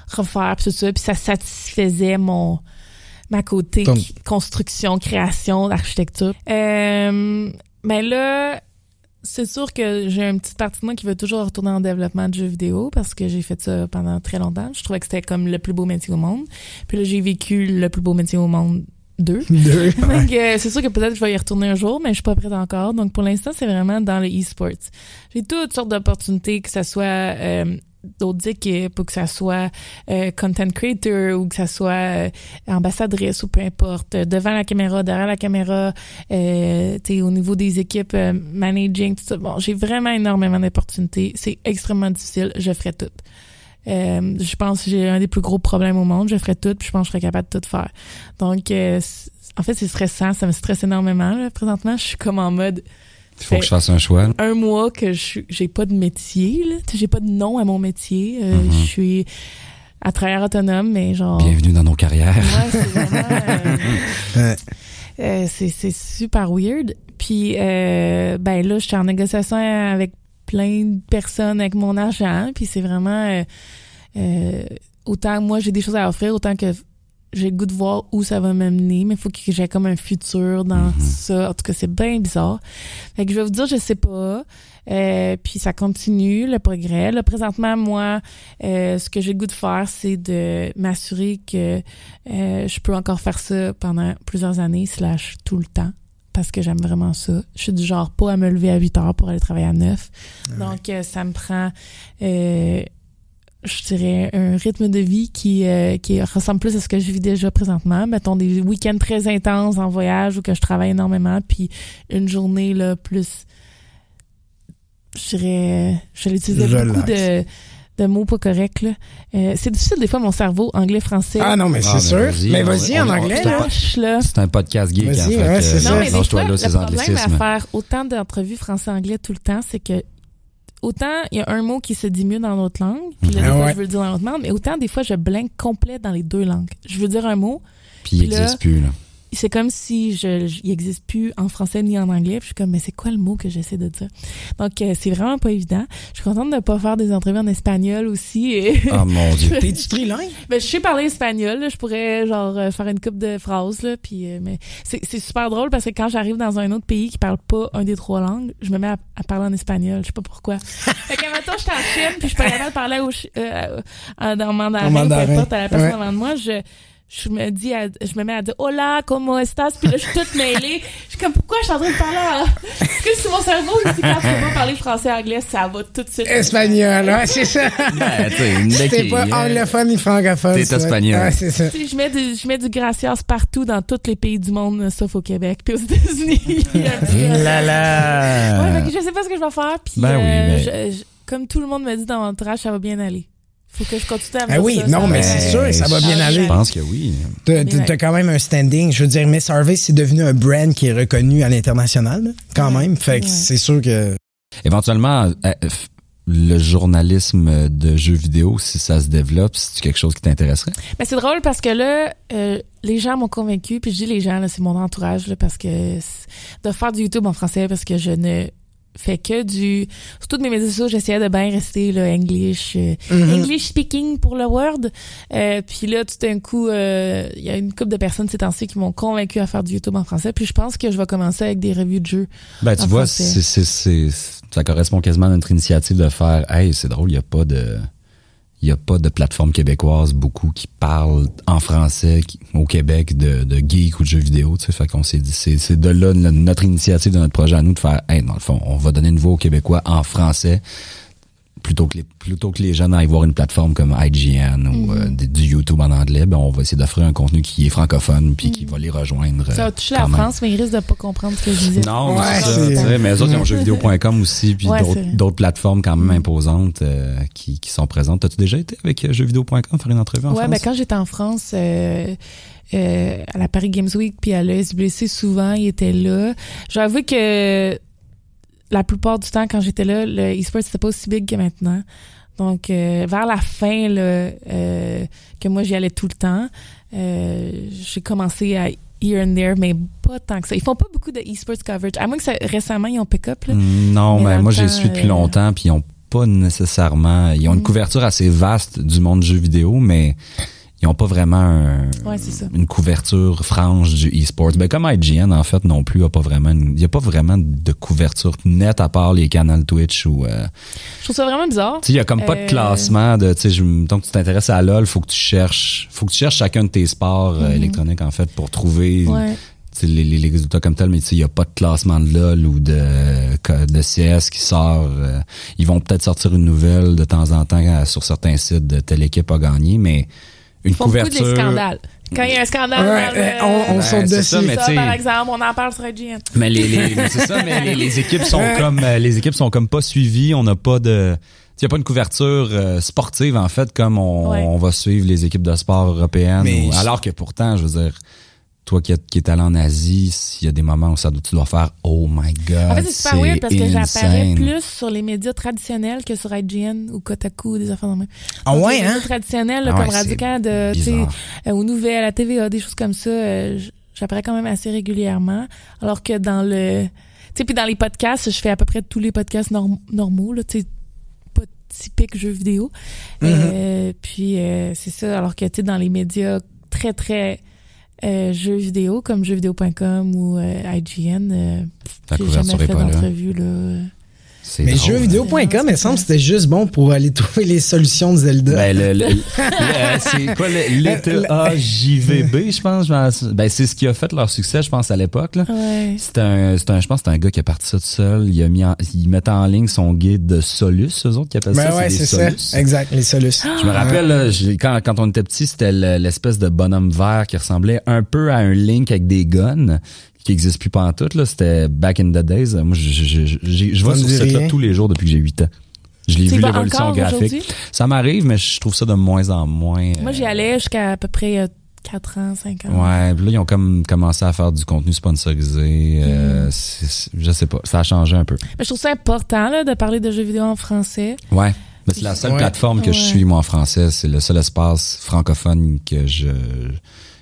refaire puis tout ça puis ça satisfaisait mon ma côté construction, création, architecture. Euh, mais là c'est sûr que j'ai une petite partie de moi qui veut toujours retourner en développement de jeux vidéo parce que j'ai fait ça pendant très longtemps. Je trouvais que c'était comme le plus beau métier au monde. Puis là, j'ai vécu le plus beau métier au monde deux. Deux. Donc, euh, c'est sûr que peut-être je vais y retourner un jour, mais je suis pas prête encore. Donc, pour l'instant, c'est vraiment dans le e-sports. J'ai toutes sortes d'opportunités, que ce soit euh, d'autres équipes ou que ça soit euh, content creator ou que ça soit euh, ambassadrice ou peu importe, euh, devant la caméra, derrière la caméra, euh, sais, au niveau des équipes, euh, managing, tout ça. Bon, j'ai vraiment énormément d'opportunités. C'est extrêmement difficile. Je ferai tout. Euh, je pense que j'ai un des plus gros problèmes au monde. Je ferais tout, puis je pense que je serais capable de tout faire. Donc, euh, en fait, c'est stressant. Ça me stresse énormément. Là. Présentement, je suis comme en mode Il faut que je fasse un choix. un mois que je suis- j'ai pas de métier. Là. Tu sais, J'ai pas de nom à mon métier. Euh, Mhm. Je suis à travailleur autonome, mais genre... Bienvenue dans nos carrières. Ouais, c'est vraiment... euh, euh, c'est c'est super weird. Puis, euh, ben là, je suis en négociation avec plein de personnes avec mon argent. Puis c'est vraiment... euh, euh, autant moi, j'ai des choses à offrir, autant que j'ai le goût de voir où ça va m'amener. Mais il faut que j'ai comme un futur dans Mhm. ça. En tout cas, c'est bien bizarre. Fait que je vais vous dire, je sais pas. Euh, puis ça continue, le progrès. Là, présentement, moi, euh, ce que j'ai le goût de faire, c'est de m'assurer que euh, je peux encore faire ça pendant plusieurs années, slash tout le temps, parce que j'aime vraiment ça. Je suis du genre pas à me lever à 8 heures pour aller travailler à 9. Donc, euh, ça me prend, euh, je dirais, un rythme de vie qui, euh, qui ressemble plus à ce que je vis déjà présentement. Mettons des week-ends très intenses en voyage où que je travaille énormément, puis une journée là plus je dirais, je vais utiliser Relax. beaucoup de, de mots pas corrects. Là. Euh, c'est difficile des fois mon cerveau anglais-français. Ah non, mais c'est Ah, sûr. mais vas-y, mais on- vas-y on- en on- anglais, c'est là. lâche, là. C'est un podcast geek. Vas-y, hein, fait ouais, que, c'est ça. Non, mais des lâche-toi fois, là, le ces problème à anglicismes. faire autant d'entrevues français-anglais tout le temps, c'est que autant il y a un mot qui se dit mieux dans l'autre langue, puis là, des Ah fois, ouais. je veux le dire dans l'autre langue, mais autant des fois, je blingue complet dans les deux langues. Je veux dire un mot, Puis il Puis là- n'existe plus. Là. C'est comme si je, je- il existe plus en français ni en anglais. Puis je suis comme, mais c'est quoi le mot que j'essaie de dire? Donc, euh, c'est vraiment pas évident. Je suis contente de ne pas faire des entrevues en espagnol aussi. Et Oh mon Dieu. T'es-tu trilingue? ben, je sais parler espagnol. là. Je pourrais, genre, euh, faire une coupe de phrases, là. Puis, euh, mais c'est, c'est super drôle parce que quand j'arrive dans un autre pays qui parle pas un des trois langues, je me mets à, à parler en espagnol. Je sais pas pourquoi. fait qu'à maintenant, je suis en Chine, puis je suis pas capable de parler au, euh, en, en mandarin, En mandarin. peu importe, à la personne Ouais. avant de moi. Je, je me dis, à- je me mets à dire, hola, comment estás? Puis là, je suis toute mêlée. Je suis comme, pourquoi je suis en train de parler en... Parce que c'est mon cerveau, c'est quand tu pas parler français anglais, ça va tout de suite. Espagnol, ouais, c'est ça. Ben, tu sais, une T'es pas anglophone ni francophone. T'es espagnol. Ah, c'est ça. Tu sais, je mets du, je mets du gracias partout dans tous les pays du monde, euh, sauf au Québec, puis aux États-Unis. petit gracias. La la. Ouais, fait que je sais pas ce que je vais faire, puis Ben oui, euh, mais- je- je- comme tout le monde me dit dans mon entourage, ça va bien aller. Faut que je continue à me Ah dire oui, ça, non, ça mais c'est sûr que ça va bien Je aller. pense que oui. Ouais. t'as quand même un standing. Je veux dire, Miss Harvey, c'est devenu un brand qui est reconnu à l'international, quand Ouais. même. Fait que Ouais. c'est sûr que. Éventuellement, euh, le journalisme de jeux vidéo, si ça se développe, c'est quelque chose qui t'intéresserait? Mais c'est drôle parce que là, euh, les gens m'ont convaincu, puis je dis les gens, là, c'est mon entourage, là, parce que de faire du YouTube en français, parce que je ne fais que du... Sur toutes mes médias sociaux, j'essayais de bien rester là, English, euh, Mhm. English speaking pour le Word. Euh, puis là, tout d'un coup, euh, il y a une couple de personnes ces temps-ci qui m'ont convaincu à faire du YouTube en français. Puis je pense que je vais commencer avec des revues de jeux. Ben, tu vois, c'est, c'est, c'est, ça correspond quasiment à notre initiative de faire, hey, c'est drôle, il n'y a pas de, il y a pas de plateforme québécoise beaucoup qui parlent en français au Québec de, de geek ou de jeux vidéo, tu sais. Qu'on s'est dit, c'est, de là no- notre initiative de notre projet à nous de faire, hey, dans le fond, on va donner une voix aux Québécois en français plutôt que les, plutôt que les jeunes aillent voir une plateforme comme IGN ou Mhm. euh, du YouTube en anglais, ben, on va essayer d'offrir un contenu qui est francophone puis qui va les rejoindre. Ça va toucher la même. France, mais ils risquent de pas comprendre ce que je disais. Non, Ouais, c'est ça. Mais eux autres, ils ont jeuxvideo.com aussi, puis Ouais, d'autres, plateformes quand même Mm. imposantes euh, qui, qui sont présentes. T'as-tu déjà été avec euh, jeuxvideo.com faire une entrevue en Ouais, France? ben quand j'étais en France, euh, euh, à la Paris Games Week puis à l'ESBC, souvent, ils étaient là. J'avoue que la plupart du temps, quand j'étais là, le e-sport, c'était pas aussi big que maintenant. Donc, euh, vers la fin, là, euh, que moi, j'y allais tout le temps, euh, j'ai commencé à here and there, mais pas tant que ça. Ils font pas beaucoup de e-sports coverage. À moins que ça, récemment, ils ont pick-up. là. Mm, Non, Mais moi, le j'ai temps, su depuis euh, longtemps, puis ils ont pas nécessairement. Ils ont une Mm. couverture assez vaste du monde du jeu vidéo, mais ils ont pas vraiment un- Ouais, une couverture franche du e-sport. Ben, comme IGN, en fait, non plus, Il y a pas vraiment de couverture nette à part les canaux Twitch ou. euh, Je trouve ça vraiment bizarre. Il y a comme pas de Euh, classement de, je- donc tu t'intéresses à LoL, faut que tu cherches, faut que tu cherches chacun de tes sports euh, Mhm. électroniques en fait pour trouver Ouais. les, les, les résultats comme tel, mais il y a pas de classement de LoL ou de, de CS qui sort. euh, ils vont peut-être sortir une nouvelle de temps en temps sur certains sites de telle équipe a gagné, mais une font beaucoup couverture. des scandales. Quand il y a un scandale, Ouais, dans le- euh, on- on Ben, saute dessus. ça, mais ça, par exemple, on en parle sur IGN. Mais les, les mais c'est ça, mais les, les équipes sont comme euh, les équipes sont comme pas suivies. On n'a pas de il n'y a pas une couverture euh, sportive en fait comme on, Ouais. on va suivre les équipes de sport européennes. Mais ou- je- alors que pourtant, je veux dire, toi qui, es- qui est allé en Asie, s'il y a des moments où ça doit, tu dois faire Oh my God. En fait, c'est super weird parce que j'apparais plus sur les médias traditionnels que sur IGN ou Kotaku ou des affaires de même. Ah Donc, ouais, les hein? médias traditionnels, là, Ah ouais, comme tu sais, bizarre. euh, aux nouvelles, à la TVA, des choses comme ça, euh, j'apparais quand même assez régulièrement. Alors que dans le... Tu sais, puis dans les podcasts, je fais à peu près tous les podcasts norm- normaux, là, tu sais, pas typiques jeux vidéo. Mm-hmm. Euh, puis euh, c'est ça, alors que, tu sais, dans les médias très, très... euh, jeux vidéo comme jeuxvideo.com ou euh, IGN euh, j'ai jamais fait là. d'entrevue là. C'est Mais drôle, jeuxvideo.com, il me semble que c'était juste bon pour aller trouver les solutions de Zelda. Ben, le, le- le- c'est quoi je pense. je pense. Ben, c'est ce qui a fait leur succès, je pense, à l'époque. là. Ouais. C'est un, c'est un, je pense, que c'est un gars qui a parti ça tout seul. Il a mis, en, il mettait en ligne son guide de Solus, eux autres qui appellent Ben ça. ouais, c'est ça. Solus. Exact, les solus. Je me rappelle, là, quand, quand on était petit, c'était le- l'espèce de bonhomme vert qui ressemblait un peu à un Link avec des guns qui existe plus pas en tout. C'était back in the days. Moi, je, sur dit ce site-là rien. tous les jours depuis que j'ai 8 ans. Je l'ai vu l'évolution graphique. Ça m'arrive, mais je trouve ça de moins en moins. Moi j'y euh, allais jusqu'à à peu près euh, 4 ans, 5 ans. Ouais, puis là, ils ont comme commencé à faire du contenu sponsorisé. euh, c'est- je sais pas, ça a changé un peu. Mais je trouve ça important là, de parler de jeux vidéo en français. Ouais. Mais c'est la seule Ouais. plateforme que je suis, moi, en français. C'est le seul espace francophone que je,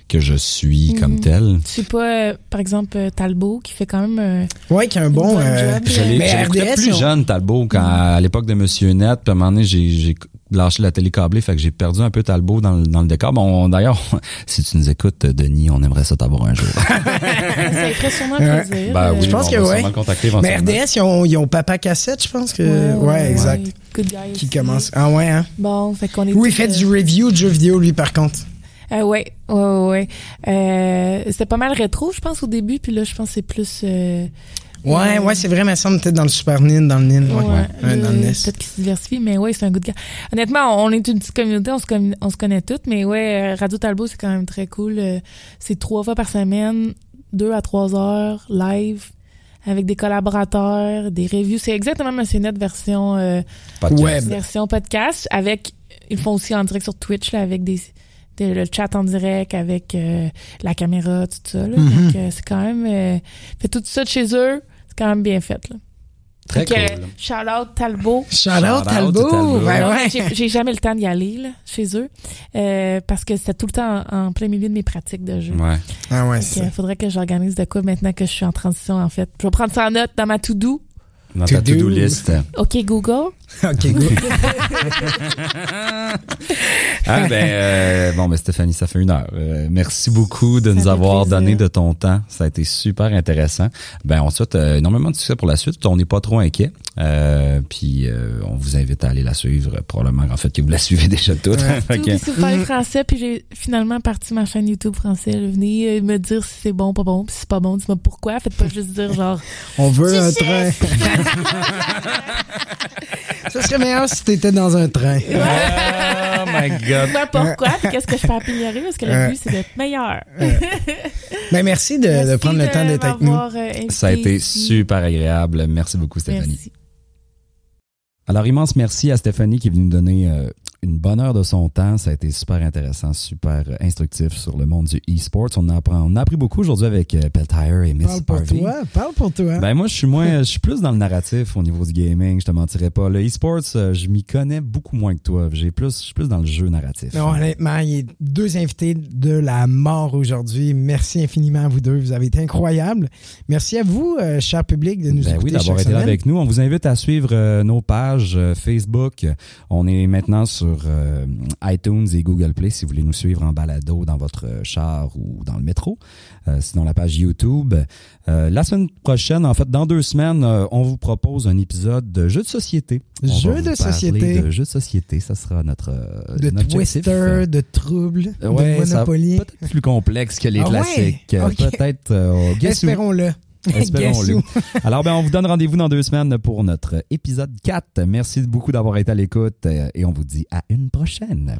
que je suis comme Mhm. tel. Suis pas, euh, par exemple, euh, Talbot qui fait quand même. euh, Ouais, qui a un bon. Euh, job. Je l'ai Mais je l'écoutais RDS, plus ont- jeune, Talbot, quand, à l'époque de Monsieur Net. Puis à un moment donné, j'ai, j'ai lâché la télé câblée, fait que j'ai perdu un peu Talbot dans, le- dans le décor. Bon, d'ailleurs, si tu nous écoutes, Denis, on aimerait ça t'avoir un jour. ça ferait sûrement Ouais. plaisir. Ben euh, oui, Je pense on que ouais. contacter Mais. RDS, ils ont, ils ont Papa Cassette, je pense que. Ouais, exact. Good guy Qui aussi. commence. Ah ouais, hein? Bon, fait qu'on est. Oui, il fait euh, du review de jeux vidéo, lui, par contre. Euh, ouais, ouais, ouais. ouais. Euh, c'était pas mal rétro, je pense, au début, puis là, je pense que c'est plus. euh, Ouais, euh, ouais, c'est vrai, mais ça me peut-être dans le Super NIN, dans le NIN. Ouais, Ouais, Ouais, dans le NES. Peut-être qu'il se diversifie, mais ouais, c'est un good gars. Honnêtement, on est une petite communauté, on se, commun- on se connaît toutes, mais ouais, euh, Radio Talbot, c'est quand même très cool. Euh, C'est trois fois par semaine, deux à trois heures, live, avec des collaborateurs, des reviews. C'est exactement Monsieur Net version, euh, Podcast. Web. version podcast, avec, ils font aussi en direct sur Twitch, là, avec des, des- le chat en direct, avec euh, la caméra, tout ça. Là. Mhm. Donc, euh, c'est quand même, euh, fait tout ça de chez eux, c'est quand même bien fait, là. Très que, cool. Shout out Talbot. Shout Shout out Talbot! Talbot. Ben Non, ouais. j'ai- jamais le temps d'y aller là, chez eux euh, parce que c'était tout le temps en, en plein milieu de mes pratiques de jeu. Ouais. Ah ouais, Il c'est ça. faudrait que j'organise de quoi maintenant que je suis en transition en fait. Je vais prendre ça en note dans ma to-do. Dans ta To do. to-do list. OK Google. Ok, good. Ah ben euh, bon ben Stéphanie, ça fait une heure. Euh, merci beaucoup de Ça nous avoir plaisir. donné de ton temps. Ça a été super intéressant. Ben on te souhaite euh, énormément de succès pour la suite. On n'est pas trop inquiet. Euh, puis euh, on vous invite à aller la suivre. Probablement en fait que vous la suivez déjà toute. Ouais. Que- Si vous parlez français, puis j'ai finalement parti ma chaîne YouTube français. Venez me dire si c'est bon, pas bon, puis si c'est pas bon, dis-moi pourquoi. Faites pas juste dire genre On veut un sais. train. ça serait meilleur si t'étais dans un train. oh my god. dis-moi pourquoi, puis qu'est-ce que je peux améliorer parce que le but c'est d'être meilleur. Ben merci de, prendre le temps d'être avec nous. euh, Ça a été ici. super agréable. Merci beaucoup Stéphanie. Merci. Alors, immense merci à Stéphanie qui est venue nous donner euh, une bonne heure de son temps. Ça a été super intéressant, super instructif sur le monde du e-sports. On, a appris- on a appris beaucoup aujourd'hui avec euh, Peltier et Miss Parle pour Harvey. toi, parle pour toi. Ben moi je suis moins je suis plus dans le narratif au niveau du gaming, je te mentirais pas. Le e-sports, euh, je m'y connais beaucoup moins que toi. J'ai plus je suis plus dans le jeu narratif. Non, honnêtement, il y a deux invités de la mort aujourd'hui. Merci infiniment à vous deux. Vous avez été incroyables. Merci à vous, euh, cher public, de nous Ben écouter oui, d'avoir été là avec nous. On vous invite à suivre euh, nos pages euh, Facebook. On est maintenant sur euh, iTunes et Google Play si vous voulez nous suivre en balado dans votre char ou dans le métro. Euh, sinon, la page YouTube. Euh, la semaine prochaine, en fait, dans deux semaines, on vous propose un épisode de jeux de société. Jeux de société. De jeux de société, ça sera notre, De notre. Twister, de Trouble, Ouais, de Monopoly. Peut-être plus complexe que les Ah ouais? classiques. Ok. Peut-être. Espérons-le. Espérons-le. Alors, ben, on vous donne rendez-vous dans deux semaines pour notre épisode 4. Merci beaucoup d'avoir été à l'écoute euh, et on vous dit à une prochaine.